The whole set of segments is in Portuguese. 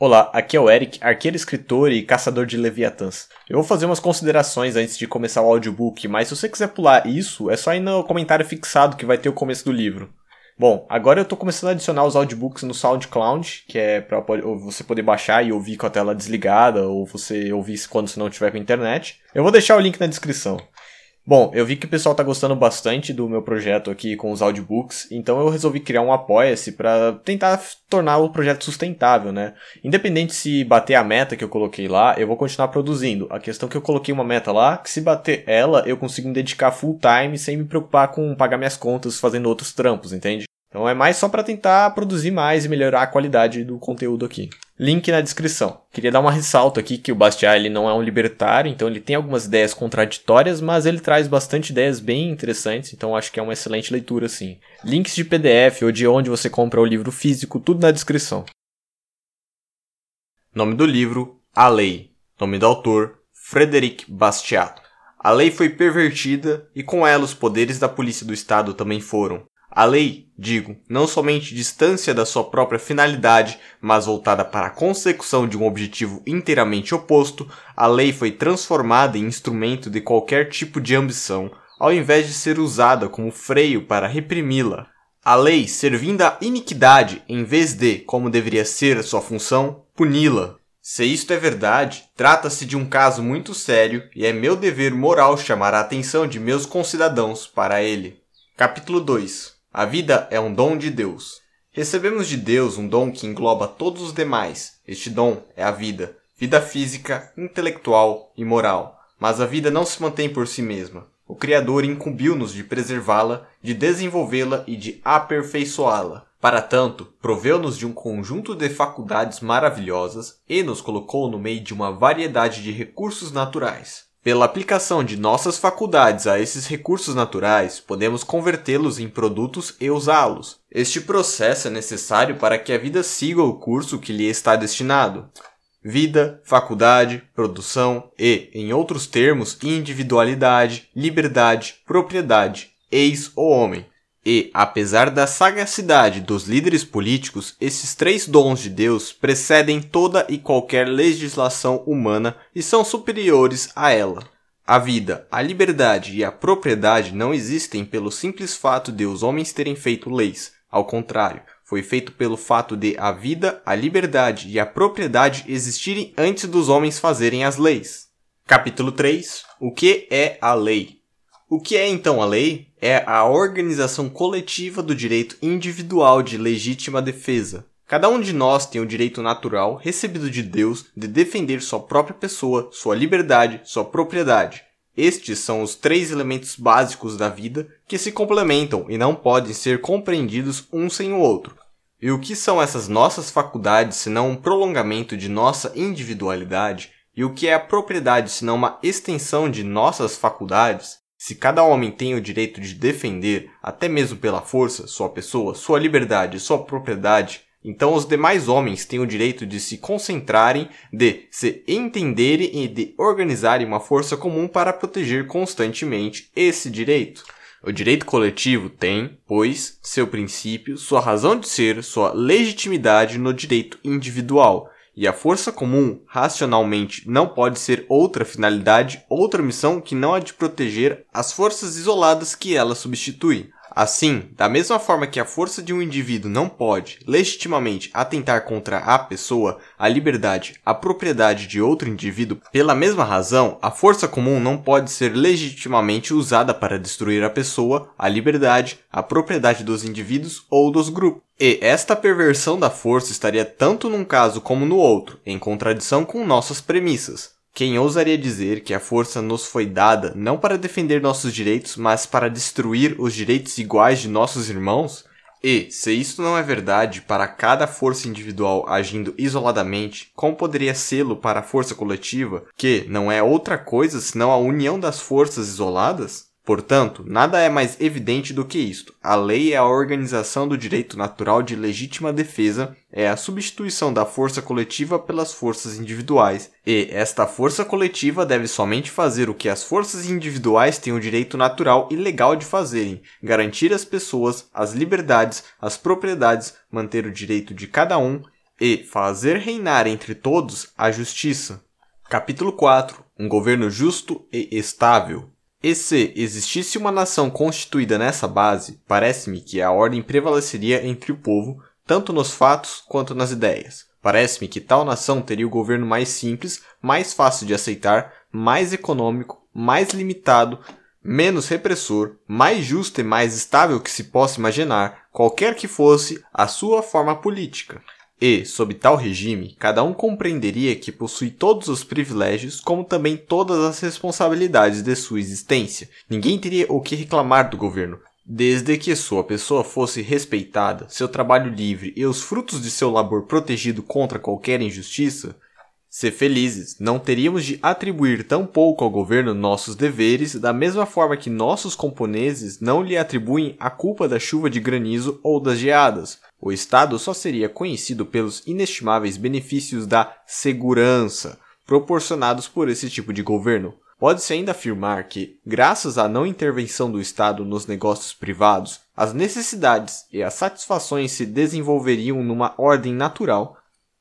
Olá, aqui é o Eric, arqueiro escritor e caçador de leviatãs. Eu vou fazer umas considerações antes de começar o audiobook, mas se você quiser pular isso, é só ir no comentário fixado que vai ter o começo do livro. Bom, agora eu tô começando a adicionar os audiobooks no SoundCloud, que é para você poder baixar e ouvir com a tela desligada, ou você ouvir quando você não tiver com internet. Eu vou deixar o link na descrição. Bom, eu vi que o pessoal tá gostando bastante do meu projeto aqui com os audiobooks, então eu resolvi criar um apoia-se para tentar tornar o projeto sustentável, né? Independente se bater a meta que eu coloquei lá, eu vou continuar produzindo. A questão é que eu coloquei uma meta lá, que se bater ela, eu consigo me dedicar full time sem me preocupar com pagar minhas contas fazendo outros trampos, entende? Então é mais só para tentar produzir mais e melhorar a qualidade do conteúdo aqui. Link na descrição. Queria dar uma ressalto aqui que o Bastiat ele não é um libertário, então ele tem algumas ideias contraditórias, mas ele traz bastante ideias bem interessantes, então acho que é uma excelente leitura sim. Links de PDF ou de onde você compra o livro físico, tudo na descrição. Nome do livro: A Lei. Nome do autor: Frederic Bastiat. A lei foi pervertida e com ela os poderes da polícia do Estado também foram. A lei, digo, não somente distância da sua própria finalidade, mas voltada para a consecução de um objetivo inteiramente oposto, a lei foi transformada em instrumento de qualquer tipo de ambição, ao invés de ser usada como freio para reprimi-la. A lei servindo à iniquidade em vez de, como deveria ser sua função, puni-la. Se isto é verdade, trata-se de um caso muito sério e é meu dever moral chamar a atenção de meus concidadãos para ele. Capítulo 2 a vida é um dom de Deus. Recebemos de Deus um dom que engloba todos os demais. Este dom é a vida, vida física, intelectual e moral. Mas a vida não se mantém por si mesma. O Criador incumbiu-nos de preservá-la, de desenvolvê-la e de aperfeiçoá-la. Para tanto, proveu-nos de um conjunto de faculdades maravilhosas e nos colocou no meio de uma variedade de recursos naturais. Pela aplicação de nossas faculdades a esses recursos naturais, podemos convertê-los em produtos e usá-los. Este processo é necessário para que a vida siga o curso que lhe está destinado. Vida, faculdade, produção e, em outros termos, individualidade, liberdade, propriedade. Eis o homem. E, apesar da sagacidade dos líderes políticos, esses três dons de Deus precedem toda e qualquer legislação humana e são superiores a ela. A vida, a liberdade e a propriedade não existem pelo simples fato de os homens terem feito leis. Ao contrário, foi feito pelo fato de a vida, a liberdade e a propriedade existirem antes dos homens fazerem as leis. Capítulo 3 O que é a lei? O que é então a lei? É a organização coletiva do direito individual de legítima defesa. Cada um de nós tem o direito natural recebido de Deus de defender sua própria pessoa, sua liberdade, sua propriedade. Estes são os três elementos básicos da vida que se complementam e não podem ser compreendidos um sem o outro. E o que são essas nossas faculdades senão um prolongamento de nossa individualidade? E o que é a propriedade senão uma extensão de nossas faculdades? Se cada homem tem o direito de defender, até mesmo pela força, sua pessoa, sua liberdade, sua propriedade, então os demais homens têm o direito de se concentrarem, de se entenderem e de organizarem uma força comum para proteger constantemente esse direito. O direito coletivo tem, pois, seu princípio, sua razão de ser, sua legitimidade no direito individual, e a força comum, racionalmente, não pode ser outra finalidade, outra missão que não a de proteger as forças isoladas que ela substitui. Assim, da mesma forma que a força de um indivíduo não pode, legitimamente, atentar contra a pessoa, a liberdade, a propriedade de outro indivíduo, pela mesma razão, a força comum não pode ser legitimamente usada para destruir a pessoa, a liberdade, a propriedade dos indivíduos ou dos grupos. E esta perversão da força estaria tanto num caso como no outro, em contradição com nossas premissas. Quem ousaria dizer que a força nos foi dada não para defender nossos direitos, mas para destruir os direitos iguais de nossos irmãos? E, se isso não é verdade para cada força individual agindo isoladamente, como poderia sê-lo para a força coletiva, que não é outra coisa senão a união das forças isoladas? Portanto, nada é mais evidente do que isto. A lei é a organização do direito natural de legítima defesa, é a substituição da força coletiva pelas forças individuais, e esta força coletiva deve somente fazer o que as forças individuais têm o direito natural e legal de fazerem: garantir às pessoas as liberdades, as propriedades, manter o direito de cada um e fazer reinar entre todos a justiça. Capítulo 4 Um governo justo e estável. E se existisse uma nação constituída nessa base, parece-me que a ordem prevaleceria entre o povo, tanto nos fatos quanto nas ideias. Parece-me que tal nação teria o governo mais simples, mais fácil de aceitar, mais econômico, mais limitado, menos repressor, mais justo e mais estável que se possa imaginar, qualquer que fosse a sua forma política. E, sob tal regime, cada um compreenderia que possui todos os privilégios, como também todas as responsabilidades de sua existência. Ninguém teria o que reclamar do governo, desde que sua pessoa fosse respeitada, seu trabalho livre e os frutos de seu labor protegido contra qualquer injustiça, se felizes, não teríamos de atribuir tão pouco ao governo nossos deveres, da mesma forma que nossos camponeses não lhe atribuem a culpa da chuva de granizo ou das geadas. O Estado só seria conhecido pelos inestimáveis benefícios da segurança proporcionados por esse tipo de governo. Pode-se ainda afirmar que, graças à não intervenção do Estado nos negócios privados, as necessidades e as satisfações se desenvolveriam numa ordem natural.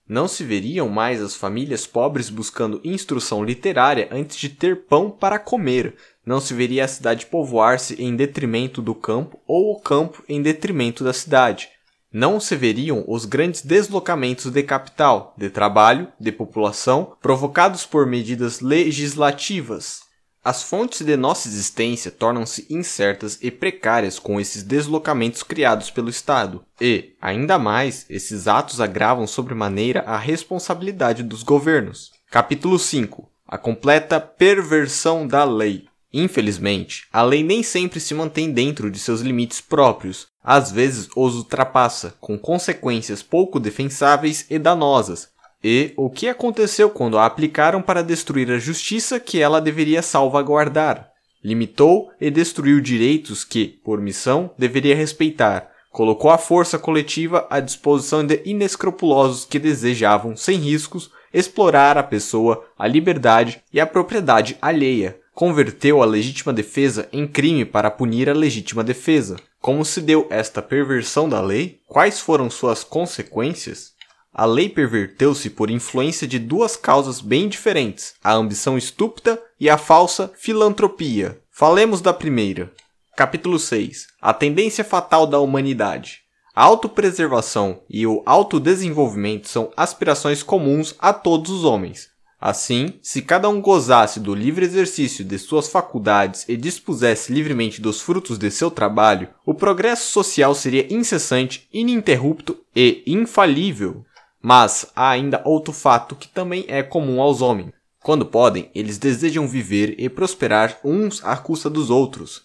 Não se veriam mais as famílias pobres buscando instrução literária antes de ter pão para comer. Não se veria a cidade povoar-se em detrimento do campo ou o campo em detrimento da cidade não se veriam os grandes deslocamentos de capital, de trabalho, de população, provocados por medidas legislativas. As fontes de nossa existência tornam-se incertas e precárias com esses deslocamentos criados pelo Estado, e, ainda mais, esses atos agravam sobremaneira a responsabilidade dos governos. Capítulo 5 A completa perversão da lei. Infelizmente, a lei nem sempre se mantém dentro de seus limites próprios, às vezes os ultrapassa, com consequências pouco defensáveis e danosas. E o que aconteceu quando a aplicaram para destruir a justiça que ela deveria salvaguardar? Limitou e destruiu direitos que, por missão, deveria respeitar. Colocou a força coletiva à disposição de inescrupulosos que desejavam, sem riscos, explorar a pessoa, a liberdade e a propriedade alheia. Converteu a legítima defesa em crime para punir a legítima defesa. Como se deu esta perversão da lei? Quais foram suas consequências? A lei perverteu-se por influência de duas causas bem diferentes: a ambição estúpida e a falsa filantropia. Falemos da primeira. Capítulo 6 A tendência fatal da humanidade. A autopreservação e o autodesenvolvimento são aspirações comuns a todos os homens. Assim, se cada um gozasse do livre exercício de suas faculdades e dispusesse livremente dos frutos de seu trabalho, o progresso social seria incessante, ininterrupto e infalível. Mas há ainda outro fato que também é comum aos homens. Quando podem, eles desejam viver e prosperar uns à custa dos outros.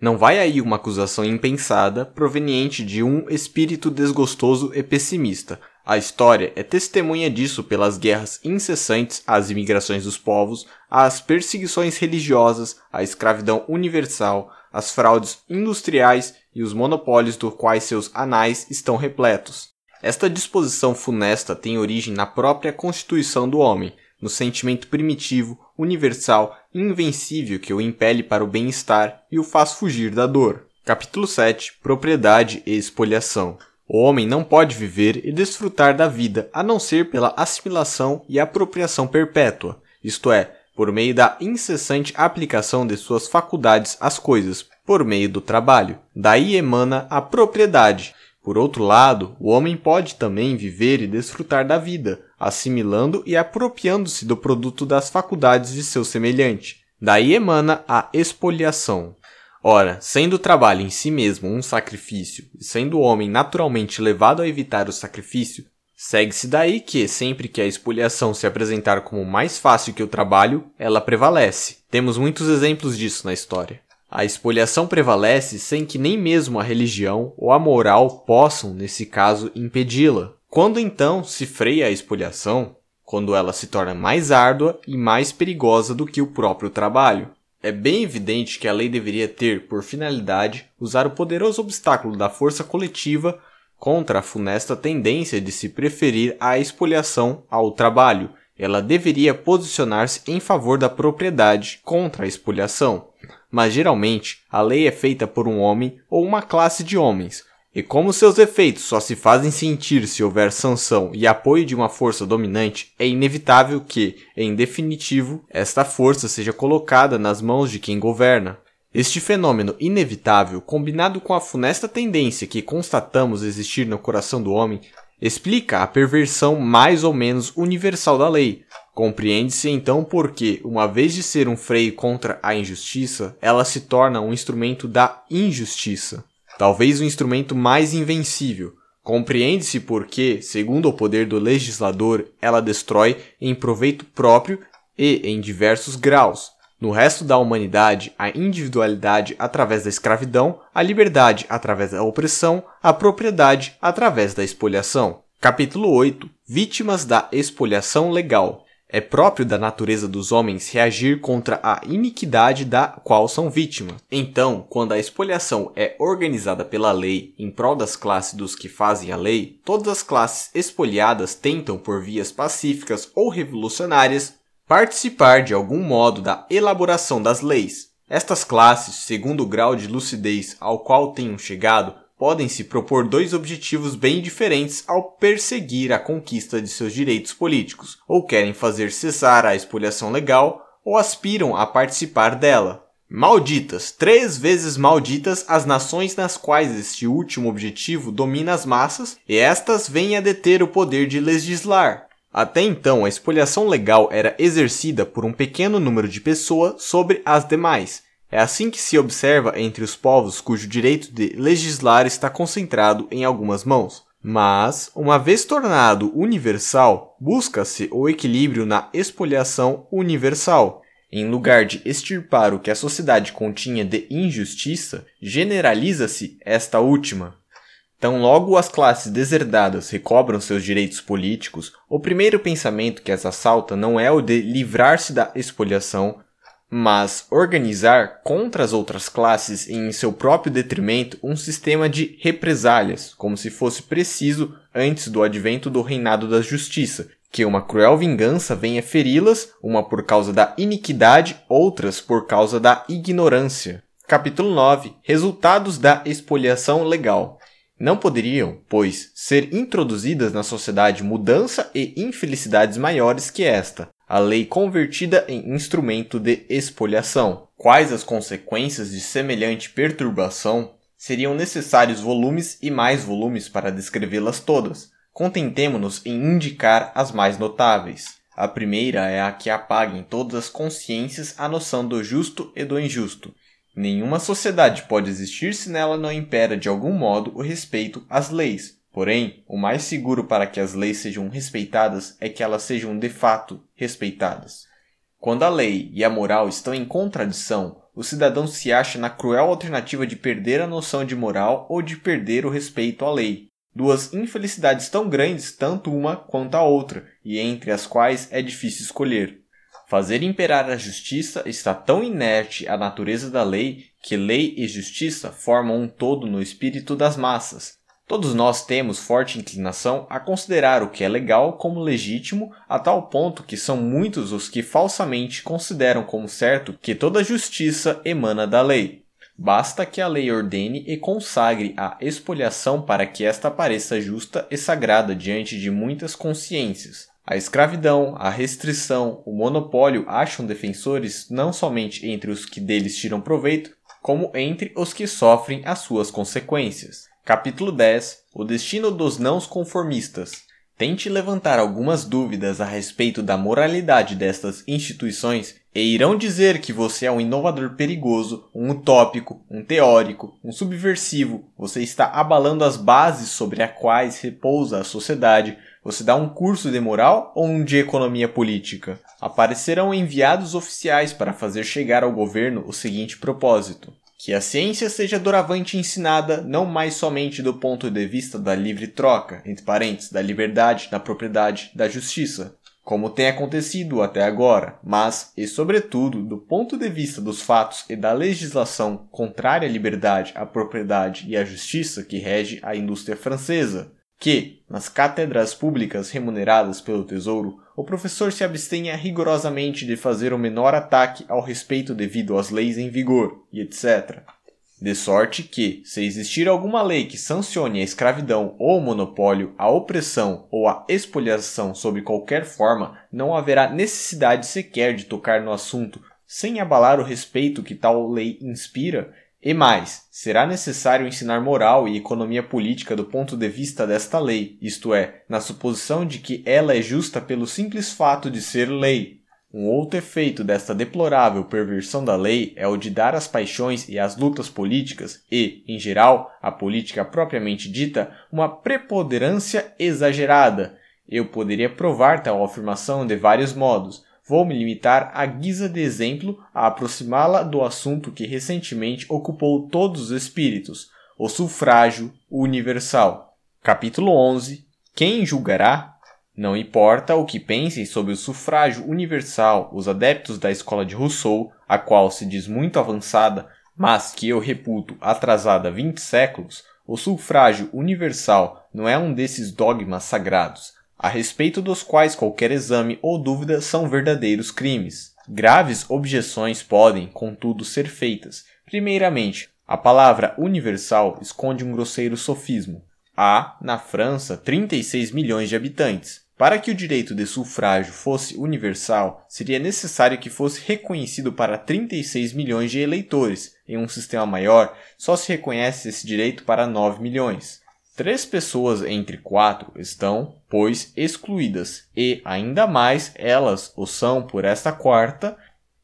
Não vai aí uma acusação impensada proveniente de um espírito desgostoso e pessimista, a história é testemunha disso pelas guerras incessantes, as imigrações dos povos, as perseguições religiosas, a escravidão universal, as fraudes industriais e os monopólios dos quais seus anais estão repletos. Esta disposição funesta tem origem na própria constituição do homem, no sentimento primitivo, universal e invencível que o impele para o bem-estar e o faz fugir da dor. Capítulo 7 Propriedade e Expoliação o homem não pode viver e desfrutar da vida a não ser pela assimilação e apropriação perpétua, isto é, por meio da incessante aplicação de suas faculdades às coisas, por meio do trabalho. Daí emana a propriedade. Por outro lado, o homem pode também viver e desfrutar da vida, assimilando e apropriando-se do produto das faculdades de seu semelhante. Daí emana a expoliação. Ora, sendo o trabalho em si mesmo um sacrifício, e sendo o homem naturalmente levado a evitar o sacrifício, segue-se daí que, sempre que a expoliação se apresentar como mais fácil que o trabalho, ela prevalece. Temos muitos exemplos disso na história. A expoliação prevalece sem que nem mesmo a religião ou a moral possam, nesse caso, impedi-la. Quando então se freia a expoliação? Quando ela se torna mais árdua e mais perigosa do que o próprio trabalho. É bem evidente que a lei deveria ter por finalidade usar o poderoso obstáculo da força coletiva contra a funesta tendência de se preferir a expoliação ao trabalho. Ela deveria posicionar-se em favor da propriedade contra a expoliação. Mas geralmente a lei é feita por um homem ou uma classe de homens. E como seus efeitos só se fazem sentir se houver sanção e apoio de uma força dominante, é inevitável que, em definitivo, esta força seja colocada nas mãos de quem governa. Este fenômeno inevitável, combinado com a funesta tendência que constatamos existir no coração do homem, explica a perversão mais ou menos universal da lei. Compreende-se então por que, uma vez de ser um freio contra a injustiça, ela se torna um instrumento da injustiça talvez o instrumento mais invencível. Compreende-se porque, segundo o poder do legislador, ela destrói em proveito próprio e em diversos graus. No resto da humanidade, a individualidade através da escravidão, a liberdade através da opressão, a propriedade através da expoliação. Capítulo 8 Vítimas da expoliação legal. É próprio da natureza dos homens reagir contra a iniquidade da qual são vítimas. Então, quando a expoliação é organizada pela lei em prol das classes dos que fazem a lei, todas as classes expoliadas tentam, por vias pacíficas ou revolucionárias, participar de algum modo da elaboração das leis. Estas classes, segundo o grau de lucidez ao qual tenham chegado, podem se propor dois objetivos bem diferentes ao perseguir a conquista de seus direitos políticos, ou querem fazer cessar a expoliação legal, ou aspiram a participar dela. Malditas, três vezes malditas as nações nas quais este último objetivo domina as massas e estas vêm a deter o poder de legislar. Até então, a expoliação legal era exercida por um pequeno número de pessoas sobre as demais, é assim que se observa entre os povos cujo direito de legislar está concentrado em algumas mãos. Mas, uma vez tornado universal, busca-se o equilíbrio na expoliação universal. Em lugar de extirpar o que a sociedade continha de injustiça, generaliza-se esta última. Tão logo as classes deserdadas recobram seus direitos políticos, o primeiro pensamento que as assalta não é o de livrar-se da expoliação, mas organizar contra as outras classes em seu próprio detrimento um sistema de represálias, como se fosse preciso antes do advento do reinado da justiça, que uma cruel vingança venha feri-las, uma por causa da iniquidade, outras por causa da ignorância. Capítulo 9 Resultados da expoliação legal. Não poderiam, pois, ser introduzidas na sociedade mudança e infelicidades maiores que esta, a lei convertida em instrumento de expoliação. Quais as consequências de semelhante perturbação? Seriam necessários volumes e mais volumes para descrevê-las todas. Contentemo-nos em indicar as mais notáveis. A primeira é a que apaga em todas as consciências a noção do justo e do injusto. Nenhuma sociedade pode existir se nela não impera de algum modo o respeito às leis, Porém, o mais seguro para que as leis sejam respeitadas é que elas sejam de fato respeitadas. Quando a lei e a moral estão em contradição, o cidadão se acha na cruel alternativa de perder a noção de moral ou de perder o respeito à lei. Duas infelicidades tão grandes, tanto uma quanto a outra, e entre as quais é difícil escolher. Fazer imperar a justiça está tão inerte à natureza da lei que lei e justiça formam um todo no espírito das massas, Todos nós temos forte inclinação a considerar o que é legal como legítimo, a tal ponto que são muitos os que falsamente consideram como certo que toda justiça emana da lei. Basta que a lei ordene e consagre a expoliação para que esta pareça justa e sagrada diante de muitas consciências. A escravidão, a restrição, o monopólio acham defensores não somente entre os que deles tiram proveito, como entre os que sofrem as suas consequências. Capítulo 10 O destino dos não conformistas. Tente levantar algumas dúvidas a respeito da moralidade destas instituições e irão dizer que você é um inovador perigoso, um utópico, um teórico, um subversivo, você está abalando as bases sobre as quais repousa a sociedade, você dá um curso de moral ou um de economia política? Aparecerão enviados oficiais para fazer chegar ao governo o seguinte propósito: que a ciência seja doravante ensinada não mais somente do ponto de vista da livre troca, entre parênteses, da liberdade, da propriedade, da justiça, como tem acontecido até agora, mas, e sobretudo, do ponto de vista dos fatos e da legislação contrária à liberdade, à propriedade e à justiça que rege a indústria francesa, que, nas cátedras públicas remuneradas pelo Tesouro, o professor se abstenha rigorosamente de fazer o menor ataque ao respeito devido às leis em vigor, e etc. De sorte que, se existir alguma lei que sancione a escravidão ou o monopólio, a opressão ou a expoliação sob qualquer forma, não haverá necessidade sequer de tocar no assunto sem abalar o respeito que tal lei inspira. E mais, será necessário ensinar moral e economia política do ponto de vista desta lei, isto é, na suposição de que ela é justa pelo simples fato de ser lei, um outro efeito desta deplorável perversão da lei é o de dar às paixões e às lutas políticas e, em geral, à política propriamente dita, uma preponderância exagerada. Eu poderia provar tal afirmação de vários modos. Vou me limitar, à guisa de exemplo, a aproximá-la do assunto que recentemente ocupou todos os espíritos, o sufrágio universal. Capítulo 11 Quem julgará? Não importa o que pensem sobre o sufrágio universal os adeptos da escola de Rousseau, a qual se diz muito avançada, mas que eu reputo atrasada há 20 séculos, o sufrágio universal não é um desses dogmas sagrados, a respeito dos quais qualquer exame ou dúvida são verdadeiros crimes. Graves objeções podem, contudo, ser feitas. Primeiramente, a palavra universal esconde um grosseiro sofismo. Há, na França, 36 milhões de habitantes. Para que o direito de sufrágio fosse universal, seria necessário que fosse reconhecido para 36 milhões de eleitores. Em um sistema maior, só se reconhece esse direito para 9 milhões. Três pessoas entre quatro estão, pois, excluídas, e, ainda mais, elas o são por esta quarta.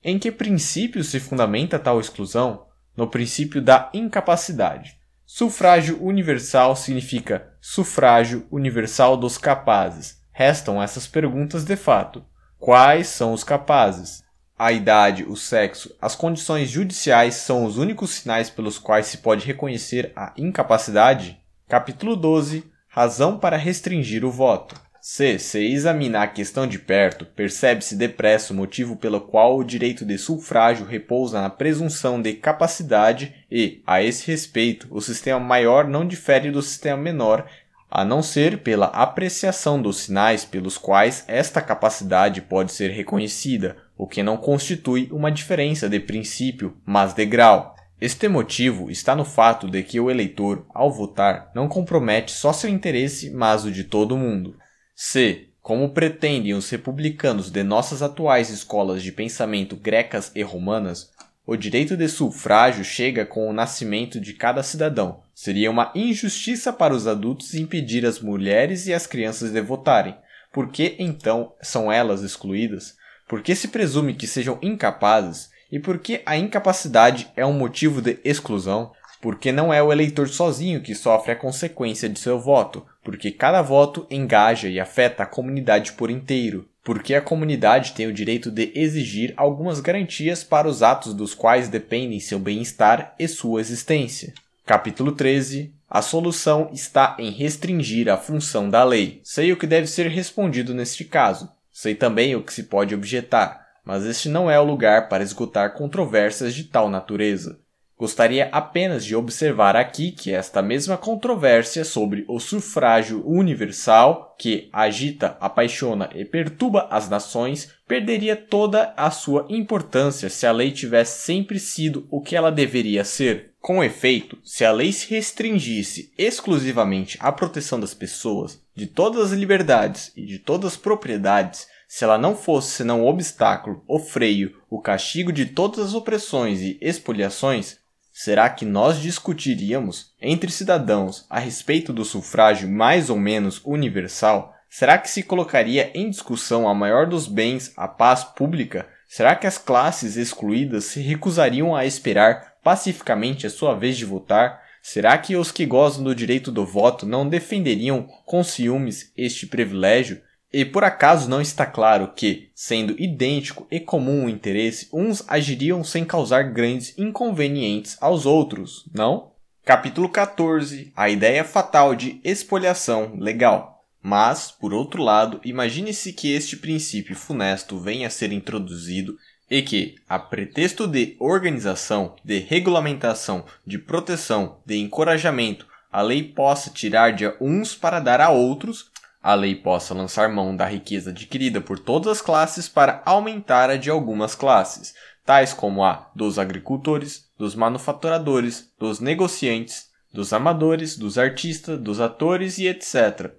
Em que princípio se fundamenta tal exclusão? No princípio da incapacidade. Sufrágio universal significa sufrágio universal dos capazes Restam essas perguntas de fato. Quais são os capazes? A idade, o sexo, as condições judiciais são os únicos sinais pelos quais se pode reconhecer a incapacidade? Capítulo 12 Razão para restringir o voto. Se se examinar a questão de perto, percebe-se depressa o motivo pelo qual o direito de sufrágio repousa na presunção de capacidade e, a esse respeito, o sistema maior não difere do sistema menor a não ser pela apreciação dos sinais pelos quais esta capacidade pode ser reconhecida, o que não constitui uma diferença de princípio, mas de grau. Este motivo está no fato de que o eleitor, ao votar, não compromete só seu interesse, mas o de todo mundo. Se, como pretendem os republicanos de nossas atuais escolas de pensamento grecas e romanas, o direito de sufrágio chega com o nascimento de cada cidadão. Seria uma injustiça para os adultos impedir as mulheres e as crianças de votarem. Por que então são elas excluídas? Por que se presume que sejam incapazes? E por que a incapacidade é um motivo de exclusão? Porque não é o eleitor sozinho que sofre a consequência de seu voto, porque cada voto engaja e afeta a comunidade por inteiro porque a comunidade tem o direito de exigir algumas garantias para os atos dos quais dependem seu bem-estar e sua existência. Capítulo 13 A solução está em restringir a função da lei. Sei o que deve ser respondido neste caso. Sei também o que se pode objetar, mas este não é o lugar para esgotar controvérsias de tal natureza. Gostaria apenas de observar aqui que esta mesma controvérsia sobre o sufrágio universal, que agita, apaixona e perturba as nações, perderia toda a sua importância se a lei tivesse sempre sido o que ela deveria ser. Com efeito, se a lei se restringisse exclusivamente à proteção das pessoas, de todas as liberdades e de todas as propriedades, se ela não fosse senão o obstáculo, o freio, o castigo de todas as opressões e expoliações, Será que nós discutiríamos entre cidadãos a respeito do sufrágio mais ou menos universal? Será que se colocaria em discussão a maior dos bens, a paz pública? Será que as classes excluídas se recusariam a esperar pacificamente a sua vez de votar? Será que os que gozam do direito do voto não defenderiam com ciúmes este privilégio? E por acaso não está claro que, sendo idêntico e comum o interesse, uns agiriam sem causar grandes inconvenientes aos outros, não? Capítulo 14 A ideia fatal de expoliação legal. Mas, por outro lado, imagine-se que este princípio funesto venha a ser introduzido e que, a pretexto de organização, de regulamentação, de proteção, de encorajamento, a lei possa tirar de uns para dar a outros a lei possa lançar mão da riqueza adquirida por todas as classes para aumentar a de algumas classes. tais como a dos agricultores, dos manufaturadores, dos negociantes, dos amadores, dos artistas, dos atores e etc.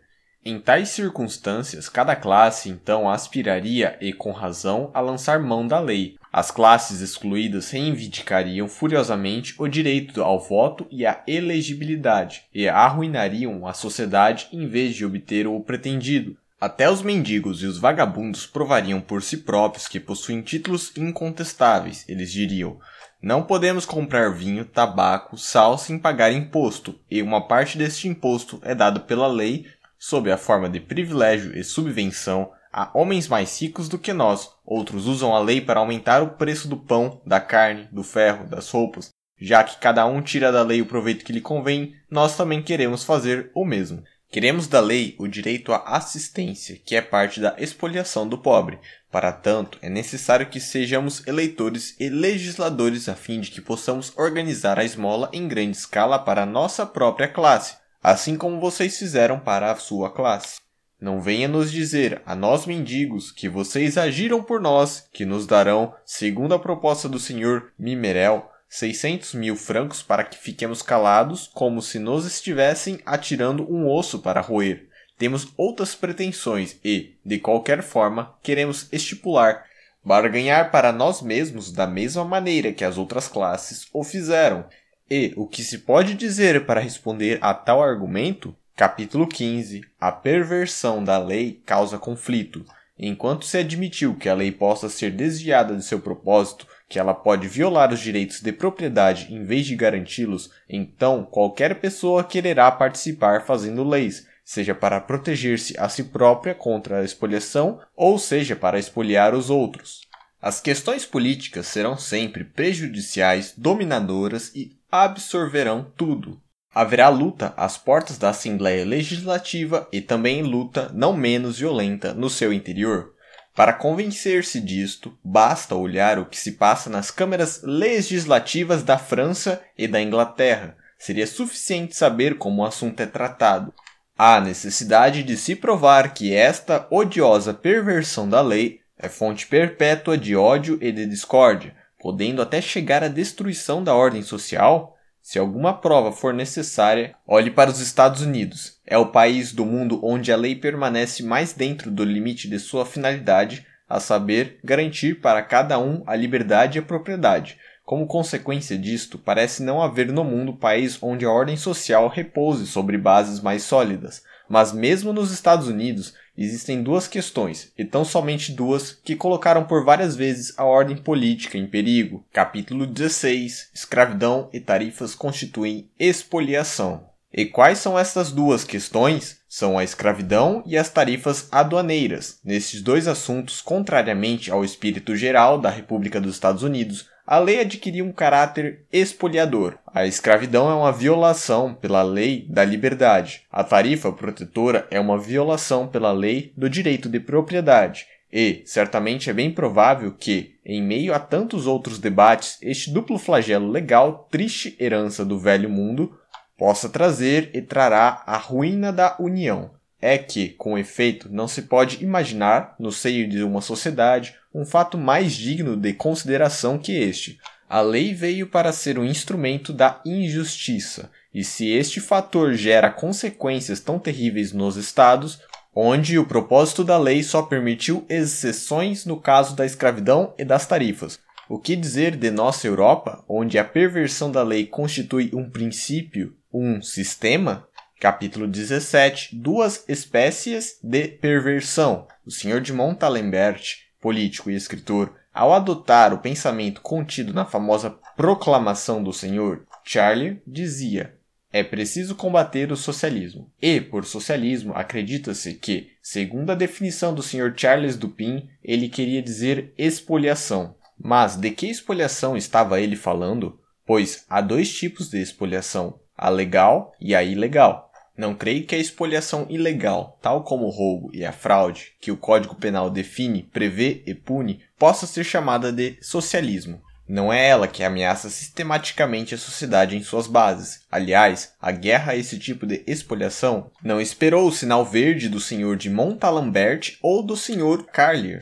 Em tais circunstâncias, cada classe então aspiraria, e com razão, a lançar mão da lei. As classes excluídas reivindicariam furiosamente o direito ao voto e à elegibilidade, e arruinariam a sociedade em vez de obter o pretendido. Até os mendigos e os vagabundos provariam por si próprios que possuem títulos incontestáveis. Eles diriam: não podemos comprar vinho, tabaco, sal sem pagar imposto, e uma parte deste imposto é dado pela lei sob a forma de privilégio e subvenção a homens mais ricos do que nós. Outros usam a lei para aumentar o preço do pão, da carne, do ferro, das roupas. Já que cada um tira da lei o proveito que lhe convém, nós também queremos fazer o mesmo. Queremos da lei o direito à assistência, que é parte da expoliação do pobre. Para tanto, é necessário que sejamos eleitores e legisladores a fim de que possamos organizar a esmola em grande escala para a nossa própria classe, assim como vocês fizeram para a sua classe. Não venha nos dizer, a nós mendigos, que vocês agiram por nós, que nos darão, segundo a proposta do senhor Mimerel, 600 mil francos para que fiquemos calados, como se nos estivessem atirando um osso para roer. Temos outras pretensões e, de qualquer forma, queremos estipular, barganhar para nós mesmos da mesma maneira que as outras classes o fizeram. E o que se pode dizer para responder a tal argumento? Capítulo 15. A perversão da lei causa conflito. Enquanto se admitiu que a lei possa ser desviada de seu propósito, que ela pode violar os direitos de propriedade em vez de garanti-los, então qualquer pessoa quererá participar fazendo leis, seja para proteger-se a si própria contra a expoliação ou seja para expoliar os outros. As questões políticas serão sempre prejudiciais, dominadoras e absorverão tudo. Haverá luta às portas da Assembleia Legislativa e também luta não menos violenta no seu interior. Para convencer-se disto, basta olhar o que se passa nas câmaras legislativas da França e da Inglaterra. Seria suficiente saber como o assunto é tratado. Há necessidade de se provar que esta odiosa perversão da lei é fonte perpétua de ódio e de discórdia, podendo até chegar à destruição da ordem social se alguma prova for necessária, olhe para os Estados Unidos. É o país do mundo onde a lei permanece mais dentro do limite de sua finalidade, a saber, garantir para cada um a liberdade e a propriedade. Como consequência disto, parece não haver no mundo país onde a ordem social repouse sobre bases mais sólidas. Mas mesmo nos Estados Unidos, existem duas questões, e tão somente duas, que colocaram por várias vezes a ordem política em perigo. Capítulo 16: Escravidão e tarifas constituem expoliação. E quais são essas duas questões? São a escravidão e as tarifas aduaneiras. Nesses dois assuntos, contrariamente ao espírito geral da República dos Estados Unidos, a lei adquiria um caráter expoliador. A escravidão é uma violação pela lei da liberdade. A tarifa protetora é uma violação pela lei do direito de propriedade. E, certamente, é bem provável que, em meio a tantos outros debates, este duplo flagelo legal, triste herança do velho mundo, possa trazer e trará a ruína da União. É que, com efeito, não se pode imaginar, no seio de uma sociedade, um fato mais digno de consideração que este. A lei veio para ser um instrumento da injustiça, e se este fator gera consequências tão terríveis nos estados, onde o propósito da lei só permitiu exceções no caso da escravidão e das tarifas. O que dizer de nossa Europa, onde a perversão da lei constitui um princípio, um sistema? Capítulo 17 Duas espécies de perversão. O Sr. de Montalembert político e escritor, ao adotar o pensamento contido na famosa Proclamação do Senhor, Charlie dizia: é preciso combater o socialismo. E, por socialismo, acredita-se que, segundo a definição do Sr. Charles Dupin, ele queria dizer expoliação. Mas de que expoliação estava ele falando? Pois há dois tipos de expoliação: a legal e a ilegal. Não creio que a expoliação ilegal, tal como o roubo e a fraude, que o Código Penal define, prevê e pune, possa ser chamada de socialismo. Não é ela que ameaça sistematicamente a sociedade em suas bases. Aliás, a guerra a esse tipo de expoliação não esperou o sinal verde do senhor de Montalembert ou do senhor Carlier.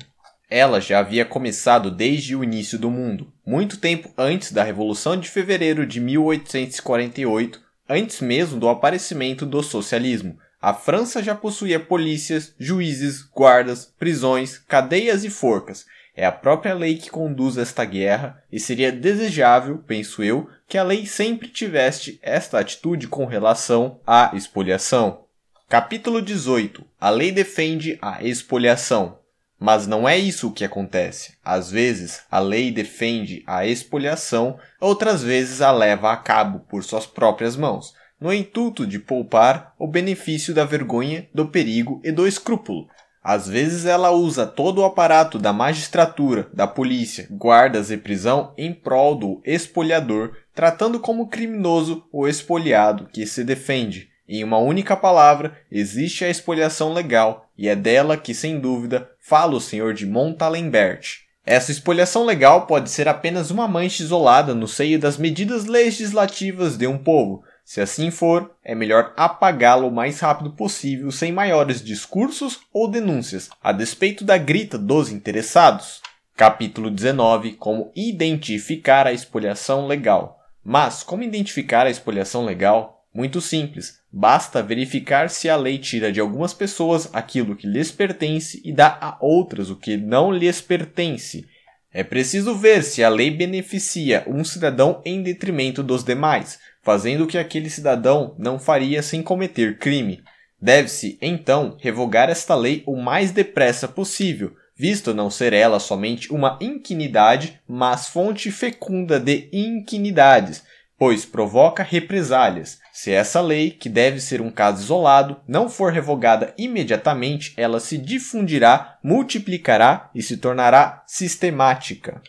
Ela já havia começado desde o início do mundo, muito tempo antes da Revolução de Fevereiro de 1848, antes mesmo do aparecimento do socialismo. A França já possuía polícias, juízes, guardas, prisões, cadeias e forcas. É a própria lei que conduz esta guerra e seria desejável, penso eu, que a lei sempre tivesse esta atitude com relação à expoliação. Capítulo 18. A lei defende a expoliação. Mas não é isso o que acontece. Às vezes, a lei defende a expoliação, outras vezes a leva a cabo por suas próprias mãos, no intuito de poupar o benefício da vergonha, do perigo e do escrúpulo. Às vezes ela usa todo o aparato da magistratura, da polícia, guardas e prisão em prol do espoliador, tratando como criminoso o espoliado que se defende. Em uma única palavra, existe a expoliação legal, e é dela que, sem dúvida, fala o senhor de Montalembert. Essa expoliação legal pode ser apenas uma mancha isolada no seio das medidas legislativas de um povo, se assim for, é melhor apagá-lo o mais rápido possível sem maiores discursos ou denúncias, a despeito da grita dos interessados. Capítulo 19 Como identificar a expoliação legal. Mas como identificar a expoliação legal? Muito simples. Basta verificar se a lei tira de algumas pessoas aquilo que lhes pertence e dá a outras o que não lhes pertence. É preciso ver se a lei beneficia um cidadão em detrimento dos demais, fazendo o que aquele cidadão não faria sem cometer crime. Deve-se, então, revogar esta lei o mais depressa possível, visto não ser ela somente uma inquinidade, mas fonte fecunda de inquinidades, pois provoca represálias. Se essa lei, que deve ser um caso isolado, não for revogada imediatamente, ela se difundirá, multiplicará e se tornará sistemática.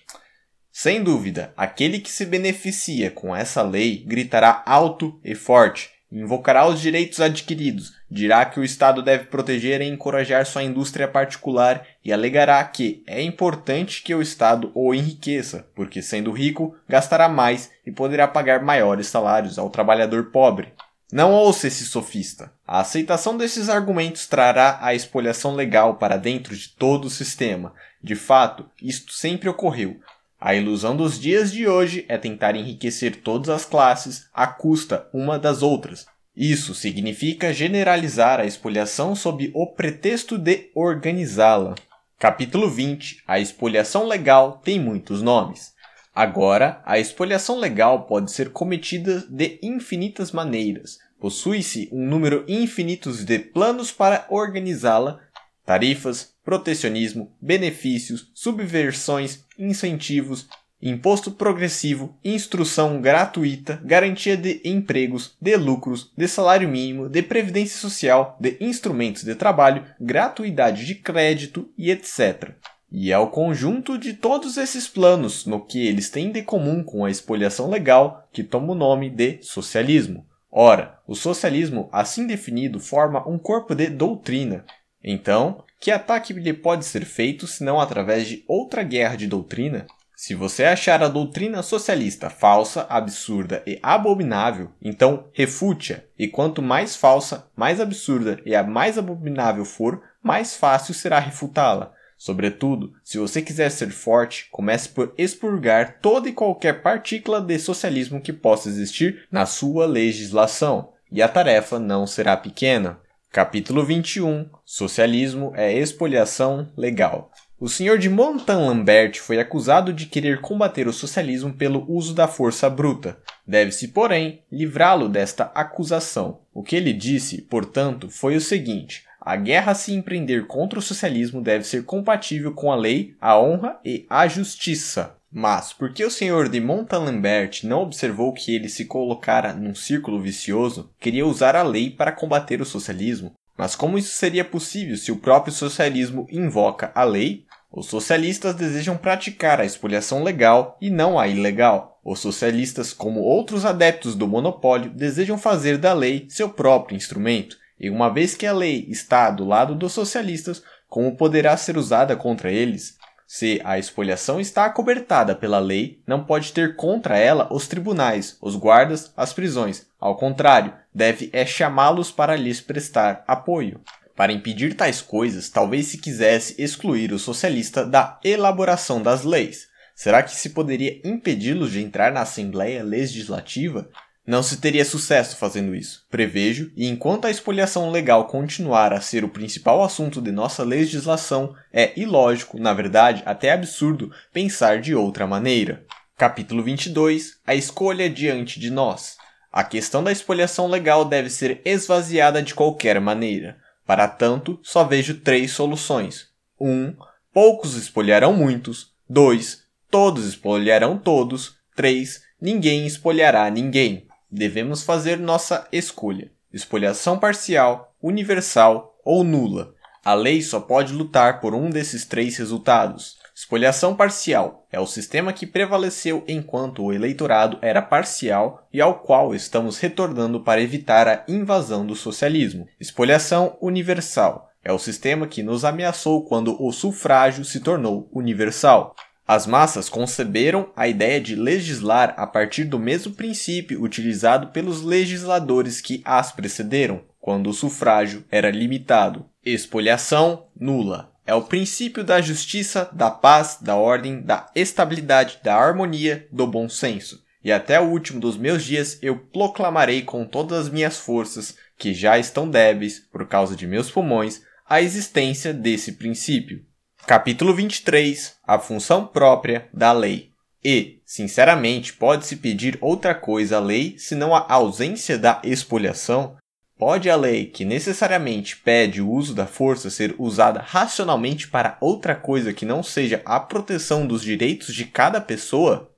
Sem dúvida, aquele que se beneficia com essa lei gritará alto e forte, invocará os direitos adquiridos, dirá que o Estado deve proteger e encorajar sua indústria particular e alegará que é importante que o Estado o enriqueça, porque sendo rico, gastará mais e poderá pagar maiores salários ao trabalhador pobre. Não ouça esse sofista. A aceitação desses argumentos trará a expoliação legal para dentro de todo o sistema. De fato, isto sempre ocorreu, a ilusão dos dias de hoje é tentar enriquecer todas as classes à custa uma das outras. Isso significa generalizar a expoliação sob o pretexto de organizá-la. Capítulo 20 A expoliação legal tem muitos nomes. Agora, a expoliação legal pode ser cometida de infinitas maneiras. Possui-se um número infinito de planos para organizá-la, tarifas, protecionismo, benefícios, subversões, incentivos, imposto progressivo, instrução gratuita, garantia de empregos, de lucros, de salário mínimo, de previdência social, de instrumentos de trabalho, gratuidade de crédito e etc. E é o conjunto de todos esses planos no que eles têm de comum com a expoliação legal que toma o nome de socialismo. Ora, o socialismo, assim definido, forma um corpo de doutrina. Então, que ataque lhe pode ser feito senão através de outra guerra de doutrina? Se você achar a doutrina socialista falsa, absurda e abominável, então refute-a, e quanto mais falsa, mais absurda e a mais abominável for, mais fácil será refutá-la. Sobretudo, se você quiser ser forte, comece por expurgar toda e qualquer partícula de socialismo que possa existir na sua legislação, e a tarefa não será pequena. Capítulo 21 Socialismo é expoliação legal. O senhor de Montalembert foi acusado de querer combater o socialismo pelo uso da força bruta. Deve-se, porém, livrá-lo desta acusação. O que ele disse, portanto, foi o seguinte: a guerra a se empreender contra o socialismo deve ser compatível com a lei, a honra e a justiça. Mas por que o senhor de Montalembert não observou que ele se colocara num círculo vicioso, queria usar a lei para combater o socialismo? Mas como isso seria possível se o próprio socialismo invoca a lei? Os socialistas desejam praticar a expoliação legal e não a ilegal. Os socialistas, como outros adeptos do monopólio, desejam fazer da lei seu próprio instrumento. E uma vez que a lei está do lado dos socialistas, como poderá ser usada contra eles? Se a expoliação está acobertada pela lei, não pode ter contra ela os tribunais, os guardas, as prisões. Ao contrário, deve é chamá-los para lhes prestar apoio. Para impedir tais coisas, talvez se quisesse excluir o socialista da elaboração das leis. Será que se poderia impedi-los de entrar na Assembleia Legislativa? Não se teria sucesso fazendo isso, prevejo, e enquanto a expoliação legal continuar a ser o principal assunto de nossa legislação, é ilógico, na verdade, até absurdo, pensar de outra maneira. Capítulo 22 A escolha diante de nós. A questão da expoliação legal deve ser esvaziada de qualquer maneira. Para tanto, só vejo três soluções. 1. Um, poucos espoliarão muitos. 2. Todos espoliarão todos. 3. Ninguém espolhará ninguém devemos fazer nossa escolha: espoliação parcial, universal ou nula. A lei só pode lutar por um desses três resultados. Espoliação parcial é o sistema que prevaleceu enquanto o eleitorado era parcial e ao qual estamos retornando para evitar a invasão do socialismo. Espoliação universal é o sistema que nos ameaçou quando o sufrágio se tornou universal. As massas conceberam a ideia de legislar a partir do mesmo princípio utilizado pelos legisladores que as precederam, quando o sufrágio era limitado. Espoliação nula. É o princípio da justiça, da paz, da ordem, da estabilidade, da harmonia, do bom senso. E até o último dos meus dias eu proclamarei com todas as minhas forças, que já estão débeis por causa de meus pulmões, a existência desse princípio. Capítulo 23 A função própria da lei. E, sinceramente, pode-se pedir outra coisa à lei senão a ausência da expoliação? Pode a lei, que necessariamente pede o uso da força, ser usada racionalmente para outra coisa que não seja a proteção dos direitos de cada pessoa?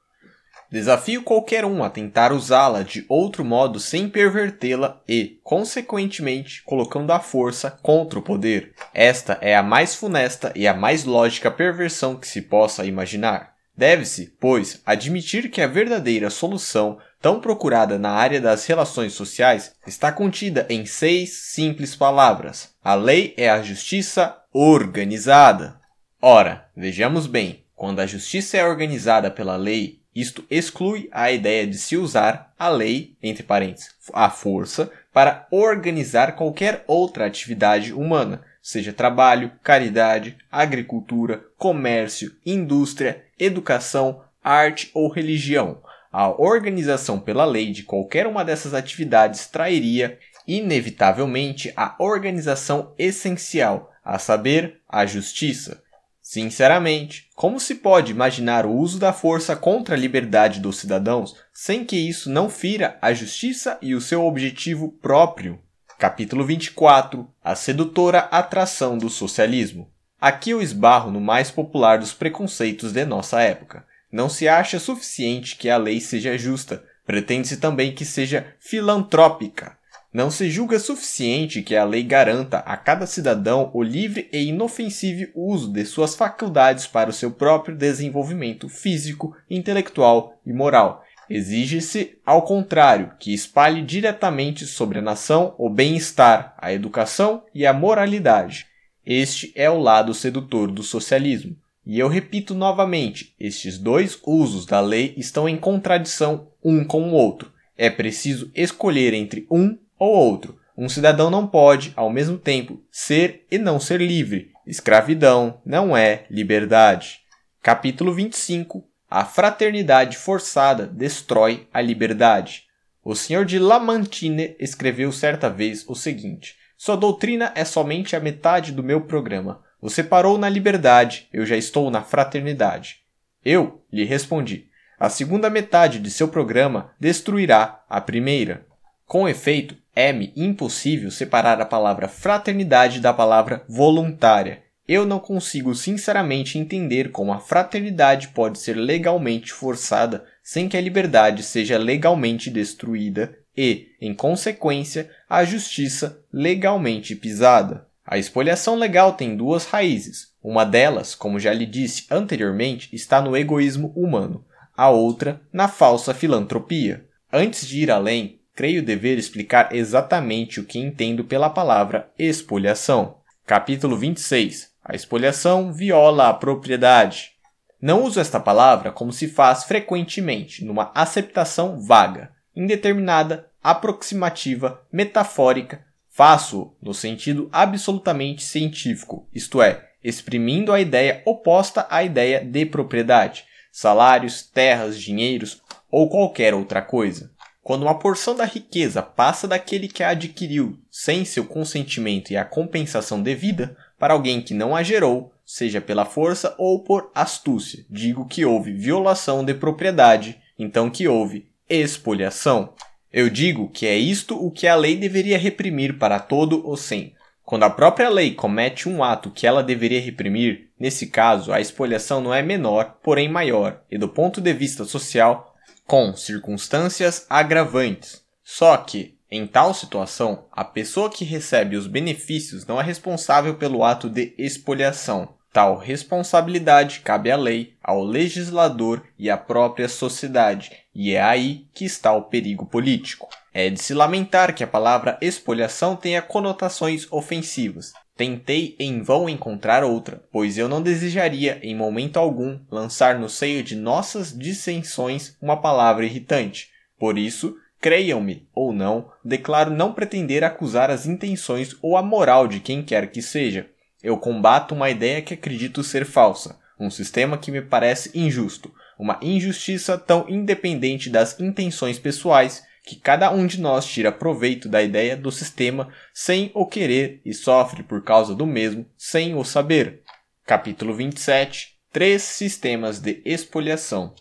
Desafio qualquer um a tentar usá-la de outro modo sem pervertê-la e, consequentemente, colocando a força contra o poder. Esta é a mais funesta e a mais lógica perversão que se possa imaginar. Deve-se, pois, admitir que a verdadeira solução, tão procurada na área das relações sociais, está contida em seis simples palavras: a lei é a justiça organizada. Ora, vejamos bem, quando a justiça é organizada pela lei, isto exclui a ideia de se usar a lei, entre parênteses, a força, para organizar qualquer outra atividade humana, seja trabalho, caridade, agricultura, comércio, indústria, educação, arte ou religião. A organização pela lei de qualquer uma dessas atividades trairia, inevitavelmente, a organização essencial, a saber, a justiça. Sinceramente, como se pode imaginar o uso da força contra a liberdade dos cidadãos sem que isso não fira a justiça e o seu objetivo próprio? Capítulo 24 A sedutora atração do socialismo. Aqui eu esbarro no mais popular dos preconceitos de nossa época. Não se acha suficiente que a lei seja justa, pretende-se também que seja filantrópica. Não se julga suficiente que a lei garanta a cada cidadão o livre e inofensivo uso de suas faculdades para o seu próprio desenvolvimento físico, intelectual e moral. Exige-se, ao contrário, que espalhe diretamente sobre a nação o bem-estar, a educação e a moralidade. Este é o lado sedutor do socialismo. E eu repito novamente: estes dois usos da lei estão em contradição um com o outro. É preciso escolher entre um ou outro. Um cidadão não pode, ao mesmo tempo, ser e não ser livre. Escravidão não é liberdade. Capítulo 25 A fraternidade forçada destrói a liberdade. O senhor de Lamartine escreveu certa vez o seguinte: Sua doutrina é somente a metade do meu programa. Você parou na liberdade, eu já estou na fraternidade. Eu lhe respondi: A segunda metade de seu programa destruirá a primeira. Com efeito, é-me impossível separar a palavra fraternidade da palavra voluntária. Eu não consigo sinceramente entender como a fraternidade pode ser legalmente forçada sem que a liberdade seja legalmente destruída e, em consequência, a justiça legalmente pisada. A expoliação legal tem duas raízes. Uma delas, como já lhe disse anteriormente, está no egoísmo humano, a outra na falsa filantropia. Antes de ir além, creio dever explicar exatamente o que entendo pela palavra expoliação. Capítulo 26. A expoliação viola a propriedade. Não uso esta palavra como se faz frequentemente, numa aceptação vaga, indeterminada, aproximativa, metafórica, Faço no sentido absolutamente científico, isto é, exprimindo a ideia oposta à ideia de propriedade, salários, terras, dinheiros ou qualquer outra coisa. Quando uma porção da riqueza passa daquele que a adquiriu sem seu consentimento e a compensação devida para alguém que não a gerou, seja pela força ou por astúcia, digo que houve violação de propriedade, então que houve expoliação. Eu digo que é isto o que a lei deveria reprimir para todo o sem. Quando a própria lei comete um ato que ela deveria reprimir, nesse caso a expoliação não é menor, porém maior, e do ponto de vista social, com circunstâncias agravantes. Só que, em tal situação, a pessoa que recebe os benefícios não é responsável pelo ato de expoliação. Tal responsabilidade cabe à lei, ao legislador e à própria sociedade, e é aí que está o perigo político. É de se lamentar que a palavra expoliação tenha conotações ofensivas. Tentei em vão encontrar outra, pois eu não desejaria, em momento algum, lançar no seio de nossas dissensões uma palavra irritante. Por isso, creiam-me ou não, declaro não pretender acusar as intenções ou a moral de quem quer que seja. Eu combato uma ideia que acredito ser falsa, um sistema que me parece injusto, uma injustiça tão independente das intenções pessoais que cada um de nós tira proveito da ideia do sistema sem o querer e sofre por causa do mesmo sem o saber. Capítulo 27 Três sistemas de expoliação.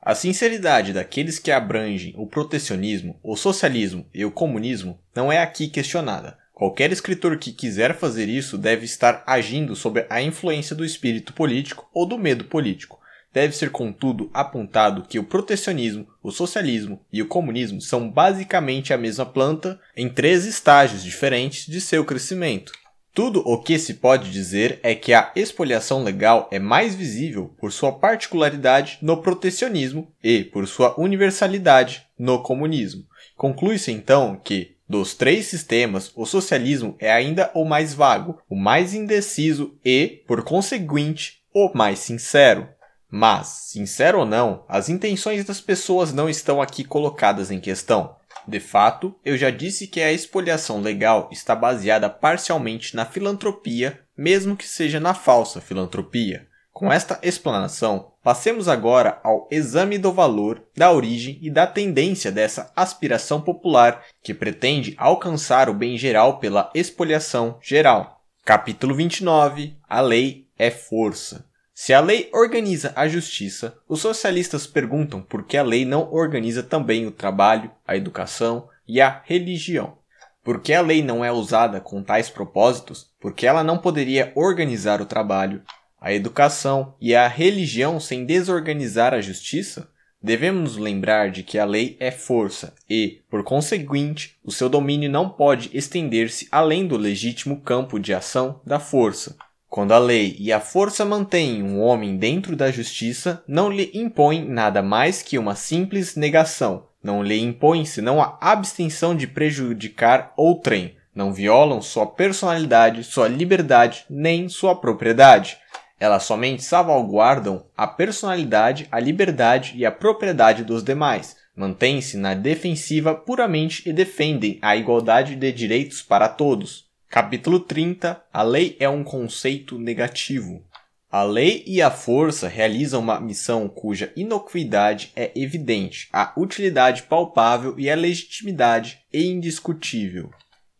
A sinceridade daqueles que abrangem o protecionismo, o socialismo e o comunismo não é aqui questionada. Qualquer escritor que quiser fazer isso deve estar agindo sob a influência do espírito político ou do medo político. Deve ser, contudo, apontado que o protecionismo, o socialismo e o comunismo são basicamente a mesma planta em três estágios diferentes de seu crescimento. Tudo o que se pode dizer é que a expoliação legal é mais visível por sua particularidade no protecionismo e por sua universalidade no comunismo. Conclui-se então que, dos três sistemas, o socialismo é ainda o mais vago, o mais indeciso e, por conseguinte, o mais sincero. Mas, sincero ou não, as intenções das pessoas não estão aqui colocadas em questão. De fato, eu já disse que a expoliação legal está baseada parcialmente na filantropia, mesmo que seja na falsa filantropia. Com esta explanação, passemos agora ao exame do valor, da origem e da tendência dessa aspiração popular que pretende alcançar o bem geral pela expoliação geral. Capítulo 29 A lei é força. Se a lei organiza a justiça, os socialistas perguntam por que a lei não organiza também o trabalho, a educação e a religião. Por que a lei não é usada com tais propósitos? Porque ela não poderia organizar o trabalho, a educação e a religião sem desorganizar a justiça? Devemos lembrar de que a lei é força e, por conseguinte, o seu domínio não pode estender-se além do legítimo campo de ação da força. Quando a lei e a força mantêm um homem dentro da justiça, não lhe impõe nada mais que uma simples negação. Não lhe impõe senão a abstenção de prejudicar outrem. Não violam sua personalidade, sua liberdade, nem sua propriedade. Elas somente salvaguardam a personalidade, a liberdade e a propriedade dos demais. Mantêm-se na defensiva puramente e defendem a igualdade de direitos para todos. Capítulo 30 A lei é um conceito negativo. A lei e a força realizam uma missão cuja inocuidade é evidente, a utilidade palpável e a legitimidade é indiscutível.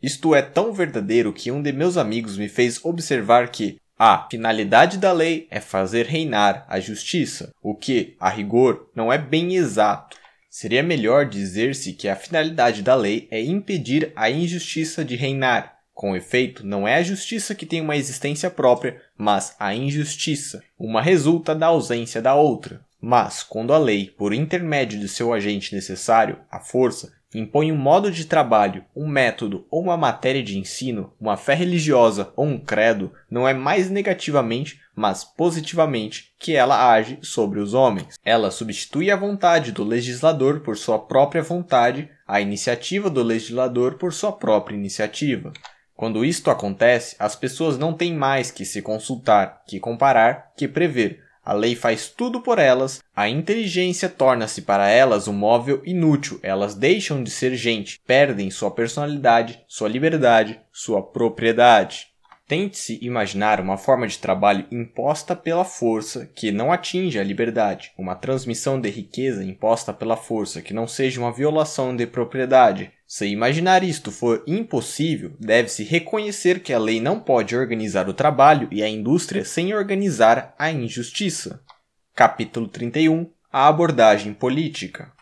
Isto é tão verdadeiro que um de meus amigos me fez observar que a finalidade da lei é fazer reinar a justiça, o que, a rigor, não é bem exato. Seria melhor dizer-se que a finalidade da lei é impedir a injustiça de reinar, com efeito, não é a justiça que tem uma existência própria, mas a injustiça. Uma resulta da ausência da outra. Mas, quando a lei, por intermédio de seu agente necessário, a força, impõe um modo de trabalho, um método ou uma matéria de ensino, uma fé religiosa ou um credo, não é mais negativamente, mas positivamente que ela age sobre os homens. Ela substitui a vontade do legislador por sua própria vontade, a iniciativa do legislador por sua própria iniciativa. Quando isto acontece, as pessoas não têm mais que se consultar, que comparar, que prever. A lei faz tudo por elas, a inteligência torna-se para elas um móvel inútil, elas deixam de ser gente, perdem sua personalidade, sua liberdade, sua propriedade. Tente-se imaginar uma forma de trabalho imposta pela força que não atinja a liberdade, uma transmissão de riqueza imposta pela força que não seja uma violação de propriedade. Se imaginar isto for impossível, deve-se reconhecer que a lei não pode organizar o trabalho e a indústria sem organizar a injustiça. Capítulo 31 A abordagem política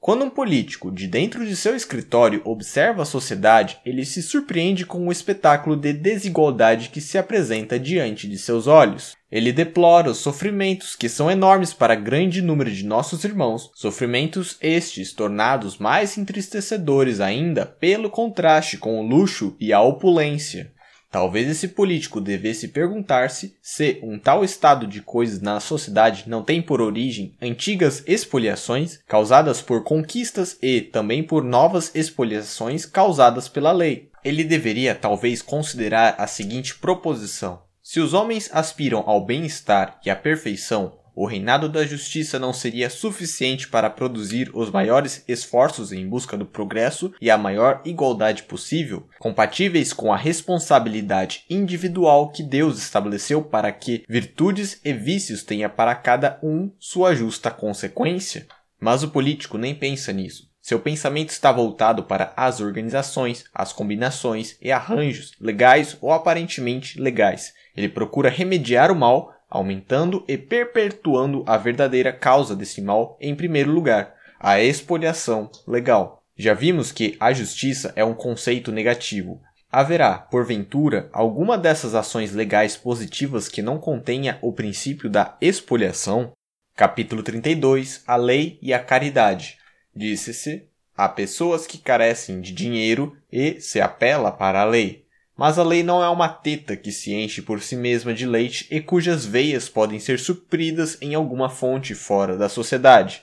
quando um político, de dentro de seu escritório, observa a sociedade, ele se surpreende com o espetáculo de desigualdade que se apresenta diante de seus olhos. Ele deplora os sofrimentos que são enormes para grande número de nossos irmãos, sofrimentos estes tornados mais entristecedores ainda pelo contraste com o luxo e a opulência. Talvez esse político devesse perguntar-se se um tal estado de coisas na sociedade não tem por origem antigas expoliações causadas por conquistas e também por novas expoliações causadas pela lei. Ele deveria talvez considerar a seguinte proposição: se os homens aspiram ao bem-estar e à perfeição, o reinado da justiça não seria suficiente para produzir os maiores esforços em busca do progresso e a maior igualdade possível, compatíveis com a responsabilidade individual que Deus estabeleceu para que virtudes e vícios tenha para cada um sua justa consequência? Mas o político nem pensa nisso. Seu pensamento está voltado para as organizações, as combinações e arranjos, legais ou aparentemente legais. Ele procura remediar o mal aumentando e perpetuando a verdadeira causa desse mal em primeiro lugar, a expoliação legal. Já vimos que a justiça é um conceito negativo. Haverá, porventura, alguma dessas ações legais positivas que não contenha o princípio da expoliação? Capítulo 32 A Lei e a Caridade. Disse-se: há pessoas que carecem de dinheiro e se apela para a lei. Mas a lei não é uma teta que se enche por si mesma de leite e cujas veias podem ser supridas em alguma fonte fora da sociedade.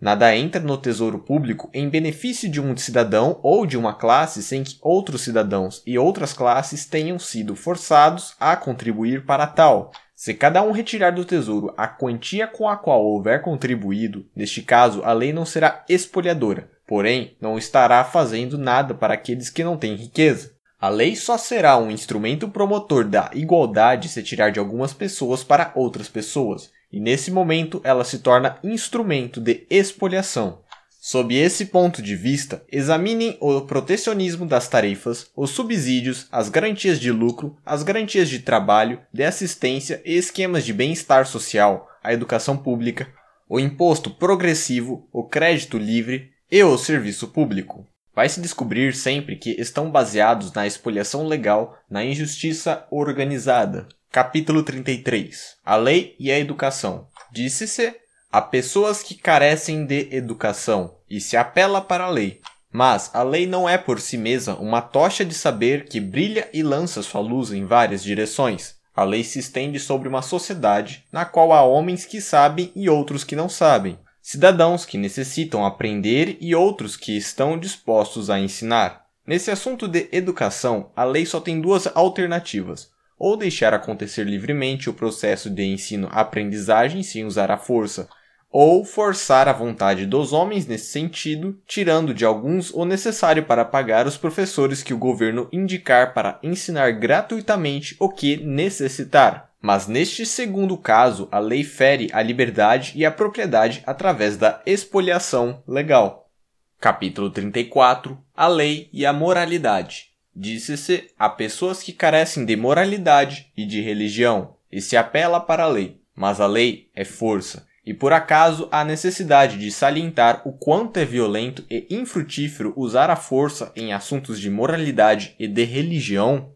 Nada entra no tesouro público em benefício de um cidadão ou de uma classe sem que outros cidadãos e outras classes tenham sido forçados a contribuir para tal. Se cada um retirar do tesouro a quantia com a qual houver contribuído, neste caso a lei não será expoliadora, porém não estará fazendo nada para aqueles que não têm riqueza. A lei só será um instrumento promotor da igualdade se tirar de algumas pessoas para outras pessoas, e nesse momento ela se torna instrumento de expoliação. Sob esse ponto de vista, examinem o protecionismo das tarefas, os subsídios, as garantias de lucro, as garantias de trabalho, de assistência e esquemas de bem-estar social, a educação pública, o imposto progressivo, o crédito livre e o serviço público vai se descobrir sempre que estão baseados na expoliação legal, na injustiça organizada. Capítulo 33 A Lei e a Educação. Disse-se a pessoas que carecem de educação e se apela para a lei. Mas a lei não é por si mesma uma tocha de saber que brilha e lança sua luz em várias direções. A lei se estende sobre uma sociedade na qual há homens que sabem e outros que não sabem, cidadãos que necessitam aprender e outros que estão dispostos a ensinar. Nesse assunto de educação, a lei só tem duas alternativas: ou deixar acontecer livremente o processo de ensino-aprendizagem sem usar a força, ou forçar a vontade dos homens nesse sentido, tirando de alguns o necessário para pagar os professores que o governo indicar para ensinar gratuitamente o que necessitar. Mas neste segundo caso, a lei fere a liberdade e a propriedade através da expoliação legal. Capítulo 34 A lei e a moralidade. Disse-se a pessoas que carecem de moralidade e de religião, e se apela para a lei. Mas a lei é força, e por acaso há necessidade de salientar o quanto é violento e infrutífero usar a força em assuntos de moralidade e de religião?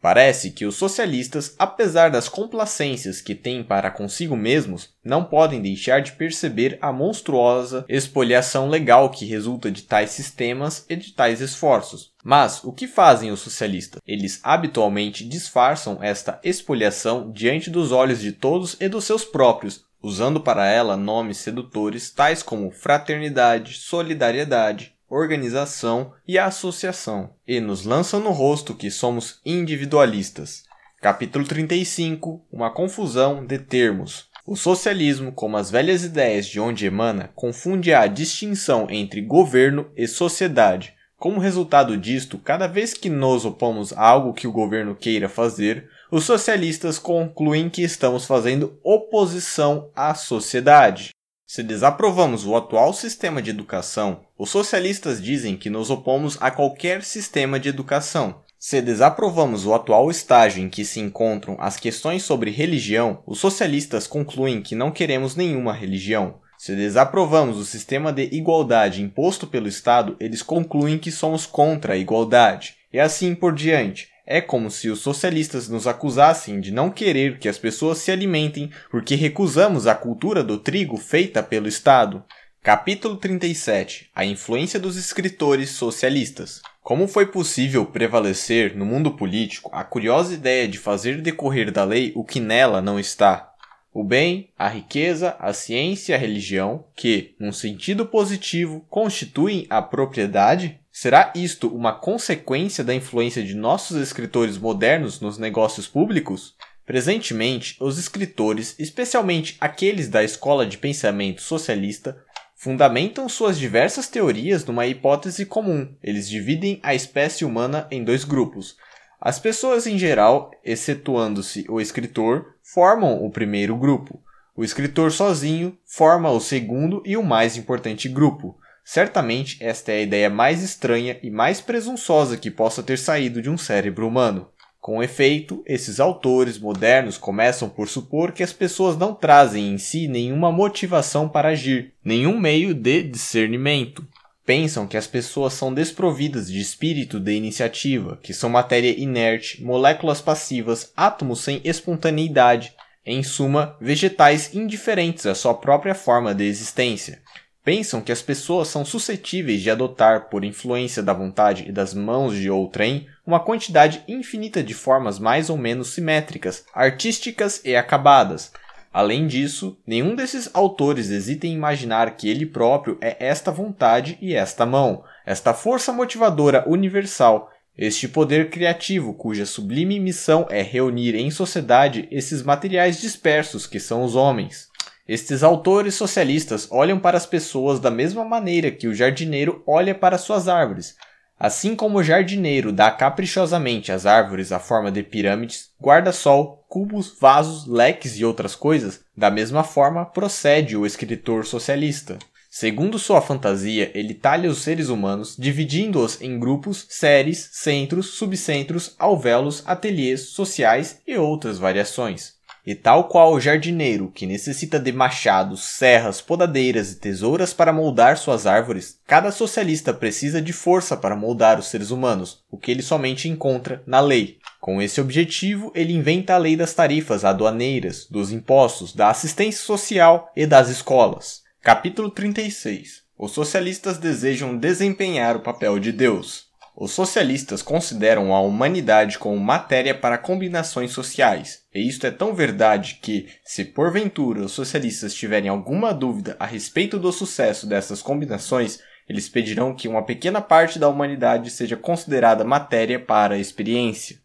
Parece que os socialistas, apesar das complacências que têm para consigo mesmos, não podem deixar de perceber a monstruosa expoliação legal que resulta de tais sistemas e de tais esforços. Mas o que fazem os socialistas? Eles habitualmente disfarçam esta expoliação diante dos olhos de todos e dos seus próprios, usando para ela nomes sedutores tais como fraternidade, solidariedade, organização e associação, e nos lança no rosto que somos individualistas. Capítulo 35 Uma confusão de termos. O socialismo, como as velhas ideias de onde emana, confunde a distinção entre governo e sociedade. Como resultado disto, cada vez que nos opomos a algo que o governo queira fazer, os socialistas concluem que estamos fazendo oposição à sociedade. Se desaprovamos o atual sistema de educação, os socialistas dizem que nos opomos a qualquer sistema de educação. Se desaprovamos o atual estágio em que se encontram as questões sobre religião, os socialistas concluem que não queremos nenhuma religião. Se desaprovamos o sistema de igualdade imposto pelo Estado, eles concluem que somos contra a igualdade. E assim por diante. É como se os socialistas nos acusassem de não querer que as pessoas se alimentem porque recusamos a cultura do trigo feita pelo Estado. Capítulo 37 A influência dos escritores socialistas. Como foi possível prevalecer no mundo político a curiosa ideia de fazer decorrer da lei o que nela não está? O bem, a riqueza, a ciência e a religião, que, num sentido positivo, constituem a propriedade? Será isto uma consequência da influência de nossos escritores modernos nos negócios públicos? Presentemente, os escritores, especialmente aqueles da escola de pensamento socialista, fundamentam suas diversas teorias numa hipótese comum. Eles dividem a espécie humana em dois grupos. As pessoas em geral, excetuando-se o escritor, formam o primeiro grupo. O escritor sozinho forma o segundo e o mais importante grupo. Certamente esta é a ideia mais estranha e mais presunçosa que possa ter saído de um cérebro humano. Com efeito, esses autores modernos começam por supor que as pessoas não trazem em si nenhuma motivação para agir, nenhum meio de discernimento. Pensam que as pessoas são desprovidas de espírito de iniciativa, que são matéria inerte, moléculas passivas, átomos sem espontaneidade, em suma, vegetais indiferentes à sua própria forma de existência. Pensam que as pessoas são suscetíveis de adotar, por influência da vontade e das mãos de outrem, uma quantidade infinita de formas mais ou menos simétricas, artísticas e acabadas. Além disso, nenhum desses autores hesita em imaginar que ele próprio é esta vontade e esta mão, esta força motivadora universal, este poder criativo cuja sublime missão é reunir em sociedade esses materiais dispersos que são os homens. Estes autores socialistas olham para as pessoas da mesma maneira que o jardineiro olha para suas árvores. Assim como o jardineiro dá caprichosamente às árvores a forma de pirâmides, guarda-sol, cubos, vasos, leques e outras coisas, da mesma forma procede o escritor socialista. Segundo sua fantasia, ele talha os seres humanos, dividindo-os em grupos, séries, centros, subcentros, alvéolos, ateliês, sociais e outras variações. E tal qual o jardineiro, que necessita de machados, serras, podadeiras e tesouras para moldar suas árvores, cada socialista precisa de força para moldar os seres humanos, o que ele somente encontra na lei. Com esse objetivo, ele inventa a lei das tarifas aduaneiras, dos impostos, da assistência social e das escolas. Capítulo 36 Os socialistas desejam desempenhar o papel de Deus. Os socialistas consideram a humanidade como matéria para combinações sociais, e isto é tão verdade que, se porventura os socialistas tiverem alguma dúvida a respeito do sucesso dessas combinações, eles pedirão que uma pequena parte da humanidade seja considerada matéria para a experiência.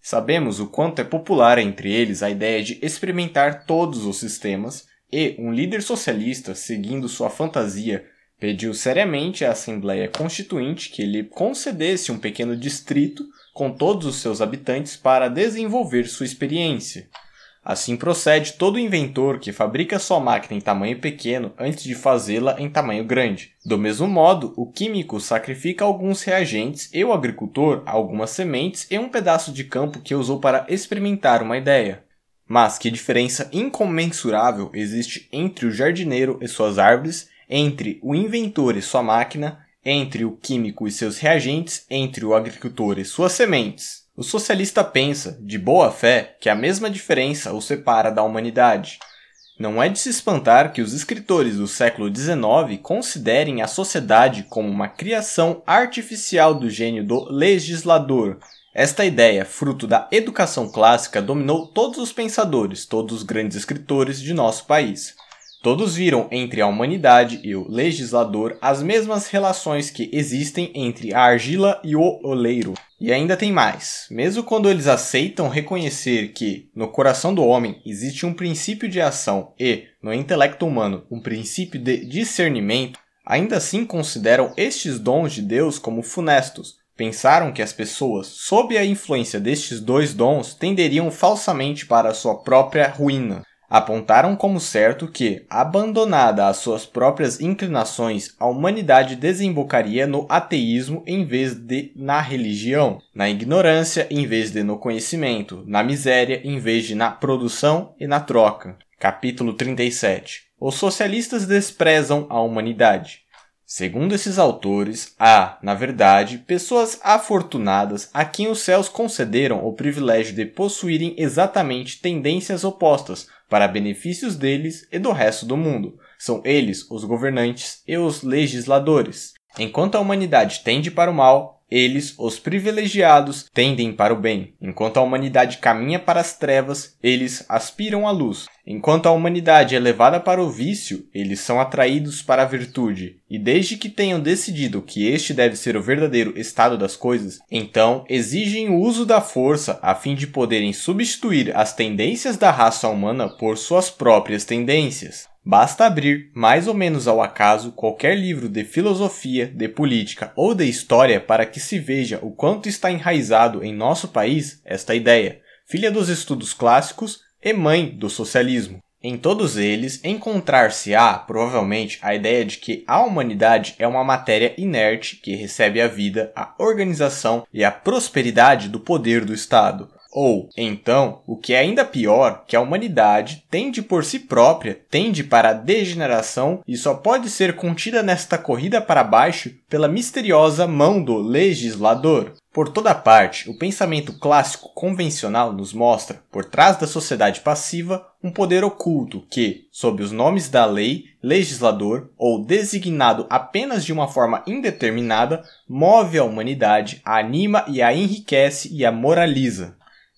Sabemos o quanto é popular entre eles a ideia de experimentar todos os sistemas, e um líder socialista, seguindo sua fantasia, pediu seriamente à Assembleia Constituinte que lhe concedesse um pequeno distrito com todos os seus habitantes para desenvolver sua experiência. Assim procede todo inventor que fabrica sua máquina em tamanho pequeno antes de fazê-la em tamanho grande. Do mesmo modo, o químico sacrifica alguns reagentes e o agricultor algumas sementes e um pedaço de campo que usou para experimentar uma ideia. Mas que diferença incomensurável existe entre o jardineiro e suas árvores entre o inventor e sua máquina, entre o químico e seus reagentes, entre o agricultor e suas sementes. O socialista pensa, de boa fé, que a mesma diferença o separa da humanidade. Não é de se espantar que os escritores do século XIX considerem a sociedade como uma criação artificial do gênio do legislador. Esta ideia, fruto da educação clássica, dominou todos os pensadores, todos os grandes escritores de nosso país. Todos viram entre a humanidade e o legislador as mesmas relações que existem entre a argila e o oleiro. E ainda tem mais. Mesmo quando eles aceitam reconhecer que no coração do homem existe um princípio de ação e no intelecto humano um princípio de discernimento, ainda assim consideram estes dons de Deus como funestos. Pensaram que as pessoas, sob a influência destes dois dons, tenderiam falsamente para a sua própria ruína apontaram como certo que, abandonada às suas próprias inclinações, a humanidade desembocaria no ateísmo em vez de na religião, na ignorância em vez de no conhecimento, na miséria em vez de na produção e na troca. Capítulo 37 Os socialistas desprezam a humanidade. Segundo esses autores, há, na verdade, pessoas afortunadas a quem os céus concederam o privilégio de possuírem exatamente tendências opostas para benefícios deles e do resto do mundo. São eles os governantes e os legisladores. Enquanto a humanidade tende para o mal, eles, os privilegiados, tendem para o bem. Enquanto a humanidade caminha para as trevas, eles aspiram à luz. Enquanto a humanidade é levada para o vício, eles são atraídos para a virtude. E desde que tenham decidido que este deve ser o verdadeiro estado das coisas, então exigem o uso da força a fim de poderem substituir as tendências da raça humana por suas próprias tendências. Basta abrir, mais ou menos ao acaso, qualquer livro de filosofia, de política ou de história para que se veja o quanto está enraizado em nosso país esta ideia, filha dos estudos clássicos e mãe do socialismo. Em todos eles, encontrar-se-á, provavelmente, a ideia de que a humanidade é uma matéria inerte que recebe a vida, a organização e a prosperidade do poder do Estado, ou, então, o que é ainda pior, que a humanidade tende por si própria, tende para a degeneração e só pode ser contida nesta corrida para baixo pela misteriosa mão do legislador. Por toda parte, o pensamento clássico convencional nos mostra, por trás da sociedade passiva, um poder oculto que, sob os nomes da lei, legislador ou designado apenas de uma forma indeterminada, move a humanidade, a anima e a enriquece e a moraliza.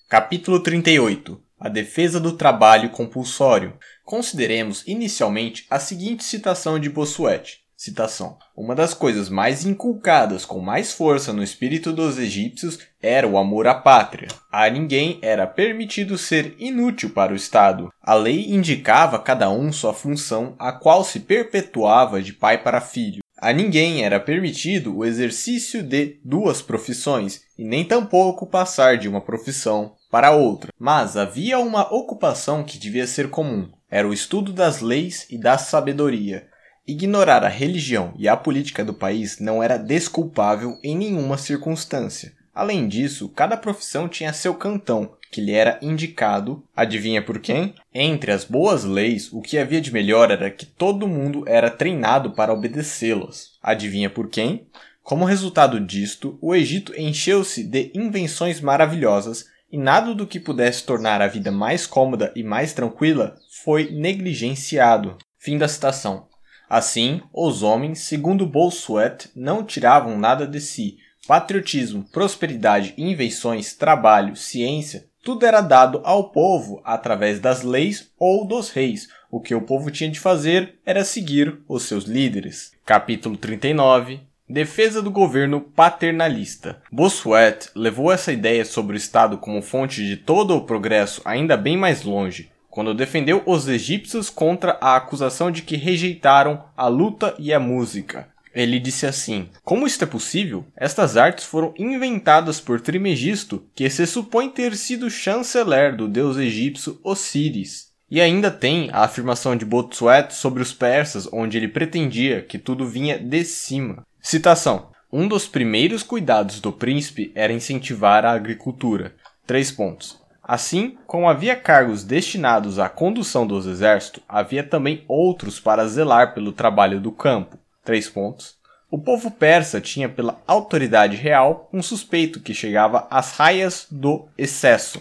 Capítulo 38 A defesa do trabalho compulsório. Consideremos inicialmente a seguinte citação de Bossuet. Citação: Uma das coisas mais inculcadas com mais força no espírito dos egípcios era o amor à pátria. A ninguém era permitido ser inútil para o Estado. A lei indicava a cada um sua função, a qual se perpetuava de pai para filho. A ninguém era permitido o exercício de duas profissões, e nem tampouco passar de uma profissão para outra. Mas havia uma ocupação que devia ser comum: era o estudo das leis e da sabedoria. Ignorar a religião e a política do país não era desculpável em nenhuma circunstância. Além disso, cada profissão tinha seu cantão, que lhe era indicado, adivinha por quem? Entre as boas leis, o que havia de melhor era que todo mundo era treinado para obedecê-las. Adivinha por quem? Como resultado disto, o Egito encheu-se de invenções maravilhosas e nada do que pudesse tornar a vida mais cômoda e mais tranquila foi negligenciado. Fim da citação. Assim, os homens, segundo Bossuet, não tiravam nada de si, patriotismo, prosperidade, invenções, trabalho, ciência, tudo era dado ao povo através das leis ou dos reis. O que o povo tinha de fazer era seguir os seus líderes. Capítulo 39 Defesa do governo paternalista. Bossuet levou essa ideia sobre o Estado como fonte de todo o progresso ainda bem mais longe, quando defendeu os egípcios contra a acusação de que rejeitaram a luta e a música, ele disse assim: Como isto é possível? Estas artes foram inventadas por Trimegisto, que se supõe ter sido chanceler do deus egípcio Osíris. E ainda tem a afirmação de Botsuet sobre os persas, onde ele pretendia que tudo vinha de cima. Citação: Um dos primeiros cuidados do príncipe era incentivar a agricultura. Três pontos. Assim, como havia cargos destinados à condução dos exércitos, havia também outros para zelar pelo trabalho do campo. Três pontos. O povo persa tinha pela autoridade real um suspeito que chegava às raias do excesso.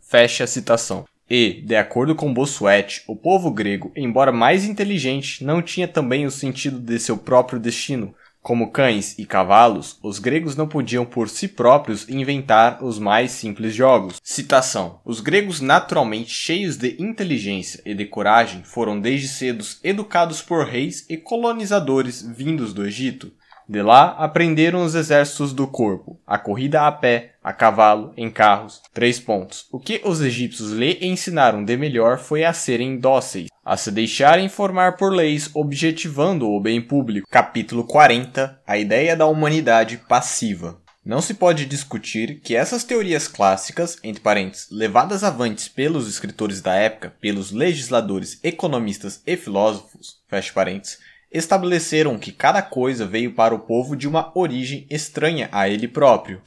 Fecha a citação. E, de acordo com Bossuet, o povo grego, embora mais inteligente, não tinha também o sentido de seu próprio destino, Como cães e cavalos, os gregos não podiam por si próprios inventar os mais simples jogos. Citação: Os gregos, naturalmente cheios de inteligência e de coragem, foram desde cedo educados por reis e colonizadores vindos do Egito. De lá aprenderam os exércitos do corpo, a corrida a pé, a cavalo, em carros. Três pontos. O que os egípcios lhe ensinaram de melhor foi a serem dóceis, a se deixarem formar por leis, objetivando o bem público. Capítulo 40 A ideia da humanidade passiva. Não se pode discutir que essas teorias clássicas, entre parênteses, levadas avantes pelos escritores da época, pelos legisladores, economistas e filósofos, fecha parênteses, estabeleceram que cada coisa veio para o povo de uma origem estranha a ele próprio.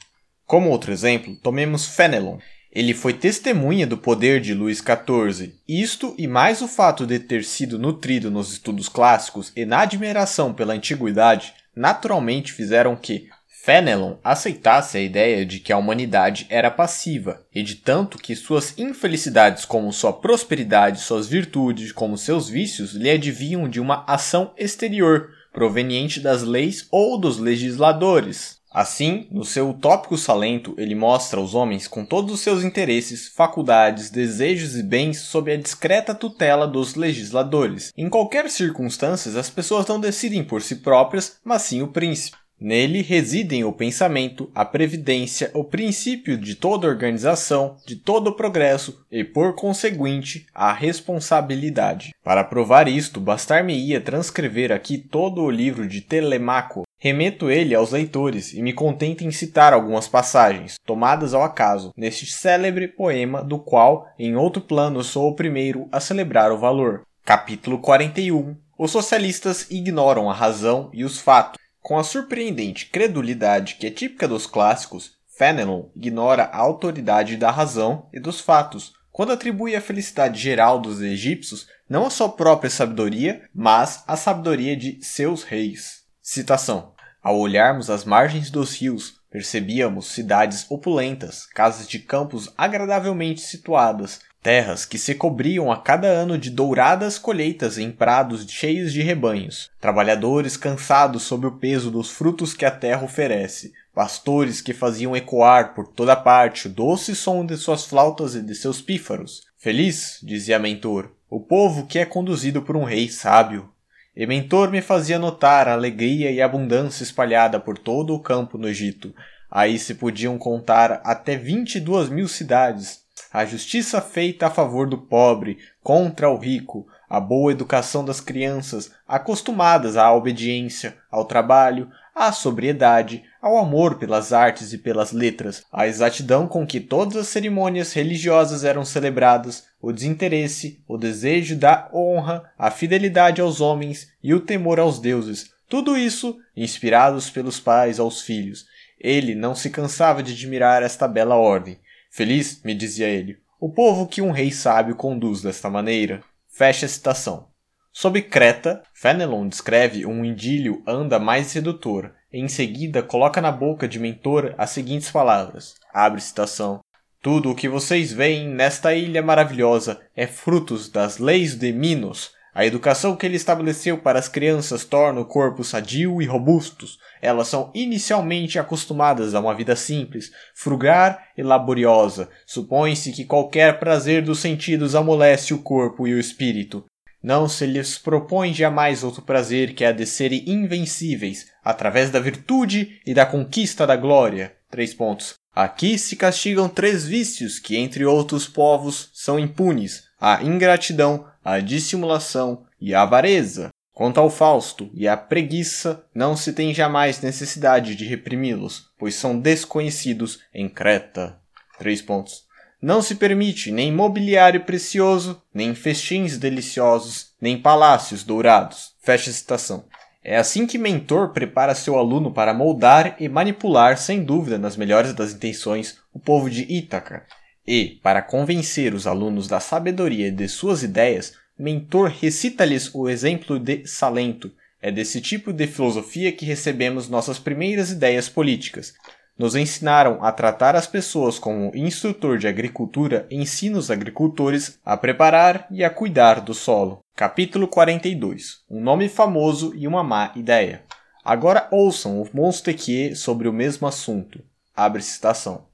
Como outro exemplo, tomemos Fenelon. Ele foi testemunha do poder de Luís XIV. Isto e mais o fato de ter sido nutrido nos estudos clássicos e na admiração pela antiguidade, naturalmente fizeram que, Fenelon aceitasse a ideia de que a humanidade era passiva, e de tanto que suas infelicidades, como sua prosperidade, suas virtudes, como seus vícios, lhe advinham de uma ação exterior, proveniente das leis ou dos legisladores. Assim, no seu utópico salento, ele mostra aos homens com todos os seus interesses, faculdades, desejos e bens sob a discreta tutela dos legisladores. Em qualquer circunstância, as pessoas não decidem por si próprias, mas sim o príncipe. Nele residem o pensamento, a previdência, o princípio de toda organização, de todo progresso e, por conseguinte, a responsabilidade. Para provar isto, bastar-me-ia transcrever aqui todo o livro de Telemaco. Remeto ele aos leitores e me contento em citar algumas passagens, tomadas ao acaso, neste célebre poema do qual, em outro plano, sou o primeiro a celebrar o valor. Capítulo 41 Os socialistas ignoram a razão e os fatos com a surpreendente credulidade que é típica dos clássicos, Fenelon ignora a autoridade da razão e dos fatos, quando atribui a felicidade geral dos egípcios não à sua própria sabedoria, mas à sabedoria de seus reis. Citação: Ao olharmos as margens dos rios, percebíamos cidades opulentas, casas de campos agradavelmente situadas, terras que se cobriam a cada ano de douradas colheitas em prados cheios de rebanhos, trabalhadores cansados sob o peso dos frutos que a terra oferece, pastores que faziam ecoar por toda parte o doce som de suas flautas e de seus pífaros. Feliz, dizia Mentor, o povo que é conduzido por um rei sábio. E Mentor me fazia notar a alegria e abundância espalhada por todo o campo no Egito. Aí se podiam contar até vinte e duas mil cidades, a justiça feita a favor do pobre, contra o rico, a boa educação das crianças, acostumadas à obediência, ao trabalho, à sobriedade, ao amor pelas artes e pelas letras, a exatidão com que todas as cerimônias religiosas eram celebradas, o desinteresse, o desejo da honra, a fidelidade aos homens e o temor aos deuses, tudo isso inspirados pelos pais aos filhos. Ele não se cansava de admirar esta bela ordem, Feliz, me dizia ele, o povo que um rei sábio conduz desta maneira. Fecha a citação. Sob Creta, Fenelon descreve um indílio anda mais sedutor. E em seguida, coloca na boca de Mentor as seguintes palavras. Abre citação. Tudo o que vocês veem nesta ilha maravilhosa é frutos das leis de Minos, a educação que ele estabeleceu para as crianças torna o corpo sadio e robusto. Elas são inicialmente acostumadas a uma vida simples, frugar e laboriosa. Supõe-se que qualquer prazer dos sentidos amolece o corpo e o espírito. Não se lhes propõe jamais outro prazer que a de serem invencíveis, através da virtude e da conquista da glória. Três pontos. Aqui se castigam três vícios que, entre outros povos, são impunes: a ingratidão, a dissimulação e a avareza. Quanto ao Fausto e à preguiça, não se tem jamais necessidade de reprimi-los, pois são desconhecidos em Creta. Três pontos. Não se permite nem mobiliário precioso, nem festins deliciosos, nem palácios dourados. Fecha citação. É assim que mentor prepara seu aluno para moldar e manipular, sem dúvida, nas melhores das intenções, o povo de Ítaca, e, para convencer os alunos da sabedoria de suas ideias, Mentor recita-lhes o exemplo de Salento. É desse tipo de filosofia que recebemos nossas primeiras ideias políticas. Nos ensinaram a tratar as pessoas como instrutor de agricultura, ensina os agricultores a preparar e a cuidar do solo. Capítulo 42 Um nome famoso e uma má ideia. Agora ouçam o Montesquieu sobre o mesmo assunto. Abre citação.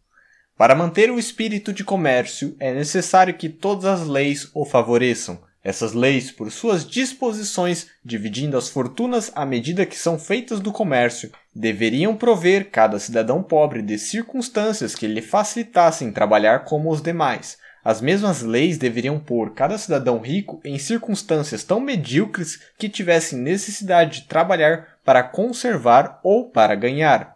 Para manter o espírito de comércio, é necessário que todas as leis o favoreçam. Essas leis, por suas disposições, dividindo as fortunas à medida que são feitas do comércio, deveriam prover cada cidadão pobre de circunstâncias que lhe facilitassem trabalhar como os demais. As mesmas leis deveriam pôr cada cidadão rico em circunstâncias tão medíocres que tivessem necessidade de trabalhar para conservar ou para ganhar.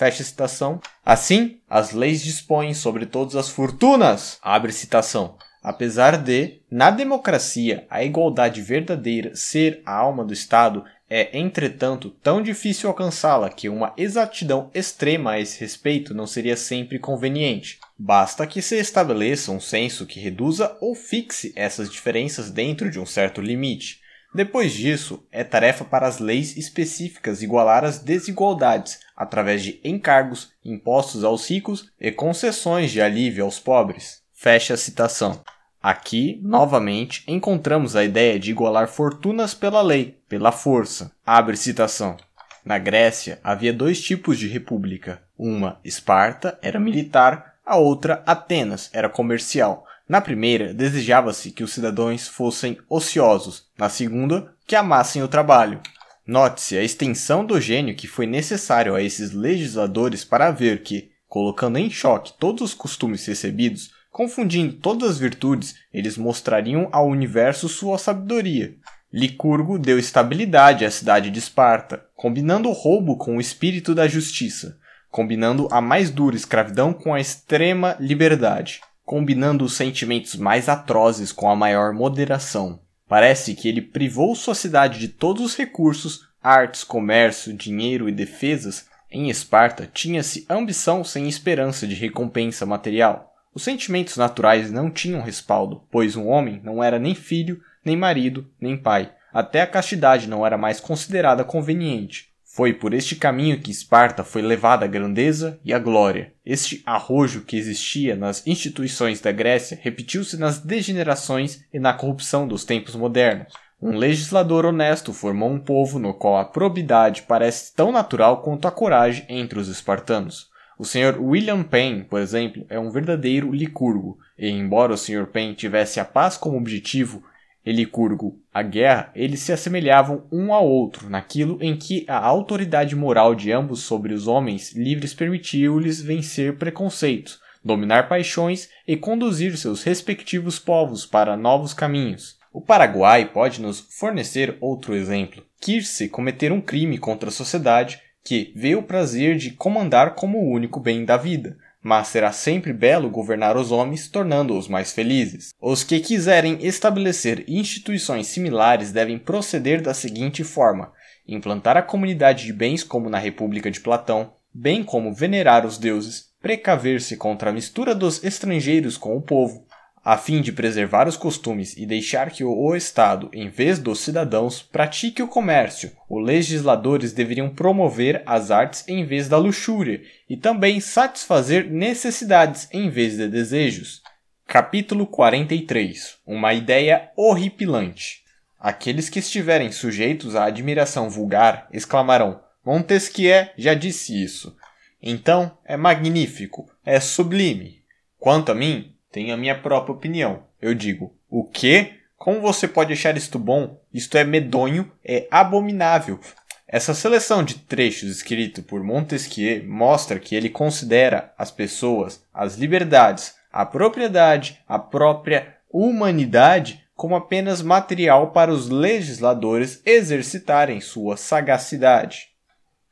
Fecha citação. Assim, as leis dispõem sobre todas as fortunas. Abre citação. Apesar de, na democracia, a igualdade verdadeira ser a alma do Estado, é, entretanto, tão difícil alcançá-la que uma exatidão extrema a esse respeito não seria sempre conveniente. Basta que se estabeleça um censo que reduza ou fixe essas diferenças dentro de um certo limite. Depois disso, é tarefa para as leis específicas igualar as desigualdades através de encargos, impostos aos ricos e concessões de alívio aos pobres. Fecha a citação. Aqui, novamente, encontramos a ideia de igualar fortunas pela lei, pela força. Abre citação. Na Grécia havia dois tipos de república. Uma, Esparta, era militar, a outra, Atenas, era comercial. Na primeira, desejava-se que os cidadãos fossem ociosos, na segunda, que amassem o trabalho. Note-se a extensão do gênio que foi necessário a esses legisladores para ver que, colocando em choque todos os costumes recebidos, confundindo todas as virtudes, eles mostrariam ao universo sua sabedoria. Licurgo deu estabilidade à cidade de Esparta, combinando o roubo com o espírito da justiça, combinando a mais dura escravidão com a extrema liberdade combinando os sentimentos mais atrozes com a maior moderação. Parece que ele privou sua cidade de todos os recursos, artes, comércio, dinheiro e defesas. Em Esparta, tinha-se ambição sem esperança de recompensa material. Os sentimentos naturais não tinham respaldo, pois um homem não era nem filho, nem marido, nem pai. Até a castidade não era mais considerada conveniente. Foi por este caminho que Esparta foi levada à grandeza e à glória. Este arrojo que existia nas instituições da Grécia repetiu-se nas degenerações e na corrupção dos tempos modernos. Um legislador honesto formou um povo no qual a probidade parece tão natural quanto a coragem entre os espartanos. O Sr. William Penn, por exemplo, é um verdadeiro licurgo, e embora o Sr. Penn tivesse a paz como objetivo, Elicurgo, a guerra, eles se assemelhavam um ao outro naquilo em que a autoridade moral de ambos sobre os homens livres permitiu-lhes vencer preconceitos, dominar paixões e conduzir seus respectivos povos para novos caminhos. O Paraguai pode nos fornecer outro exemplo. Quis-se cometer um crime contra a sociedade que vê o prazer de comandar como o único bem da vida, mas será sempre belo governar os homens, tornando-os mais felizes. Os que quiserem estabelecer instituições similares devem proceder da seguinte forma: implantar a comunidade de bens como na República de Platão, bem como venerar os deuses, precaver-se contra a mistura dos estrangeiros com o povo, a fim de preservar os costumes e deixar que o Estado, em vez dos cidadãos, pratique o comércio, os legisladores deveriam promover as artes em vez da luxúria e também satisfazer necessidades em vez de desejos. Capítulo 43 Uma ideia horripilante. Aqueles que estiverem sujeitos à admiração vulgar exclamarão: Montesquieu já disse isso. Então é magnífico, é sublime. Quanto a mim, tenho a minha própria opinião. Eu digo, o quê? Como você pode achar isto bom? Isto é medonho, é abominável. Essa seleção de trechos escrito por Montesquieu mostra que ele considera as pessoas, as liberdades, a propriedade, a própria humanidade como apenas material para os legisladores exercitarem sua sagacidade.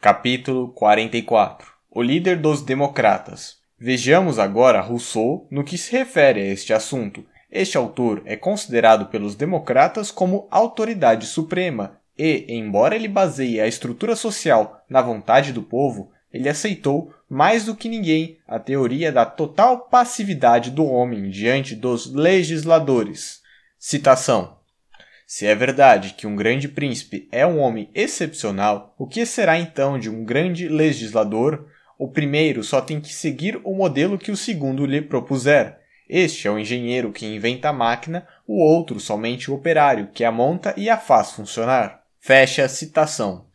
Capítulo 44 O líder dos democratas Vejamos agora Rousseau no que se refere a este assunto. Este autor é considerado pelos democratas como autoridade suprema e, embora ele baseie a estrutura social na vontade do povo, ele aceitou mais do que ninguém a teoria da total passividade do homem diante dos legisladores. Citação: Se é verdade que um grande príncipe é um homem excepcional, o que será então de um grande legislador? O primeiro só tem que seguir o modelo que o segundo lhe propuser. Este é o engenheiro que inventa a máquina, o outro somente o operário que a monta e a faz funcionar. Fecha a citação.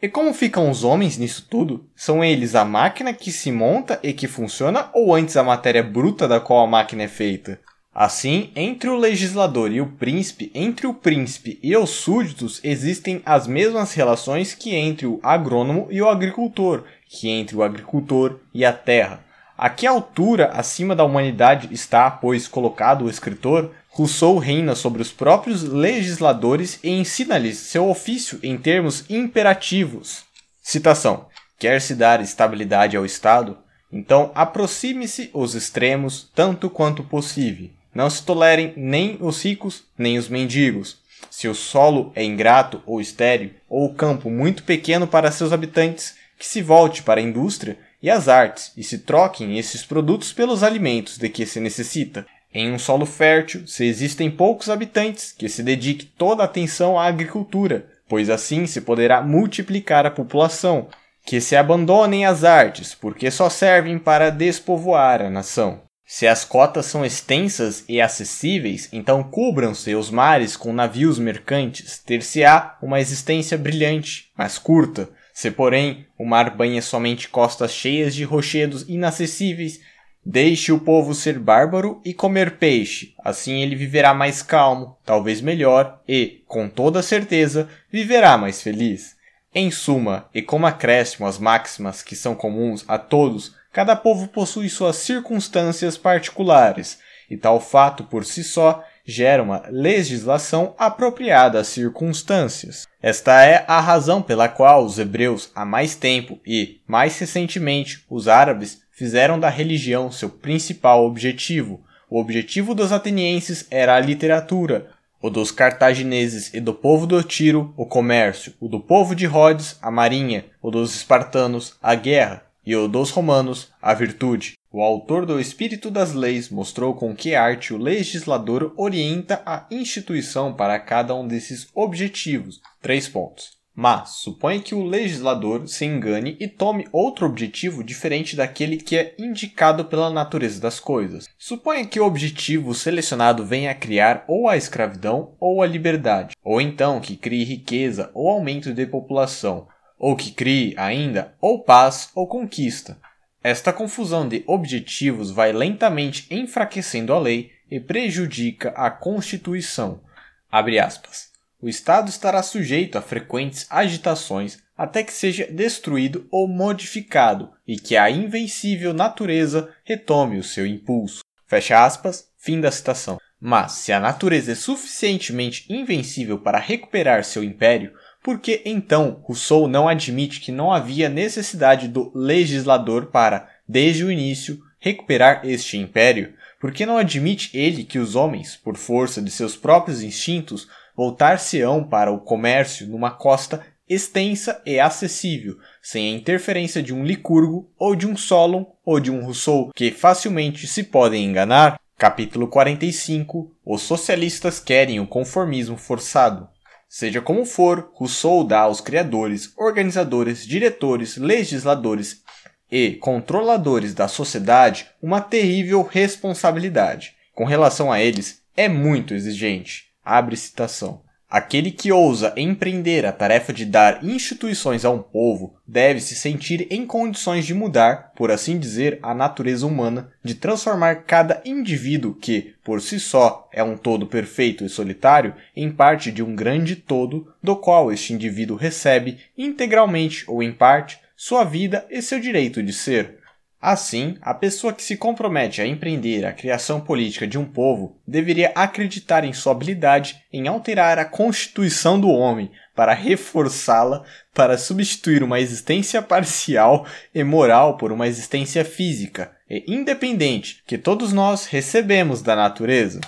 E como ficam os homens nisso tudo? São eles a máquina que se monta e que funciona ou antes a matéria bruta da qual a máquina é feita? Assim, entre o legislador e o príncipe, entre o príncipe e os súditos, existem as mesmas relações que entre o agrônomo e o agricultor, que entre o agricultor e a terra. A que altura acima da humanidade está, pois, colocado o escritor? Rousseau reina sobre os próprios legisladores e ensina-lhes seu ofício em termos imperativos. Citação: Quer se dar estabilidade ao Estado? Então aproxime-se os extremos tanto quanto possível. Não se tolerem nem os ricos nem os mendigos. Se o solo é ingrato ou estéril, ou o campo muito pequeno para seus habitantes, que se volte para a indústria e as artes e se troquem esses produtos pelos alimentos de que se necessita. Em um solo fértil, se existem poucos habitantes, que se dedique toda a atenção à agricultura, pois assim se poderá multiplicar a população. Que se abandonem as artes, porque só servem para despovoar a nação. Se as cotas são extensas e acessíveis, então cubram-se os mares com navios mercantes, ter-se-á uma existência brilhante, mas curta, se, porém, o mar banha somente costas cheias de rochedos inacessíveis, deixe o povo ser bárbaro e comer peixe, assim ele viverá mais calmo, talvez melhor e, com toda certeza, viverá mais feliz. Em suma, e como acréscimo às máximas que são comuns a todos, cada povo possui suas circunstâncias particulares, e tal fato por si só gera uma legislação apropriada às circunstâncias. Esta é a razão pela qual os hebreus há mais tempo e, mais recentemente, os árabes fizeram da religião seu principal objetivo. O objetivo dos atenienses era a literatura, o dos cartagineses e do povo do Tiro, o comércio, o do povo de Rhodes, a marinha, o dos espartanos, a guerra, e o dos romanos, a virtude. O autor do Espírito das Leis mostrou com que arte o legislador orienta a instituição para cada um desses objetivos. Três pontos. Mas suponha que o legislador se engane e tome outro objetivo diferente daquele que é indicado pela natureza das coisas. Suponha que o objetivo selecionado venha a criar ou a escravidão ou a liberdade, ou então que crie riqueza ou aumento de população, ou que crie ainda ou paz ou conquista. Esta confusão de objetivos vai lentamente enfraquecendo a lei e prejudica a Constituição. O Estado estará sujeito a frequentes agitações até que seja destruído ou modificado e que a invencível natureza retome o seu impulso. Fecha aspas, fim da citação. Mas, se a natureza é suficientemente invencível para recuperar seu império, porque então Rousseau não admite que não havia necessidade do legislador para, desde o início, recuperar este império? Porque não admite ele que os homens, por força de seus próprios instintos, voltar-se-ão para o comércio numa costa extensa e acessível, sem a interferência de um Licurgo ou de um Solon ou de um Rousseau, que facilmente se podem enganar? Capítulo 45 Os socialistas querem o conformismo forçado. Seja como for, Rousseau dá aos criadores, organizadores, diretores, legisladores e controladores da sociedade uma terrível responsabilidade. Com relação a eles, é muito exigente. Abre citação. Aquele que ousa empreender a tarefa de dar instituições a um povo deve se sentir em condições de mudar, por assim dizer, a natureza humana, de transformar cada indivíduo que, por si só, é um todo perfeito e solitário, em parte de um grande todo, do qual este indivíduo recebe, integralmente ou em parte, sua vida e seu direito de ser. Assim, a pessoa que se compromete a empreender a criação política de um povo deveria acreditar em sua habilidade em alterar a constituição do homem para reforçá-la para substituir uma existência parcial e moral por uma existência física e independente que todos nós recebemos da natureza.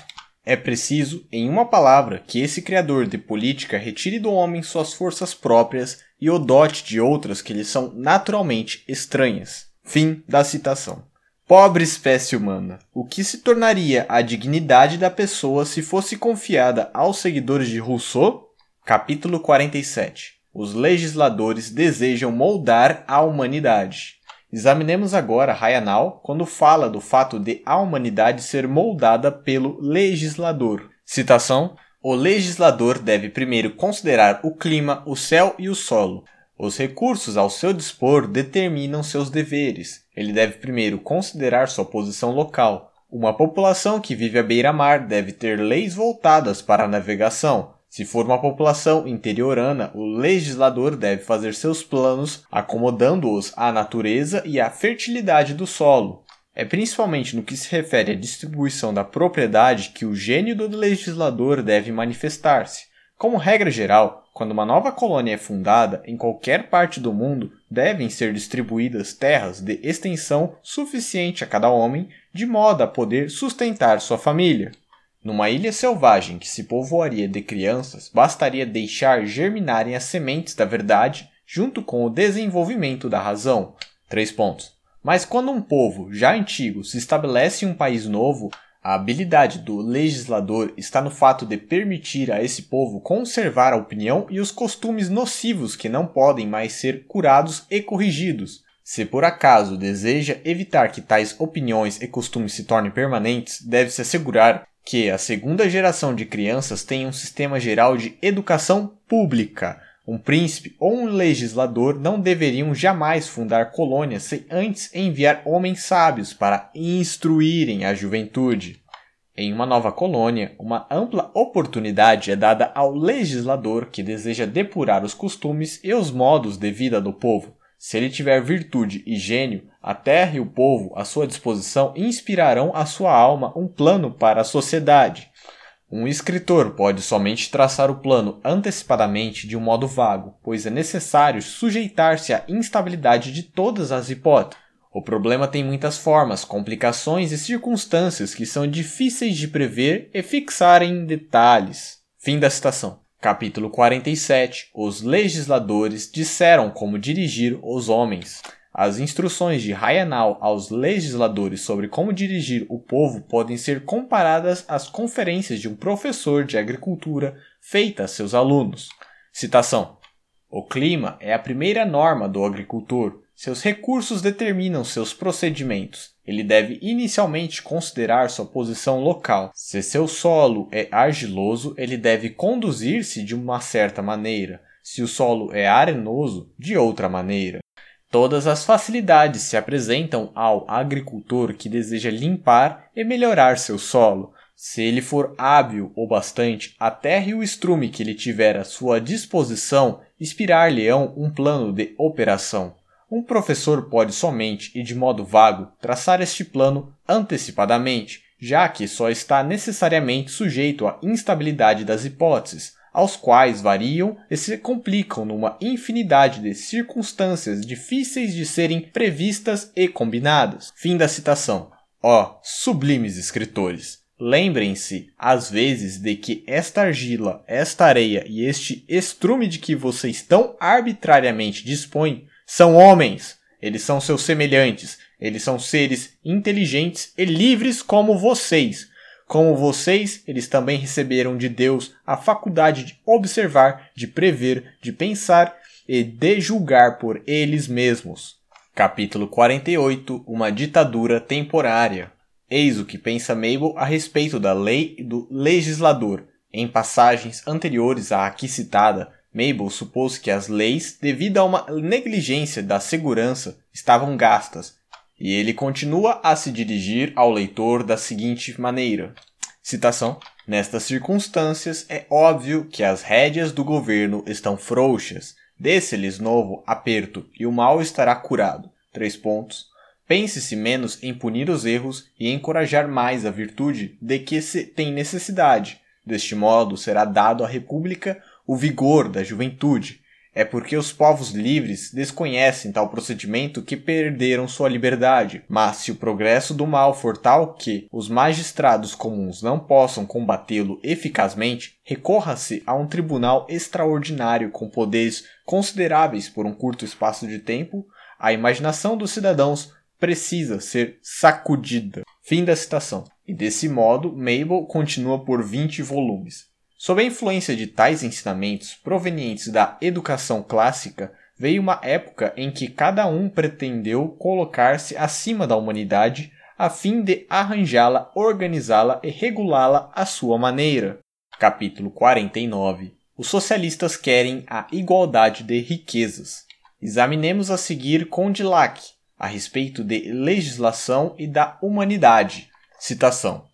É preciso, em uma palavra, que esse criador de política retire do homem suas forças próprias e o dote de outras que lhe são naturalmente estranhas. Fim da citação. Pobre espécie humana, o que se tornaria a dignidade da pessoa se fosse confiada aos seguidores de Rousseau? Capítulo 47 Os legisladores desejam moldar a humanidade. Examinemos agora Rayanal quando fala do fato de a humanidade ser moldada pelo legislador. Citação: O legislador deve primeiro considerar o clima, o céu e o solo, Os recursos ao seu dispor determinam seus deveres. Ele deve primeiro considerar sua posição local. Uma população que vive à beira-mar deve ter leis voltadas para a navegação. Se for uma população interiorana, o legislador deve fazer seus planos acomodando-os à natureza e à fertilidade do solo. É principalmente no que se refere à distribuição da propriedade que o gênio do legislador deve manifestar-se. Como regra geral, quando uma nova colônia é fundada em qualquer parte do mundo, devem ser distribuídas terras de extensão suficiente a cada homem, de modo a poder sustentar sua família. Numa ilha selvagem que se povoaria de crianças, bastaria deixar germinarem as sementes da verdade junto com o desenvolvimento da razão. Três pontos. Mas quando um povo já antigo se estabelece em um país novo, a habilidade do legislador está no fato de permitir a esse povo conservar a opinião e os costumes nocivos que não podem mais ser curados e corrigidos. Se por acaso deseja evitar que tais opiniões e costumes se tornem permanentes, deve-se assegurar que a segunda geração de crianças tenha um sistema geral de educação pública. Um príncipe ou um legislador não deveriam jamais fundar colônias sem antes enviar homens sábios para instruírem a juventude. Em uma nova colônia, uma ampla oportunidade é dada ao legislador que deseja depurar os costumes e os modos de vida do povo. Se ele tiver virtude e gênio, a terra e o povo à sua disposição inspirarão a sua alma um plano para a sociedade. Um escritor pode somente traçar o plano antecipadamente de um modo vago, pois é necessário sujeitar-se à instabilidade de todas as hipóteses. O problema tem muitas formas, complicações e circunstâncias que são difíceis de prever e fixar em detalhes. Fim da citação. Capítulo 47 Os legisladores disseram como dirigir os homens. As instruções de Rayanal aos legisladores sobre como dirigir o povo podem ser comparadas às conferências de um professor de agricultura feitas a seus alunos. Citação: O clima é a primeira norma do agricultor. Seus recursos determinam seus procedimentos. Ele deve inicialmente considerar sua posição local. Se seu solo é argiloso, ele deve conduzir-se de uma certa maneira. Se o solo é arenoso, de outra maneira. Todas as facilidades se apresentam ao agricultor que deseja limpar e melhorar seu solo. Se ele for hábil o bastante, a terra e o estrume que ele tiver à sua disposição inspirar-lhe-ão um plano de operação. Um professor pode somente e de modo vago traçar este plano antecipadamente, já que só está necessariamente sujeito à instabilidade das hipóteses, aos quais variam e se complicam numa infinidade de circunstâncias difíceis de serem previstas e combinadas. Fim da citação. Ó, oh, sublimes escritores! Lembrem-se, às vezes, de que esta argila, esta areia e este estrume de que vocês tão arbitrariamente dispõem são homens. Eles são seus semelhantes. Eles são seres inteligentes e livres como vocês como vocês, eles também receberam de Deus a faculdade de observar, de prever, de pensar e de julgar por eles mesmos. Capítulo 48 Uma ditadura temporária. Eis o que pensa Mabel a respeito da lei e do legislador. Em passagens anteriores à aqui citada, Mabel supôs que as leis, devido a uma negligência da segurança, estavam gastas e ele continua a se dirigir ao leitor da seguinte maneira: Citação. Nestas circunstâncias, é óbvio que as rédeas do governo estão frouxas. Desse-lhes novo aperto e o mal estará curado. Três pontos. Pense-se menos em punir os erros e encorajar mais a virtude de que se tem necessidade. Deste modo será dado à República o vigor da juventude, é porque os povos livres desconhecem tal procedimento que perderam sua liberdade. Mas se o progresso do mal for tal que os magistrados comuns não possam combatê-lo eficazmente, recorra-se a um tribunal extraordinário com poderes consideráveis por um curto espaço de tempo, a imaginação dos cidadãos precisa ser sacudida. Fim da citação. E desse modo, Mabel continua por 20 volumes. Sob a influência de tais ensinamentos provenientes da educação clássica, veio uma época em que cada um pretendeu colocar-se acima da humanidade a fim de arranjá-la, organizá-la e regulá-la à sua maneira. Capítulo 49 Os socialistas querem a igualdade de riquezas. Examinemos a seguir Condillac, a respeito de legislação e da humanidade. Citação.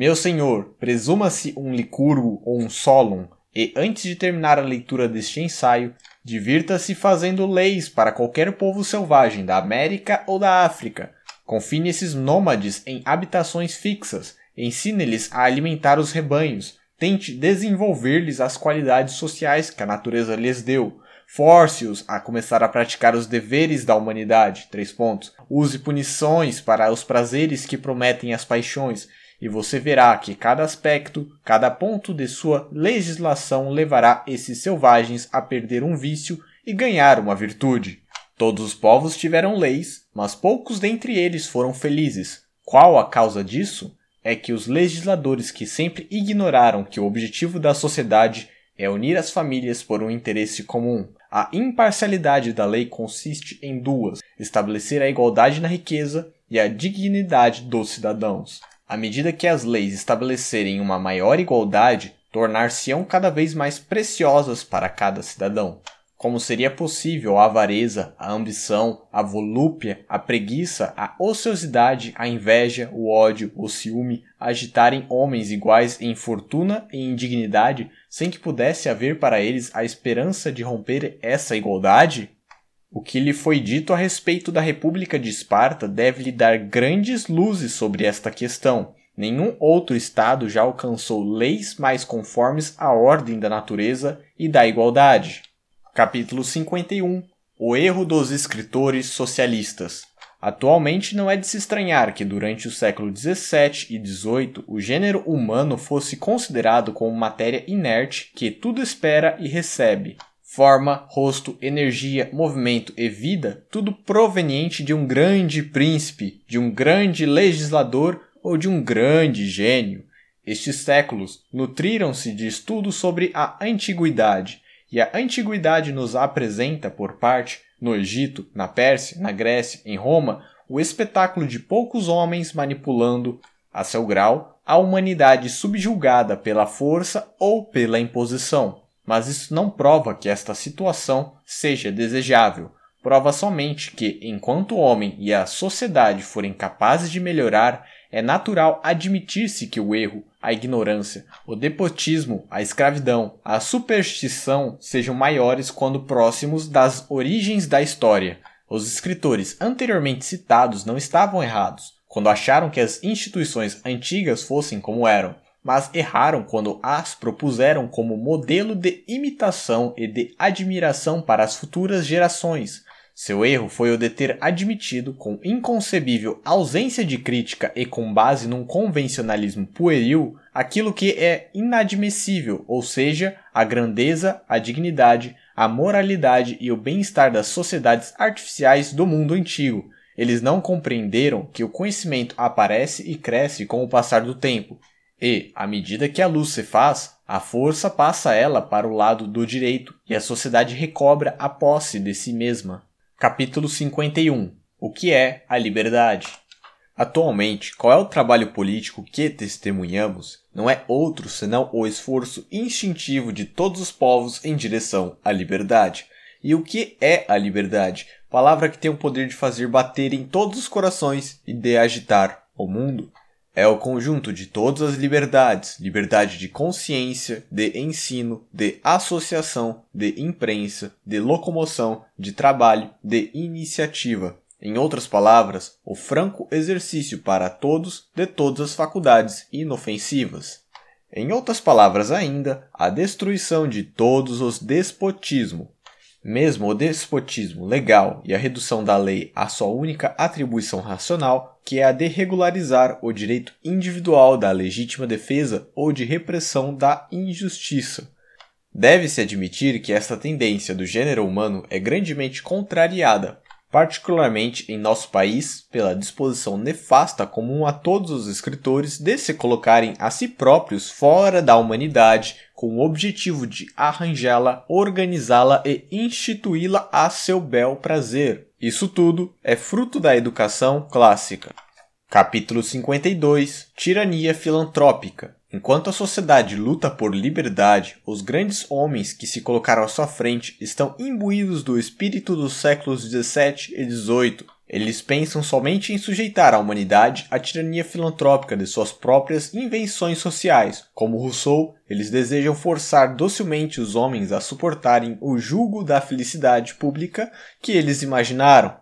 Meu senhor, presuma-se um licurgo ou um solum, e antes de terminar a leitura deste ensaio, divirta-se fazendo leis para qualquer povo selvagem da América ou da África. Confine esses nômades em habitações fixas, ensine-lhes a alimentar os rebanhos, tente desenvolver-lhes as qualidades sociais que a natureza lhes deu, Force-os a começar a praticar os deveres da humanidade. Três pontos. Use punições para os prazeres que prometem as paixões, e você verá que cada aspecto, cada ponto de sua legislação levará esses selvagens a perder um vício e ganhar uma virtude. Todos os povos tiveram leis, mas poucos dentre eles foram felizes. Qual a causa disso? É que os legisladores que sempre ignoraram que o objetivo da sociedade é unir as famílias por um interesse comum. A imparcialidade da lei consiste em duas: estabelecer a igualdade na riqueza e a dignidade dos cidadãos. À medida que as leis estabelecerem uma maior igualdade, tornar-se-ão cada vez mais preciosas para cada cidadão. Como seria possível a avareza, a ambição, a volúpia, a preguiça, a ociosidade, a inveja, o ódio, o ciúme agitarem homens iguais em fortuna e indignidade sem que pudesse haver para eles a esperança de romper essa igualdade? O que lhe foi dito a respeito da República de Esparta deve lhe dar grandes luzes sobre esta questão. Nenhum outro Estado já alcançou leis mais conformes à ordem da natureza e da igualdade. Capítulo 51 O erro dos escritores socialistas. Atualmente não é de se estranhar que durante o século XVII e XVIII o gênero humano fosse considerado como matéria inerte que tudo espera e recebe. Forma, rosto, energia, movimento e vida, tudo proveniente de um grande príncipe, de um grande legislador ou de um grande gênio. Estes séculos nutriram-se de estudos sobre a antiguidade, e a antiguidade nos apresenta, por parte, no Egito, na Pérsia, na Grécia, em Roma, o espetáculo de poucos homens manipulando, a seu grau, a humanidade subjugada pela força ou pela imposição. Mas isso não prova que esta situação seja desejável. Prova somente que, enquanto o homem e a sociedade forem capazes de melhorar, é natural admitir-se que o erro, a ignorância, o despotismo, a escravidão, a superstição sejam maiores quando próximos das origens da história. Os escritores anteriormente citados não estavam errados quando acharam que as instituições antigas fossem como eram, mas erraram quando as propuseram como modelo de imitação e de admiração para as futuras gerações, seu erro foi o de ter admitido, com inconcebível ausência de crítica e com base num convencionalismo pueril, aquilo que é inadmissível, ou seja, a grandeza, a dignidade, a moralidade e o bem-estar das sociedades artificiais do mundo antigo. Eles não compreenderam que o conhecimento aparece e cresce com o passar do tempo, e, à medida que a luz se faz, a força passa ela para o lado do direito e a sociedade recobra a posse de si mesma. Capítulo 51 O que é a liberdade? Atualmente, qual é o trabalho político que testemunhamos? Não é outro senão o esforço instintivo de todos os povos em direção à liberdade. E o que é a liberdade? Palavra que tem o poder de fazer bater em todos os corações e de agitar o mundo é o conjunto de todas as liberdades: liberdade de consciência, de ensino, de associação, de imprensa, de locomoção, de trabalho, de iniciativa. Em outras palavras, o franco exercício para todos de todas as faculdades inofensivas. Em outras palavras ainda, a destruição de todos os despotismos, mesmo o despotismo legal e a redução da lei à sua única atribuição racional, que é a de regularizar o direito individual da legítima defesa ou de repressão da injustiça. Deve-se admitir que esta tendência do gênero humano é grandemente contrariada particularmente em nosso país, pela disposição nefasta comum a todos os escritores de se colocarem a si próprios fora da humanidade com o objetivo de arranjá-la, organizá-la e instituí-la a seu bel prazer. Isso tudo é fruto da educação clássica. Capítulo 52 Tirania filantrópica Enquanto a sociedade luta por liberdade, os grandes homens que se colocaram à sua frente estão imbuídos do espírito dos séculos 17 e 18. Eles pensam somente em sujeitar a humanidade à tirania filantrópica de suas próprias invenções sociais. Como Rousseau, eles desejam forçar docilmente os homens a suportarem o jugo da felicidade pública que eles imaginaram.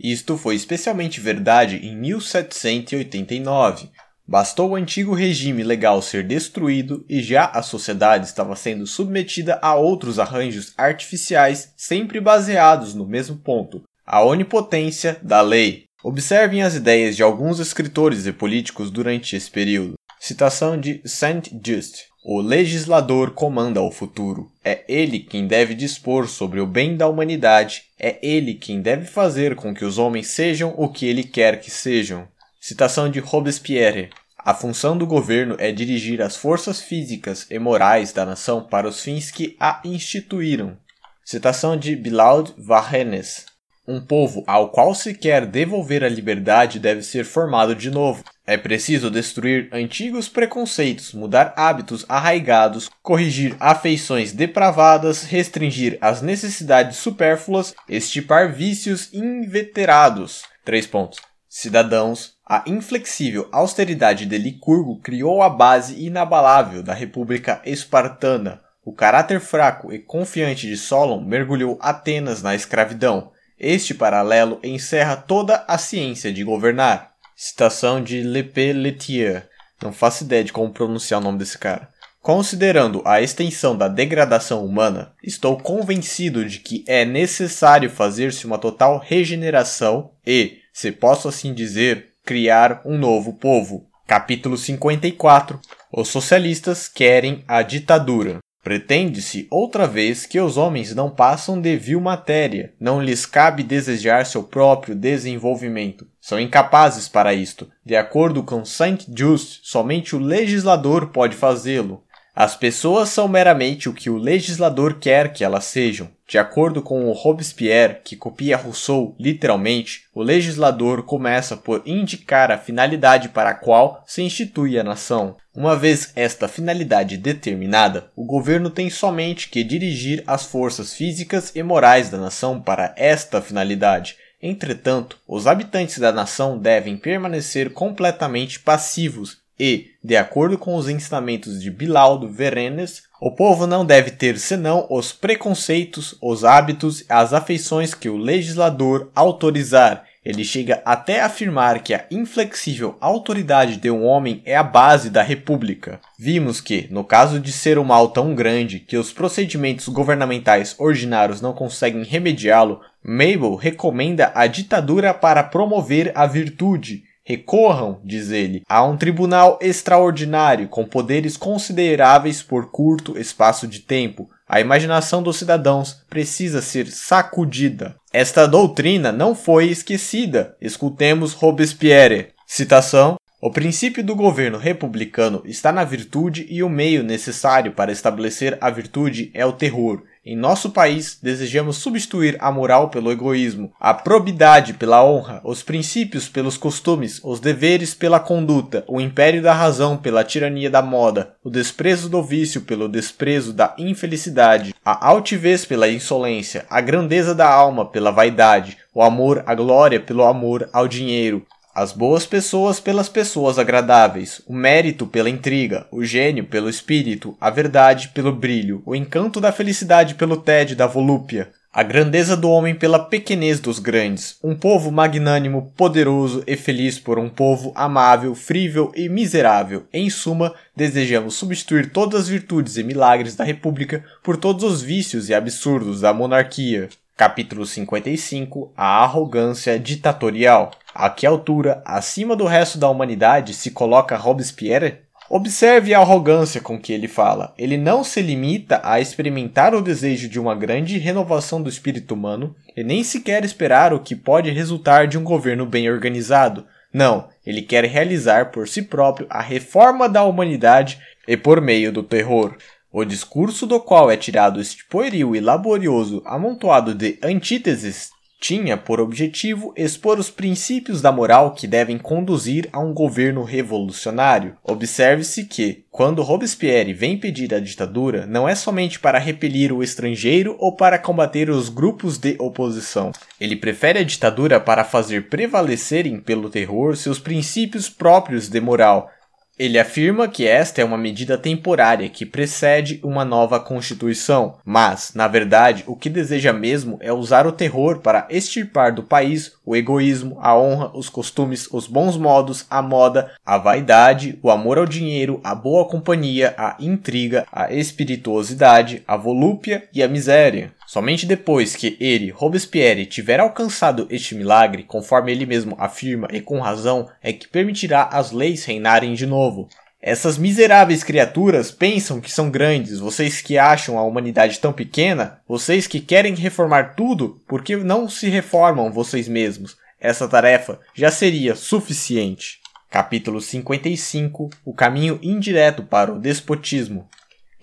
Isto foi especialmente verdade em 1789, Bastou o antigo regime legal ser destruído e já a sociedade estava sendo submetida a outros arranjos artificiais sempre baseados no mesmo ponto, a onipotência da lei. Observem as ideias de alguns escritores e políticos durante esse período. Citação de Saint Just. O legislador comanda o futuro. É ele quem deve dispor sobre o bem da humanidade. É ele quem deve fazer com que os homens sejam o que ele quer que sejam. Citação de Robespierre. A função do governo é dirigir as forças físicas e morais da nação para os fins que a instituíram. Citação de Bilaud Varrenes. Um povo ao qual se quer devolver a liberdade deve ser formado de novo. É preciso destruir antigos preconceitos, mudar hábitos arraigados, corrigir afeições depravadas, restringir as necessidades supérfluas, estipar vícios inveterados. Três pontos. Cidadãos, a inflexível austeridade de Licurgo criou a base inabalável da República Espartana. O caráter fraco e confiante de Solon mergulhou Atenas na escravidão. Este paralelo encerra toda a ciência de governar. Citação de Le Pelletier. Não faço ideia de como pronunciar o nome desse cara. Considerando a extensão da degradação humana, estou convencido de que é necessário fazer-se uma total regeneração e, se posso assim dizer, criar um novo povo. Capítulo 54 Os socialistas querem a ditadura. Pretende-se outra vez que os homens não passam de vil matéria, não lhes cabe desejar seu próprio desenvolvimento. São incapazes para isto. De acordo com Saint Just, somente o legislador pode fazê-lo. As pessoas são meramente o que o legislador quer que elas sejam. De acordo com Robespierre, que copia Rousseau literalmente, o legislador começa por indicar a finalidade para a qual se institui a nação. Uma vez esta finalidade determinada, o governo tem somente que dirigir as forças físicas e morais da nação para esta finalidade. Entretanto, os habitantes da nação devem permanecer completamente passivos e, de acordo com os ensinamentos de Bilaldo Verenes, o povo não deve ter senão os preconceitos, os hábitos e as afeições que o legislador autorizar. Ele chega até a afirmar que a inflexível autoridade de um homem é a base da república. Vimos que, no caso de ser um mal tão grande que os procedimentos governamentais ordinários não conseguem remediá-lo, Mabel recomenda a ditadura para promover a virtude Recorram, diz ele, a um tribunal extraordinário com poderes consideráveis por curto espaço de tempo. A imaginação dos cidadãos precisa ser sacudida. Esta doutrina não foi esquecida. Escutemos Robespierre. Citação: O princípio do governo republicano está na virtude e o meio necessário para estabelecer a virtude é o terror. Em nosso país, desejamos substituir a moral pelo egoísmo, a probidade pela honra, os princípios pelos costumes, os deveres pela conduta, o império da razão pela tirania da moda, o desprezo do vício pelo desprezo da infelicidade, a altivez pela insolência, a grandeza da alma pela vaidade, o amor à glória pelo amor ao dinheiro, as boas pessoas pelas pessoas agradáveis, o mérito pela intriga, o gênio pelo espírito, a verdade pelo brilho, o encanto da felicidade pelo tédio da volúpia, a grandeza do homem pela pequenez dos grandes, um povo magnânimo, poderoso e feliz por um povo amável, frível e miserável. Em suma, desejamos substituir todas as virtudes e milagres da República por todos os vícios e absurdos da monarquia. Capítulo 55 A arrogância ditatorial. A que altura, acima do resto da humanidade, se coloca Robespierre? Observe a arrogância com que ele fala. Ele não se limita a experimentar o desejo de uma grande renovação do espírito humano e nem sequer esperar o que pode resultar de um governo bem organizado. Não, ele quer realizar por si próprio a reforma da humanidade e por meio do terror. O discurso do qual é tirado este pueril e laborioso amontoado de antíteses tinha por objetivo expor os princípios da moral que devem conduzir a um governo revolucionário. Observe-se que, quando Robespierre vem pedir a ditadura, não é somente para repelir o estrangeiro ou para combater os grupos de oposição. Ele prefere a ditadura para fazer prevalecerem pelo terror seus princípios próprios de moral, ele afirma que esta é uma medida temporária que precede uma nova Constituição, mas, na verdade, o que deseja mesmo é usar o terror para extirpar do país o egoísmo, a honra, os costumes, os bons modos, a moda, a vaidade, o amor ao dinheiro, a boa companhia, a intriga, a espirituosidade, a volúpia e a miséria. Somente depois que ele, Robespierre, tiver alcançado este milagre, conforme ele mesmo afirma e com razão, é que permitirá as leis reinarem de novo. Essas miseráveis criaturas pensam que são grandes, vocês que acham a humanidade tão pequena, vocês que querem reformar tudo, porque não se reformam vocês mesmos? Essa tarefa já seria suficiente. Capítulo 55 O caminho indireto para o despotismo.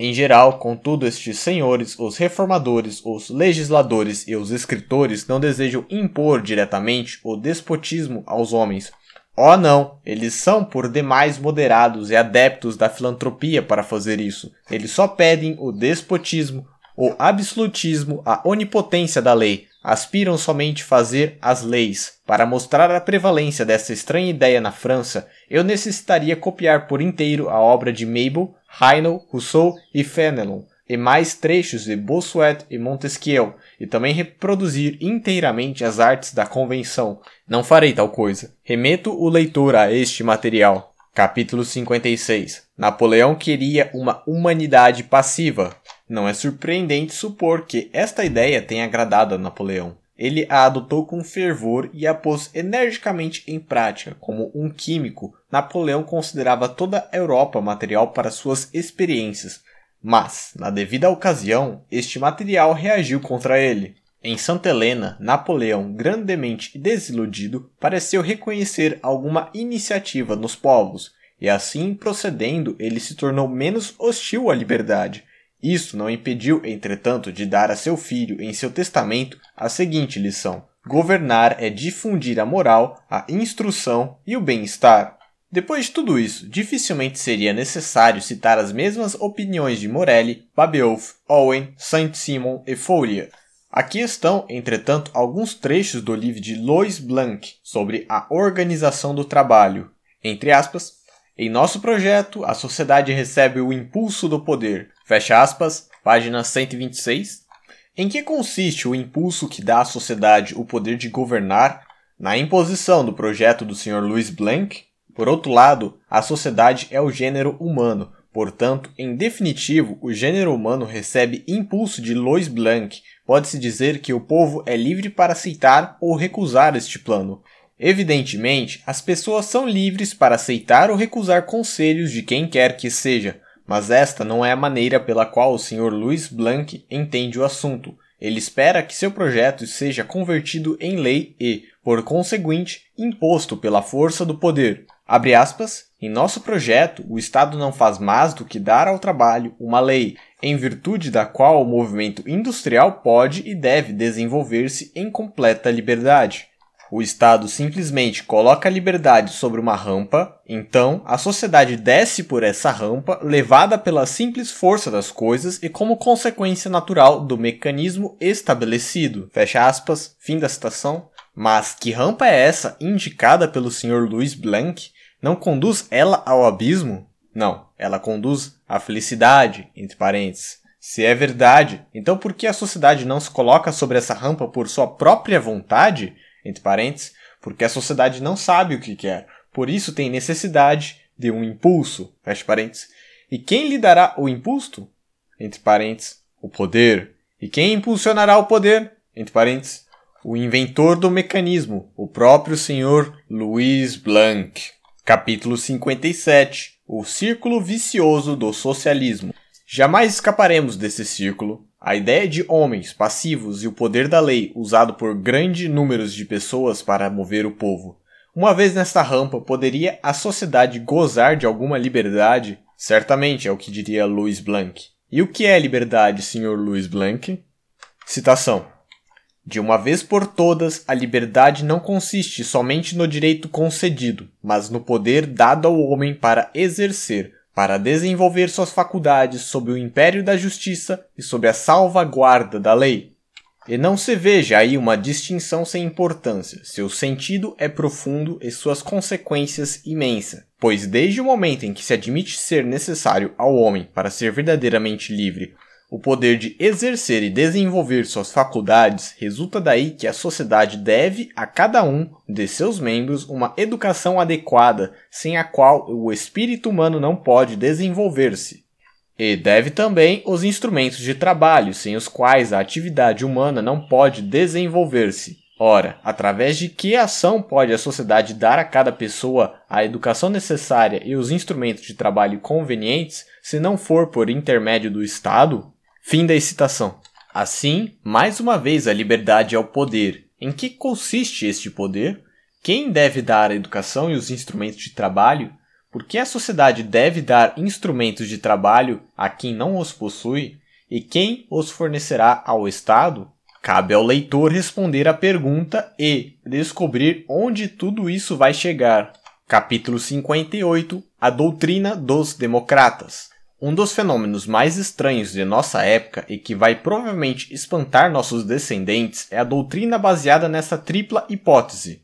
Em geral, contudo, estes senhores, os reformadores, os legisladores e os escritores não desejam impor diretamente o despotismo aos homens. Oh não, eles são por demais moderados e adeptos da filantropia para fazer isso. Eles só pedem o despotismo, o absolutismo, a onipotência da lei. Aspiram somente fazer as leis. Para mostrar a prevalência dessa estranha ideia na França, eu necessitaria copiar por inteiro a obra de Mabel, Heino, Rousseau e Fenelon, e mais trechos de Bossuet e Montesquieu, e também reproduzir inteiramente as artes da convenção. Não farei tal coisa. Remeto o leitor a este material. Capítulo 56 Napoleão queria uma humanidade passiva. Não é surpreendente supor que esta ideia tenha agradado a Napoleão. Ele a adotou com fervor e a pôs energicamente em prática. Como um químico, Napoleão considerava toda a Europa material para suas experiências, mas, na devida ocasião, este material reagiu contra ele. Em Santa Helena, Napoleão, grandemente desiludido, pareceu reconhecer alguma iniciativa nos povos, e assim procedendo, ele se tornou menos hostil à liberdade, isso não impediu, entretanto, de dar a seu filho, em seu testamento, a seguinte lição: Governar é difundir a moral, a instrução e o bem-estar. Depois de tudo isso, dificilmente seria necessário citar as mesmas opiniões de Morelli, Babeuf, Owen, Saint-Simon e Fourier. Aqui estão, entretanto, alguns trechos do livro de Lois Blanc sobre a organização do trabalho. Entre aspas, em nosso projeto, a sociedade recebe o impulso do poder, Fecha aspas, página 126. Em que consiste o impulso que dá à sociedade o poder de governar? Na imposição do projeto do Sr. Louis Blanc? Por outro lado, a sociedade é o gênero humano, portanto, em definitivo, o gênero humano recebe impulso de Louis Blanc. Pode-se dizer que o povo é livre para aceitar ou recusar este plano. Evidentemente, as pessoas são livres para aceitar ou recusar conselhos de quem quer que seja, mas esta não é a maneira pela qual o Sr. Louis Blanc entende o assunto. Ele espera que seu projeto seja convertido em lei e, por conseguinte, imposto pela força do poder. Abre aspas, em nosso projeto, o Estado não faz mais do que dar ao trabalho uma lei, em virtude da qual o movimento industrial pode e deve desenvolver-se em completa liberdade o Estado simplesmente coloca a liberdade sobre uma rampa, então a sociedade desce por essa rampa, levada pela simples força das coisas e como consequência natural do mecanismo estabelecido. Fecha aspas, fim da citação. Mas que rampa é essa indicada pelo Sr. Louis Blanc? Não conduz ela ao abismo? Não, ela conduz à felicidade, entre parênteses. Se é verdade, então por que a sociedade não se coloca sobre essa rampa por sua própria vontade? Entre parênteses, porque a sociedade não sabe o que quer, por isso tem necessidade de um impulso, fecha parênteses. E quem lhe dará o impulso? Entre parênteses, o poder. E quem impulsionará o poder? Entre parênteses, o inventor do mecanismo, o próprio senhor Louis Blanc. Capítulo 57 O círculo vicioso do socialismo. Jamais escaparemos desse círculo, a ideia de homens passivos e o poder da lei usado por grandes números de pessoas para mover o povo. Uma vez nesta rampa, poderia a sociedade gozar de alguma liberdade? Certamente é o que diria Louis Blanc. E o que é liberdade, Sr. Louis Blanc? Citação: De uma vez por todas, a liberdade não consiste somente no direito concedido, mas no poder dado ao homem para exercer, para desenvolver suas faculdades sob o império da justiça e sob a salvaguarda da lei. E não se veja aí uma distinção sem importância. Seu sentido é profundo e suas consequências imensa, pois desde o momento em que se admite ser necessário ao homem para ser verdadeiramente livre o poder de exercer e desenvolver suas faculdades resulta daí que a sociedade deve a cada um de seus membros uma educação adequada, sem a qual o espírito humano não pode desenvolver-se. E deve também os instrumentos de trabalho, sem os quais a atividade humana não pode desenvolver-se. Ora, através de que ação pode a sociedade dar a cada pessoa a educação necessária e os instrumentos de trabalho convenientes, se não for por intermédio do Estado? Fim da citação. Assim, mais uma vez a liberdade é o poder. Em que consiste este poder? Quem deve dar a educação e os instrumentos de trabalho? Por que a sociedade deve dar instrumentos de trabalho a quem não os possui? E quem os fornecerá ao Estado? Cabe ao leitor responder a pergunta e descobrir onde tudo isso vai chegar. Capítulo 58 A doutrina dos democratas. Um dos fenômenos mais estranhos de nossa época e que vai provavelmente espantar nossos descendentes é a doutrina baseada nessa tripla hipótese: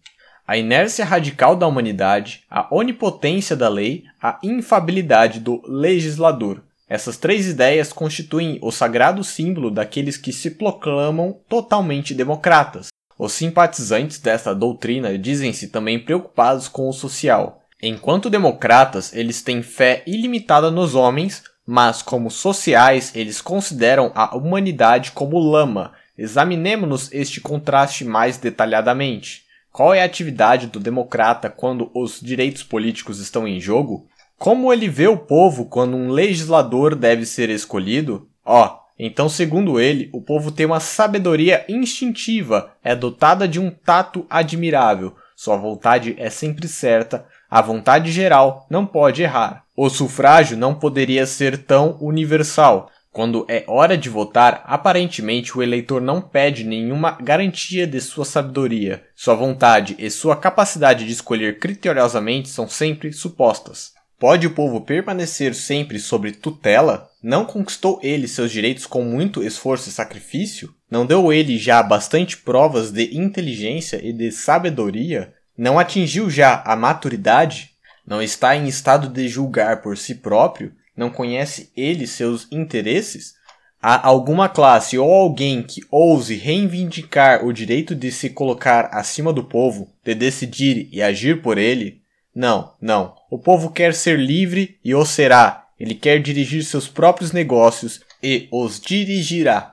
a inércia radical da humanidade, a onipotência da lei, a infabilidade do legislador. Essas três ideias constituem o sagrado símbolo daqueles que se proclamam totalmente democratas. Os simpatizantes desta doutrina dizem-se também preocupados com o social, Enquanto democratas, eles têm fé ilimitada nos homens, mas como sociais, eles consideram a humanidade como lama. Examinemos este contraste mais detalhadamente. Qual é a atividade do democrata quando os direitos políticos estão em jogo? Como ele vê o povo quando um legislador deve ser escolhido? Ó, oh, então, segundo ele, o povo tem uma sabedoria instintiva, é dotada de um tato admirável, sua vontade é sempre certa, a vontade geral não pode errar. O sufrágio não poderia ser tão universal. Quando é hora de votar, aparentemente o eleitor não pede nenhuma garantia de sua sabedoria. Sua vontade e sua capacidade de escolher criteriosamente são sempre supostas. Pode o povo permanecer sempre sob tutela? Não conquistou ele seus direitos com muito esforço e sacrifício? Não deu ele já bastante provas de inteligência e de sabedoria? Não atingiu já a maturidade? Não está em estado de julgar por si próprio? Não conhece ele seus interesses? Há alguma classe ou alguém que ouse reivindicar o direito de se colocar acima do povo, de decidir e agir por ele? Não, não. O povo quer ser livre e o será. Ele quer dirigir seus próprios negócios e os dirigirá.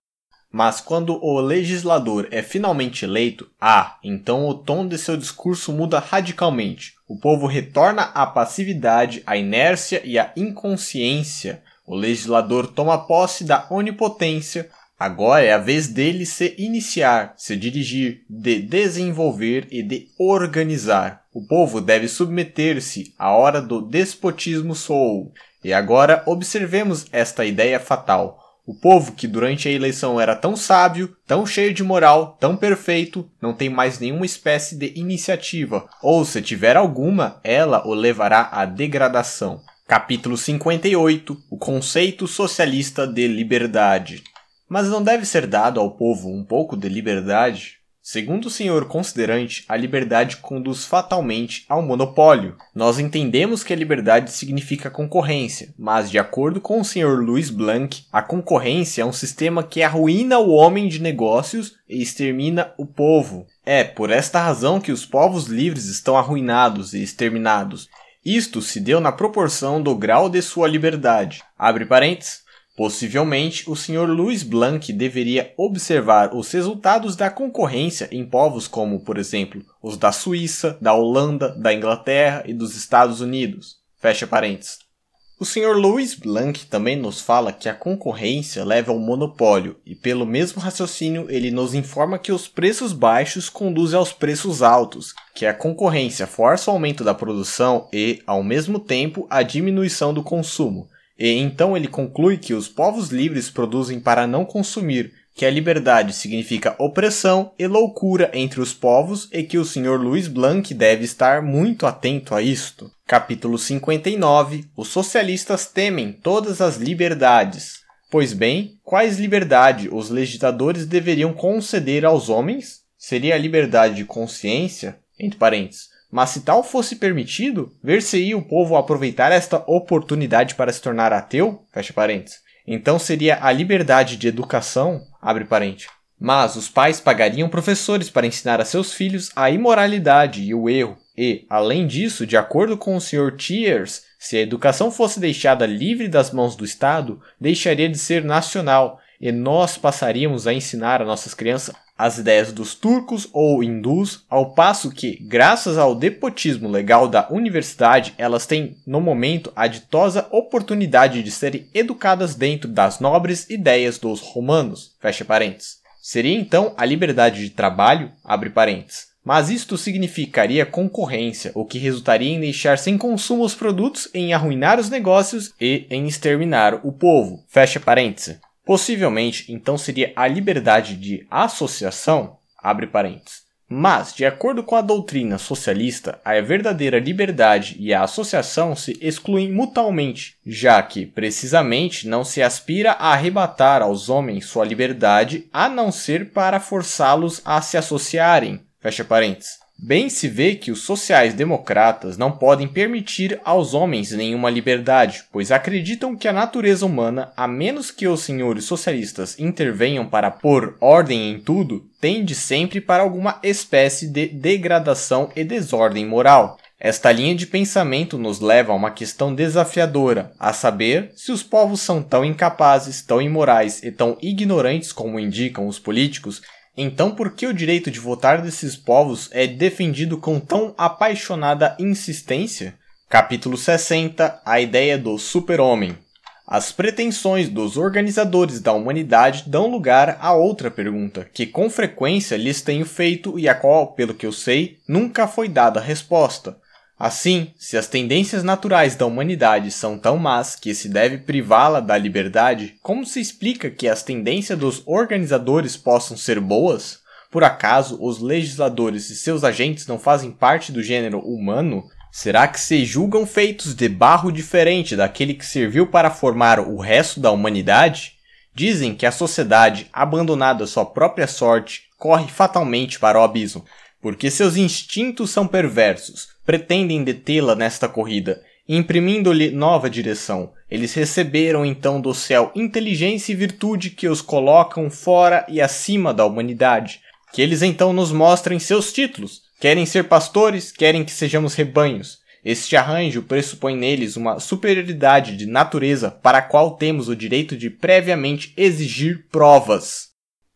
Mas quando o legislador é finalmente eleito, ah, então o tom de seu discurso muda radicalmente. O povo retorna à passividade, à inércia e à inconsciência. O legislador toma posse da onipotência. Agora é a vez dele se iniciar, se dirigir, de desenvolver e de organizar. O povo deve submeter-se à hora do despotismo sou. E agora observemos esta ideia fatal. O povo que durante a eleição era tão sábio, tão cheio de moral, tão perfeito, não tem mais nenhuma espécie de iniciativa, ou se tiver alguma, ela o levará à degradação. Capítulo 58 O conceito socialista de liberdade. Mas não deve ser dado ao povo um pouco de liberdade? Segundo o senhor considerante, a liberdade conduz fatalmente ao monopólio. Nós entendemos que a liberdade significa concorrência, mas de acordo com o senhor Louis Blanc, a concorrência é um sistema que arruína o homem de negócios e extermina o povo. É por esta razão que os povos livres estão arruinados e exterminados. Isto se deu na proporção do grau de sua liberdade. Abre parênteses. Possivelmente, o Sr. Louis Blanc deveria observar os resultados da concorrência em povos como, por exemplo, os da Suíça, da Holanda, da Inglaterra e dos Estados Unidos. Fecha parênteses. O Sr. Louis Blanc também nos fala que a concorrência leva ao monopólio, e pelo mesmo raciocínio ele nos informa que os preços baixos conduzem aos preços altos, que a concorrência força o aumento da produção e, ao mesmo tempo, a diminuição do consumo, e então ele conclui que os povos livres produzem para não consumir, que a liberdade significa opressão e loucura entre os povos e que o Sr. Louis Blanc deve estar muito atento a isto. Capítulo 59 Os socialistas temem todas as liberdades. Pois bem, quais liberdade os legisladores deveriam conceder aos homens? Seria a liberdade de consciência? Entre parênteses. Mas se tal fosse permitido, ver-se-ia o povo aproveitar esta oportunidade para se tornar ateu? Fecha parênteses. Então seria a liberdade de educação? Abre parênteses. Mas os pais pagariam professores para ensinar a seus filhos a imoralidade e o erro. E, além disso, de acordo com o Sr. Thiers, se a educação fosse deixada livre das mãos do Estado, deixaria de ser nacional e nós passaríamos a ensinar a nossas crianças as ideias dos turcos ou hindus, ao passo que, graças ao depotismo legal da universidade, elas têm, no momento, a ditosa oportunidade de serem educadas dentro das nobres ideias dos romanos. Fecha. Seria então a liberdade de trabalho, abre. Mas isto significaria concorrência, o que resultaria em deixar sem consumo os produtos, em arruinar os negócios e em exterminar o povo. Fecha parênteses. Possivelmente, então, seria a liberdade de associação, abre parênteses. Mas, de acordo com a doutrina socialista, a verdadeira liberdade e a associação se excluem mutuamente, já que, precisamente, não se aspira a arrebatar aos homens sua liberdade a não ser para forçá-los a se associarem. Fecha parênteses. Bem se vê que os sociais-democratas não podem permitir aos homens nenhuma liberdade, pois acreditam que a natureza humana, a menos que os senhores socialistas intervenham para pôr ordem em tudo, tende sempre para alguma espécie de degradação e desordem moral. Esta linha de pensamento nos leva a uma questão desafiadora, a saber se os povos são tão incapazes, tão imorais e tão ignorantes como indicam os políticos então, por que o direito de votar desses povos é defendido com tão apaixonada insistência? Capítulo 60 A ideia do super-homem. As pretensões dos organizadores da humanidade dão lugar a outra pergunta, que com frequência lhes tenho feito e a qual, pelo que eu sei, nunca foi dada resposta. Assim, se as tendências naturais da humanidade são tão más que se deve privá-la da liberdade, como se explica que as tendências dos organizadores possam ser boas? Por acaso os legisladores e seus agentes não fazem parte do gênero humano? Será que se julgam feitos de barro diferente daquele que serviu para formar o resto da humanidade? Dizem que a sociedade, abandonada à sua própria sorte, corre fatalmente para o abismo, porque seus instintos são perversos, pretendem detê-la nesta corrida, imprimindo-lhe nova direção. Eles receberam então do céu inteligência e virtude que os colocam fora e acima da humanidade. Que eles então nos mostrem seus títulos. Querem ser pastores, querem que sejamos rebanhos. Este arranjo pressupõe neles uma superioridade de natureza para a qual temos o direito de previamente exigir provas.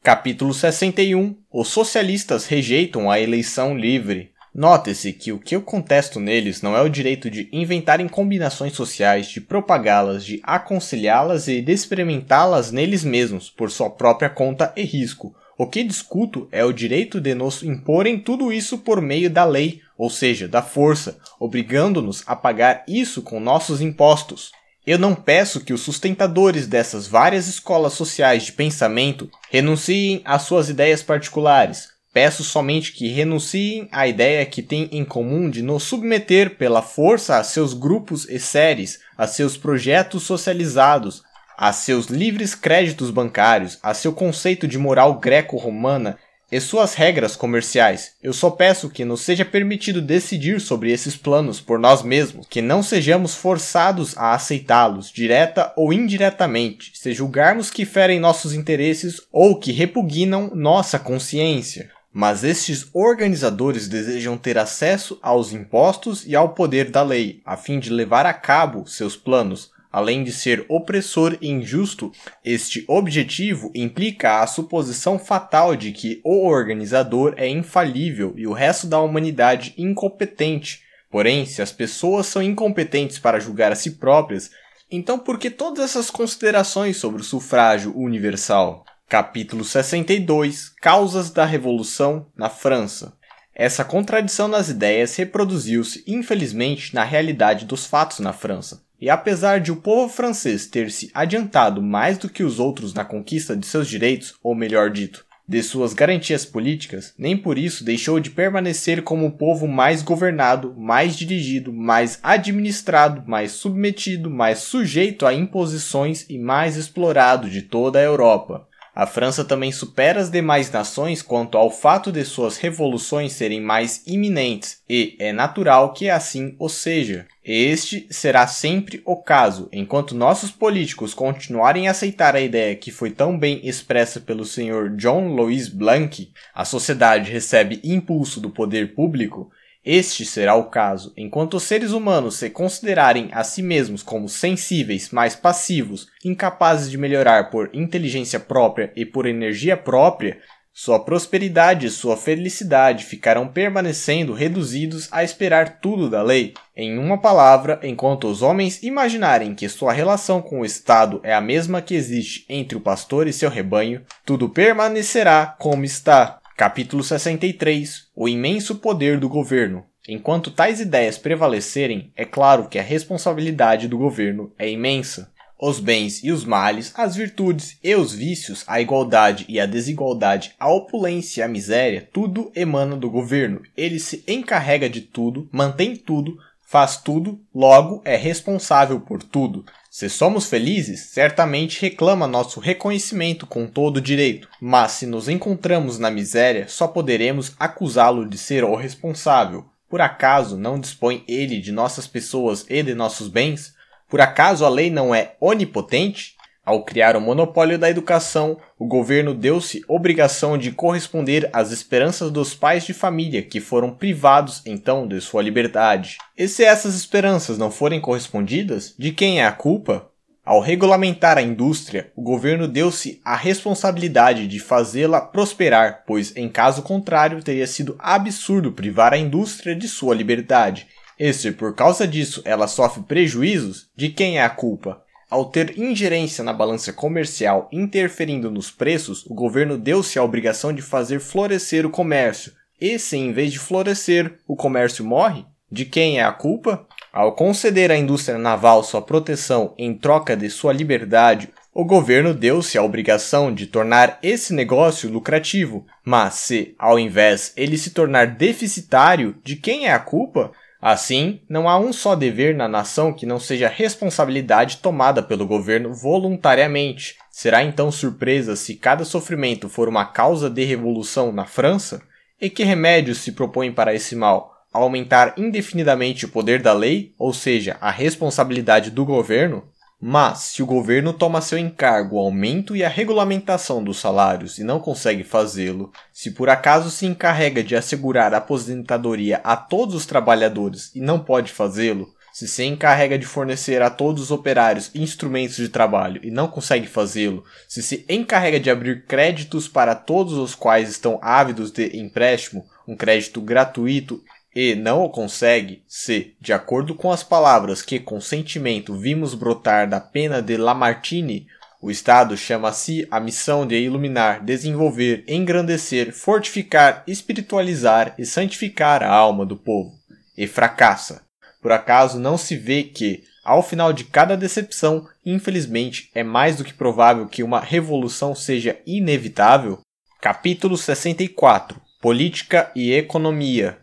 Capítulo 61 Os socialistas rejeitam a eleição livre. Note-se que o que eu contesto neles não é o direito de inventarem combinações sociais, de propagá-las, de aconselhá-las e de experimentá-las neles mesmos, por sua própria conta e risco. O que discuto é o direito de nos imporem tudo isso por meio da lei, ou seja, da força, obrigando-nos a pagar isso com nossos impostos. Eu não peço que os sustentadores dessas várias escolas sociais de pensamento renunciem às suas ideias particulares, Peço somente que renunciem à ideia que têm em comum de nos submeter pela força a seus grupos e séries, a seus projetos socializados, a seus livres créditos bancários, a seu conceito de moral greco-romana e suas regras comerciais. Eu só peço que nos seja permitido decidir sobre esses planos por nós mesmos, que não sejamos forçados a aceitá-los, direta ou indiretamente, se julgarmos que ferem nossos interesses ou que repugnam nossa consciência. Mas estes organizadores desejam ter acesso aos impostos e ao poder da lei, a fim de levar a cabo seus planos. Além de ser opressor e injusto, este objetivo implica a suposição fatal de que o organizador é infalível e o resto da humanidade incompetente. Porém, se as pessoas são incompetentes para julgar a si próprias, então por que todas essas considerações sobre o sufrágio universal? Capítulo 62 Causas da Revolução na França. Essa contradição nas ideias reproduziu-se, infelizmente, na realidade dos fatos na França. e apesar de o povo francês ter se adiantado mais do que os outros na conquista de seus direitos, ou melhor dito, de suas garantias políticas, nem por isso deixou de permanecer como o povo mais governado, mais dirigido, mais administrado, mais submetido, mais sujeito a imposições e mais explorado de toda a Europa. A França também supera as demais nações quanto ao fato de suas revoluções serem mais iminentes, e é natural que assim o seja. Este será sempre o caso, enquanto nossos políticos continuarem a aceitar a ideia que foi tão bem expressa pelo Sr. John Louis Blanc, a sociedade recebe impulso do poder público, este será o caso, enquanto os seres humanos se considerarem a si mesmos como sensíveis, mais passivos, incapazes de melhorar por inteligência própria e por energia própria, sua prosperidade e sua felicidade ficarão permanecendo reduzidos a esperar tudo da lei. Em uma palavra, enquanto os homens imaginarem que sua relação com o Estado é a mesma que existe entre o pastor e seu rebanho, tudo permanecerá como está. Capítulo 63 O imenso poder do governo. Enquanto tais ideias prevalecerem, é claro que a responsabilidade do governo é imensa. Os bens e os males, as virtudes e os vícios, a igualdade e a desigualdade, a opulência e a miséria, tudo emana do governo. Ele se encarrega de tudo, mantém tudo, faz tudo, logo é responsável por tudo. Se somos felizes, certamente reclama nosso reconhecimento com todo direito, mas se nos encontramos na miséria, só poderemos acusá-lo de ser o responsável. Por acaso não dispõe ele de nossas pessoas e de nossos bens? Por acaso a lei não é onipotente? Ao criar o monopólio da educação, o governo deu-se obrigação de corresponder às esperanças dos pais de família que foram privados então de sua liberdade. E se essas esperanças não forem correspondidas, de quem é a culpa? Ao regulamentar a indústria, o governo deu-se a responsabilidade de fazê-la prosperar, pois em caso contrário teria sido absurdo privar a indústria de sua liberdade. E se por causa disso ela sofre prejuízos, de quem é a culpa? Ao ter ingerência na balança comercial interferindo nos preços, o governo deu-se a obrigação de fazer florescer o comércio. E se em vez de florescer, o comércio morre, de quem é a culpa? Ao conceder à indústria naval sua proteção em troca de sua liberdade, o governo deu-se a obrigação de tornar esse negócio lucrativo. Mas se, ao invés, ele se tornar deficitário, de quem é a culpa? Assim, não há um só dever na nação que não seja responsabilidade tomada pelo governo voluntariamente. Será então surpresa se cada sofrimento for uma causa de revolução na França? E que remédios se propõem para esse mal? Aumentar indefinidamente o poder da lei, ou seja, a responsabilidade do governo? Mas, se o governo toma seu encargo o aumento e a regulamentação dos salários e não consegue fazê-lo, se por acaso se encarrega de assegurar a aposentadoria a todos os trabalhadores e não pode fazê-lo, se se encarrega de fornecer a todos os operários instrumentos de trabalho e não consegue fazê-lo, se se encarrega de abrir créditos para todos os quais estão ávidos de empréstimo, um crédito gratuito e não o consegue se, de acordo com as palavras que com sentimento vimos brotar da pena de Lamartine, o Estado chama a si a missão de iluminar, desenvolver, engrandecer, fortificar, espiritualizar e santificar a alma do povo, e fracassa. Por acaso não se vê que, ao final de cada decepção, infelizmente, é mais do que provável que uma revolução seja inevitável? Capítulo 64 Política e Economia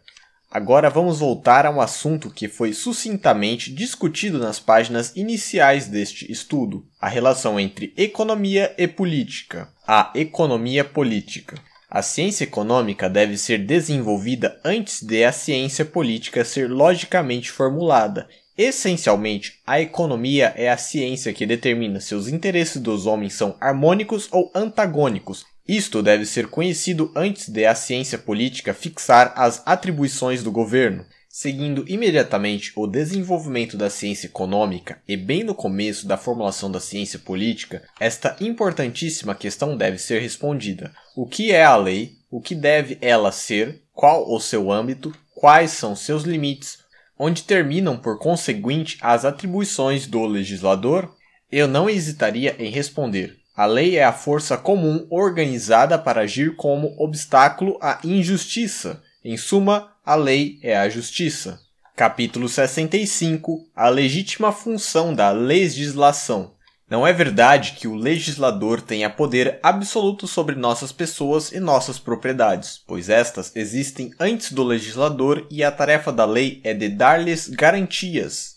Agora vamos voltar a um assunto que foi sucintamente discutido nas páginas iniciais deste estudo: a relação entre economia e política. A economia política. A ciência econômica deve ser desenvolvida antes de a ciência política ser logicamente formulada. Essencialmente, a economia é a ciência que determina se os interesses dos homens são harmônicos ou antagônicos isto deve ser conhecido antes de a ciência política fixar as atribuições do governo. Seguindo imediatamente o desenvolvimento da ciência econômica e bem no começo da formulação da ciência política, esta importantíssima questão deve ser respondida: o que é a lei? O que deve ela ser? Qual o seu âmbito? Quais são seus limites? Onde terminam, por conseguinte, as atribuições do legislador? Eu não hesitaria em responder: a lei é a força comum organizada para agir como obstáculo à injustiça. Em suma, a lei é a justiça. Capítulo 65 A legítima função da legislação. Não é verdade que o legislador tenha poder absoluto sobre nossas pessoas e nossas propriedades, pois estas existem antes do legislador e a tarefa da lei é de dar-lhes garantias,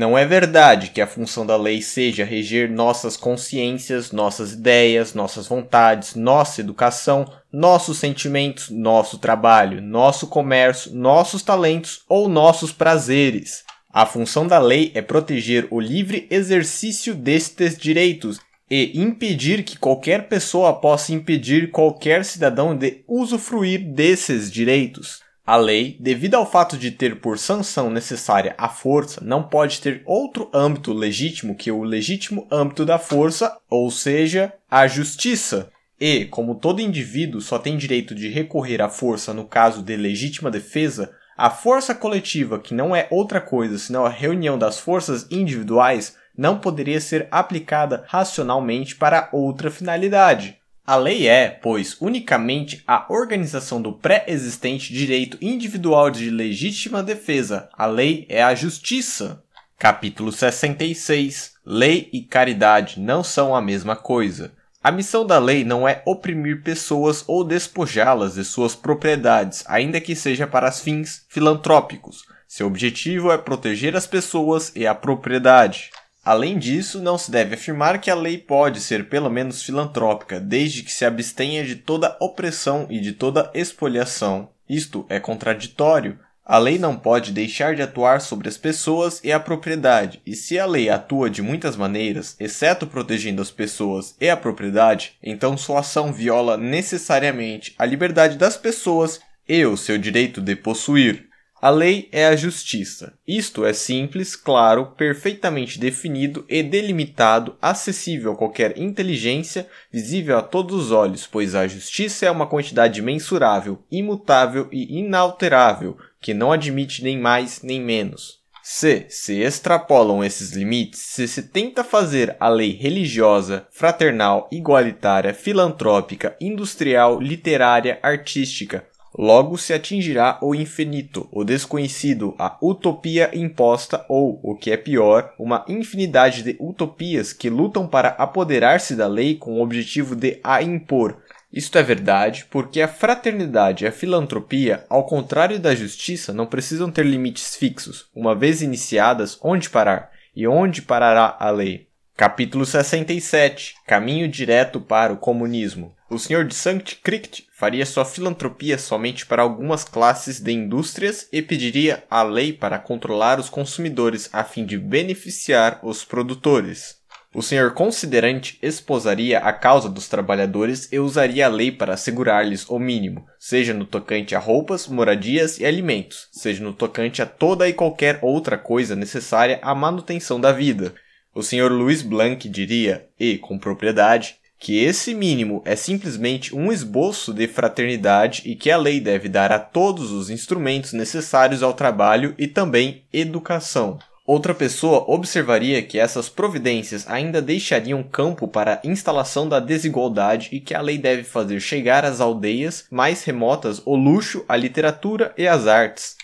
não é verdade que a função da lei seja reger nossas consciências, nossas ideias, nossas vontades, nossa educação, nossos sentimentos, nosso trabalho, nosso comércio, nossos talentos ou nossos prazeres. A função da lei é proteger o livre exercício destes direitos e impedir que qualquer pessoa possa impedir qualquer cidadão de usufruir desses direitos. A lei, devido ao fato de ter por sanção necessária a força, não pode ter outro âmbito legítimo que o legítimo âmbito da força, ou seja, a justiça. E, como todo indivíduo só tem direito de recorrer à força no caso de legítima defesa, a força coletiva, que não é outra coisa senão a reunião das forças individuais, não poderia ser aplicada racionalmente para outra finalidade. A lei é, pois, unicamente a organização do pré-existente direito individual de legítima defesa. A lei é a justiça. Capítulo 66 Lei e caridade não são a mesma coisa. A missão da lei não é oprimir pessoas ou despojá-las de suas propriedades, ainda que seja para fins filantrópicos. Seu objetivo é proteger as pessoas e a propriedade. Além disso, não se deve afirmar que a lei pode ser pelo menos filantrópica, desde que se abstenha de toda opressão e de toda expoliação. Isto é contraditório. A lei não pode deixar de atuar sobre as pessoas e a propriedade, e se a lei atua de muitas maneiras, exceto protegendo as pessoas e a propriedade, então sua ação viola necessariamente a liberdade das pessoas e o seu direito de possuir. A lei é a justiça. Isto é simples, claro, perfeitamente definido e delimitado, acessível a qualquer inteligência, visível a todos os olhos, pois a justiça é uma quantidade mensurável, imutável e inalterável, que não admite nem mais nem menos. Se se extrapolam esses limites, se se tenta fazer a lei religiosa, fraternal, igualitária, filantrópica, industrial, literária, artística, Logo se atingirá o infinito, o desconhecido, a utopia imposta ou, o que é pior, uma infinidade de utopias que lutam para apoderar-se da lei com o objetivo de a impor. Isto é verdade porque a fraternidade e a filantropia, ao contrário da justiça, não precisam ter limites fixos. Uma vez iniciadas, onde parar? E onde parará a lei? Capítulo 67 Caminho direto para o comunismo. O Sr. de Sankt Cricht faria sua filantropia somente para algumas classes de indústrias e pediria a lei para controlar os consumidores a fim de beneficiar os produtores. O senhor considerante esposaria a causa dos trabalhadores e usaria a lei para assegurar-lhes o mínimo, seja no tocante a roupas, moradias e alimentos, seja no tocante a toda e qualquer outra coisa necessária à manutenção da vida. O senhor Louis Blanc diria, e com propriedade, que esse mínimo é simplesmente um esboço de fraternidade e que a lei deve dar a todos os instrumentos necessários ao trabalho e também educação. Outra pessoa observaria que essas providências ainda deixariam campo para a instalação da desigualdade e que a lei deve fazer chegar às aldeias mais remotas o luxo, a literatura e as artes.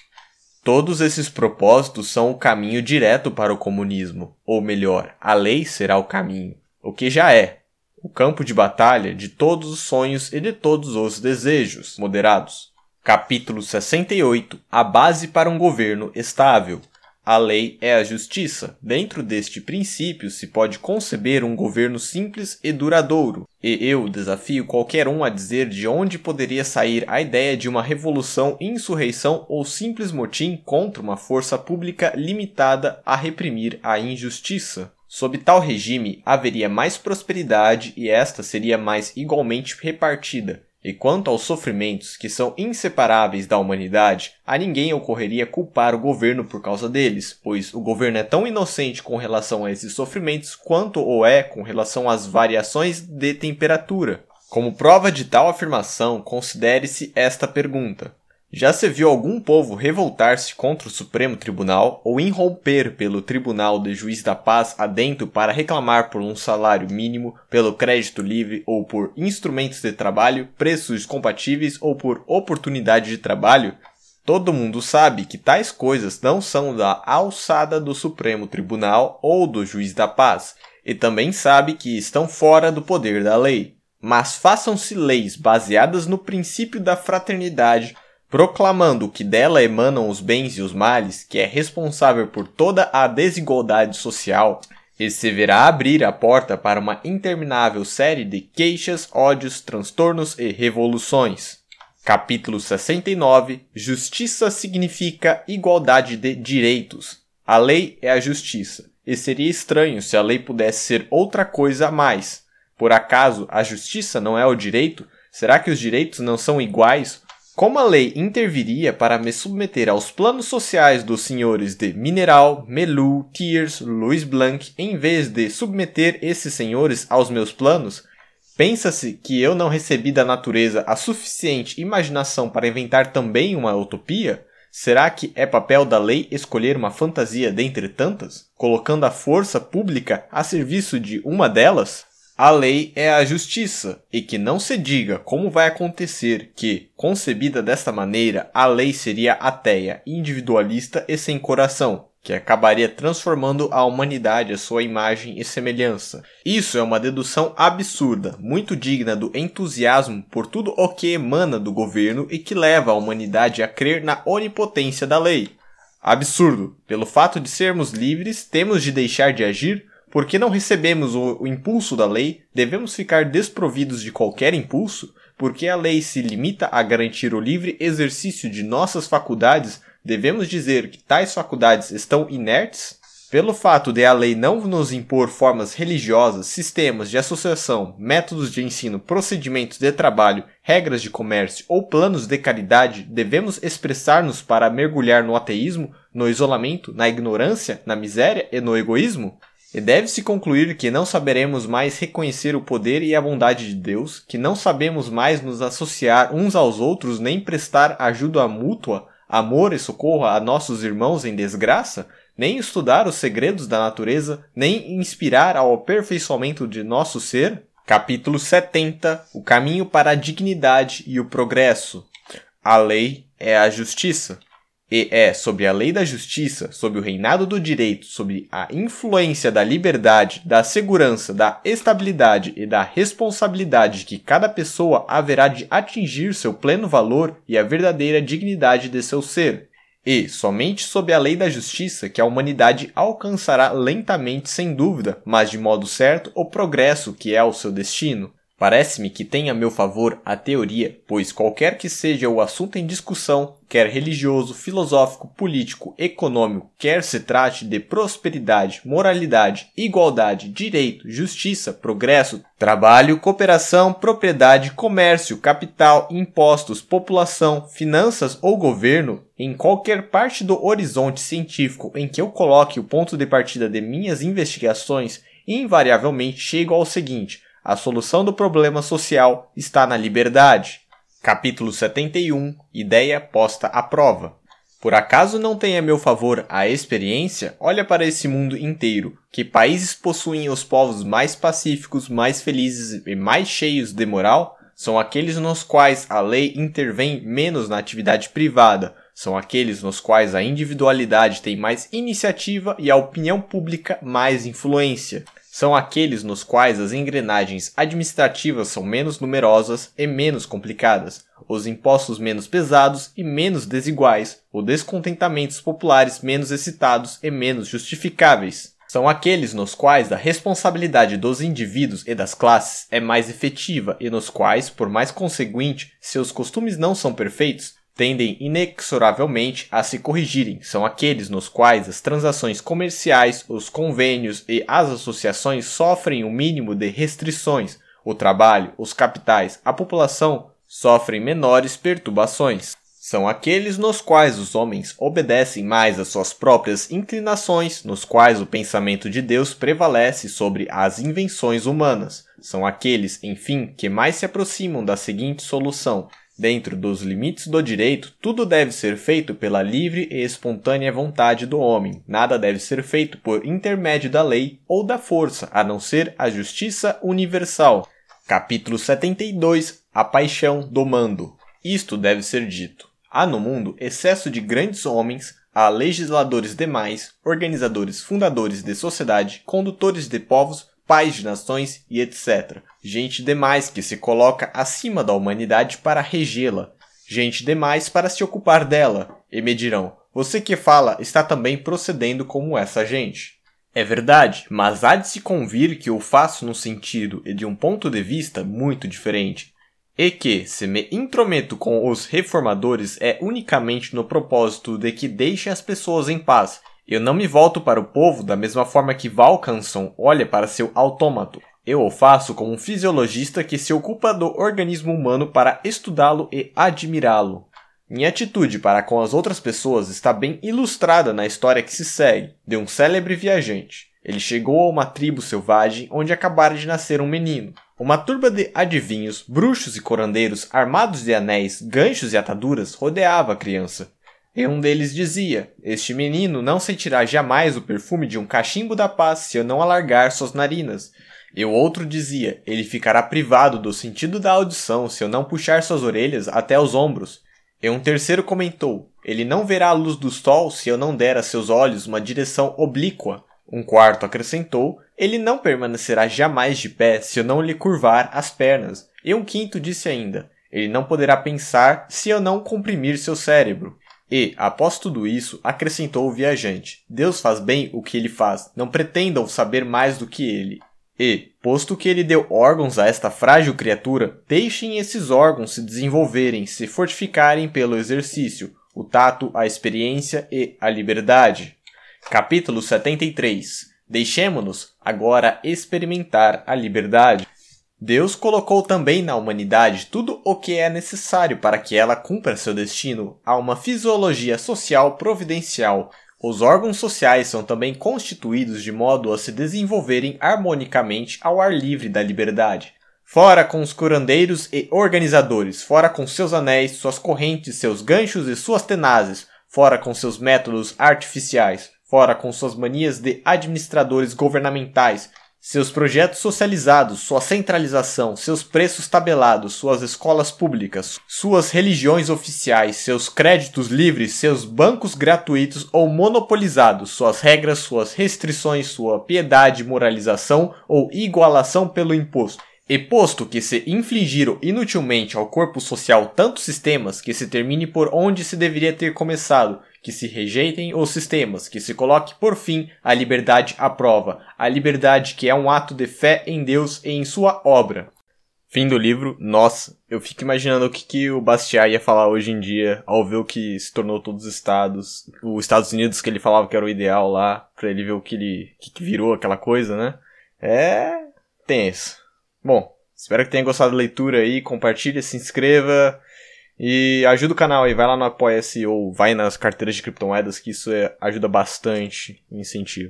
Todos esses propósitos são o caminho direto para o comunismo, ou melhor, a lei será o caminho, o que já é, o campo de batalha de todos os sonhos e de todos os desejos. Moderados. Capítulo 68 A base para um governo estável. A lei é a justiça. Dentro deste princípio se pode conceber um governo simples e duradouro. E eu desafio qualquer um a dizer de onde poderia sair a ideia de uma revolução, insurreição ou simples motim contra uma força pública limitada a reprimir a injustiça. Sob tal regime, haveria mais prosperidade e esta seria mais igualmente repartida. E quanto aos sofrimentos que são inseparáveis da humanidade, a ninguém ocorreria culpar o governo por causa deles, pois o governo é tão inocente com relação a esses sofrimentos quanto o é com relação às variações de temperatura. Como prova de tal afirmação, considere-se esta pergunta: já se viu algum povo revoltar-se contra o Supremo Tribunal ou irromper pelo Tribunal de Juiz da Paz adentro para reclamar por um salário mínimo, pelo crédito livre ou por instrumentos de trabalho, preços compatíveis ou por oportunidade de trabalho? Todo mundo sabe que tais coisas não são da alçada do Supremo Tribunal ou do Juiz da Paz, e também sabe que estão fora do poder da lei. Mas façam-se leis baseadas no princípio da fraternidade, proclamando que dela emanam os bens e os males, que é responsável por toda a desigualdade social, se verá abrir a porta para uma interminável série de queixas, ódios, transtornos e revoluções. Capítulo 69 Justiça significa igualdade de direitos. A lei é a justiça, e seria estranho se a lei pudesse ser outra coisa a mais. Por acaso a justiça não é o direito? Será que os direitos não são iguais? Como a lei interviria para me submeter aos planos sociais dos senhores de Mineral, Melu, Thiers, Louis Blanc, em vez de submeter esses senhores aos meus planos? Pensa-se que eu não recebi da natureza a suficiente imaginação para inventar também uma utopia? Será que é papel da lei escolher uma fantasia dentre tantas, colocando a força pública a serviço de uma delas? A lei é a justiça, e que não se diga como vai acontecer que, concebida desta maneira, a lei seria ateia, individualista e sem coração, que acabaria transformando a humanidade à sua imagem e semelhança. Isso é uma dedução absurda, muito digna do entusiasmo por tudo o que emana do governo e que leva a humanidade a crer na onipotência da lei. Absurdo. Pelo fato de sermos livres, temos de deixar de agir? Porque não recebemos o, o impulso da lei, devemos ficar desprovidos de qualquer impulso? Porque a lei se limita a garantir o livre exercício de nossas faculdades devemos dizer que tais faculdades estão inertes? Pelo fato de a lei não nos impor formas religiosas, sistemas de associação, métodos de ensino, procedimentos de trabalho, regras de comércio ou planos de caridade, devemos expressar-nos para mergulhar no ateísmo, no isolamento, na ignorância, na miséria e no egoísmo? E deve-se concluir que não saberemos mais reconhecer o poder e a bondade de Deus, que não sabemos mais nos associar uns aos outros nem prestar ajuda mútua, amor e socorro a nossos irmãos em desgraça, nem estudar os segredos da natureza, nem inspirar ao aperfeiçoamento de nosso ser? Capítulo 70 O caminho para a dignidade e o progresso. A lei é a justiça e é sobre a lei da justiça, sobre o reinado do direito, sobre a influência da liberdade, da segurança, da estabilidade e da responsabilidade que cada pessoa haverá de atingir seu pleno valor e a verdadeira dignidade de seu ser. E somente sob a lei da justiça que a humanidade alcançará lentamente, sem dúvida, mas de modo certo, o progresso que é o seu destino. Parece-me que tem a meu favor a teoria, pois qualquer que seja o assunto em discussão, quer religioso, filosófico, político, econômico, quer se trate de prosperidade, moralidade, igualdade, direito, justiça, progresso, trabalho, cooperação, propriedade, comércio, capital, impostos, população, finanças ou governo, em qualquer parte do horizonte científico em que eu coloque o ponto de partida de minhas investigações, invariavelmente chego ao seguinte a solução do problema social está na liberdade. Capítulo 71 Ideia posta à prova. Por acaso não tem a meu favor a experiência? Olha para esse mundo inteiro. Que países possuem os povos mais pacíficos, mais felizes e mais cheios de moral? São aqueles nos quais a lei intervém menos na atividade privada, são aqueles nos quais a individualidade tem mais iniciativa e a opinião pública mais influência são aqueles nos quais as engrenagens administrativas são menos numerosas e menos complicadas, os impostos menos pesados e menos desiguais, os descontentamentos populares menos excitados e menos justificáveis. São aqueles nos quais a responsabilidade dos indivíduos e das classes é mais efetiva e nos quais, por mais conseguinte, seus costumes não são perfeitos, tendem inexoravelmente a se corrigirem. São aqueles nos quais as transações comerciais, os convênios e as associações sofrem o um mínimo de restrições. O trabalho, os capitais, a população sofrem menores perturbações. São aqueles nos quais os homens obedecem mais às suas próprias inclinações, nos quais o pensamento de Deus prevalece sobre as invenções humanas. São aqueles, enfim, que mais se aproximam da seguinte solução: Dentro dos limites do direito, tudo deve ser feito pela livre e espontânea vontade do homem. Nada deve ser feito por intermédio da lei ou da força, a não ser a justiça universal. Capítulo 72 A paixão do mando. Isto deve ser dito. Há no mundo excesso de grandes homens, há legisladores demais, organizadores, fundadores de sociedade, condutores de povos, pais de nações e etc. Gente demais que se coloca acima da humanidade para regê-la, gente demais para se ocupar dela, e me dirão: você que fala está também procedendo como essa gente. É verdade, mas há de se convir que eu faço num sentido e de um ponto de vista muito diferente. E que, se me intrometo com os reformadores, é unicamente no propósito de que deixem as pessoas em paz. Eu não me volto para o povo da mesma forma que Valcanson olha para seu autômato. Eu o faço como um fisiologista que se ocupa do organismo humano para estudá-lo e admirá-lo. Minha atitude para com as outras pessoas está bem ilustrada na história que se segue de um célebre viajante. Ele chegou a uma tribo selvagem onde acabara de nascer um menino. Uma turba de adivinhos, bruxos e corandeiros armados de anéis, ganchos e ataduras rodeava a criança. E um deles dizia: Este menino não sentirá jamais o perfume de um cachimbo da paz se eu não alargar suas narinas. E o outro dizia: Ele ficará privado do sentido da audição se eu não puxar suas orelhas até os ombros. E um terceiro comentou: Ele não verá a luz do sol se eu não der a seus olhos uma direção oblíqua. Um quarto acrescentou: Ele não permanecerá jamais de pé se eu não lhe curvar as pernas. E um quinto disse ainda: Ele não poderá pensar se eu não comprimir seu cérebro. E, após tudo isso, acrescentou o viajante: Deus faz bem o que ele faz, não pretendam saber mais do que ele. E, posto que ele deu órgãos a esta frágil criatura, deixem esses órgãos se desenvolverem, se fortificarem pelo exercício, o tato, a experiência e a liberdade. Capítulo 73 Deixemo-nos agora experimentar a liberdade. Deus colocou também na humanidade tudo o que é necessário para que ela cumpra seu destino a uma fisiologia social providencial, os órgãos sociais são também constituídos de modo a se desenvolverem harmonicamente ao ar livre da liberdade. Fora com os curandeiros e organizadores, fora com seus anéis, suas correntes, seus ganchos e suas tenazes, fora com seus métodos artificiais, fora com suas manias de administradores governamentais, seus projetos socializados, sua centralização, seus preços tabelados, suas escolas públicas, suas religiões oficiais, seus créditos livres, seus bancos gratuitos ou monopolizados, suas regras, suas restrições, sua piedade, moralização ou igualação pelo imposto. E posto que se infligiram inutilmente ao corpo social tantos sistemas que se termine por onde se deveria ter começado, que se rejeitem os sistemas, que se coloque por fim a liberdade à prova, a liberdade que é um ato de fé em Deus e em sua obra. Fim do livro. Nossa, eu fico imaginando o que, que o Bastiat ia falar hoje em dia ao ver o que se tornou todos os estados. Os Estados Unidos que ele falava que era o ideal lá, pra ele ver o que ele que, que virou aquela coisa, né? É tenso. Bom, espero que tenha gostado da leitura aí, compartilhe, se inscreva. E ajuda o canal aí, vai lá no Apoia-se ou vai nas carteiras de criptomoedas, que isso é, ajuda bastante em incentivo.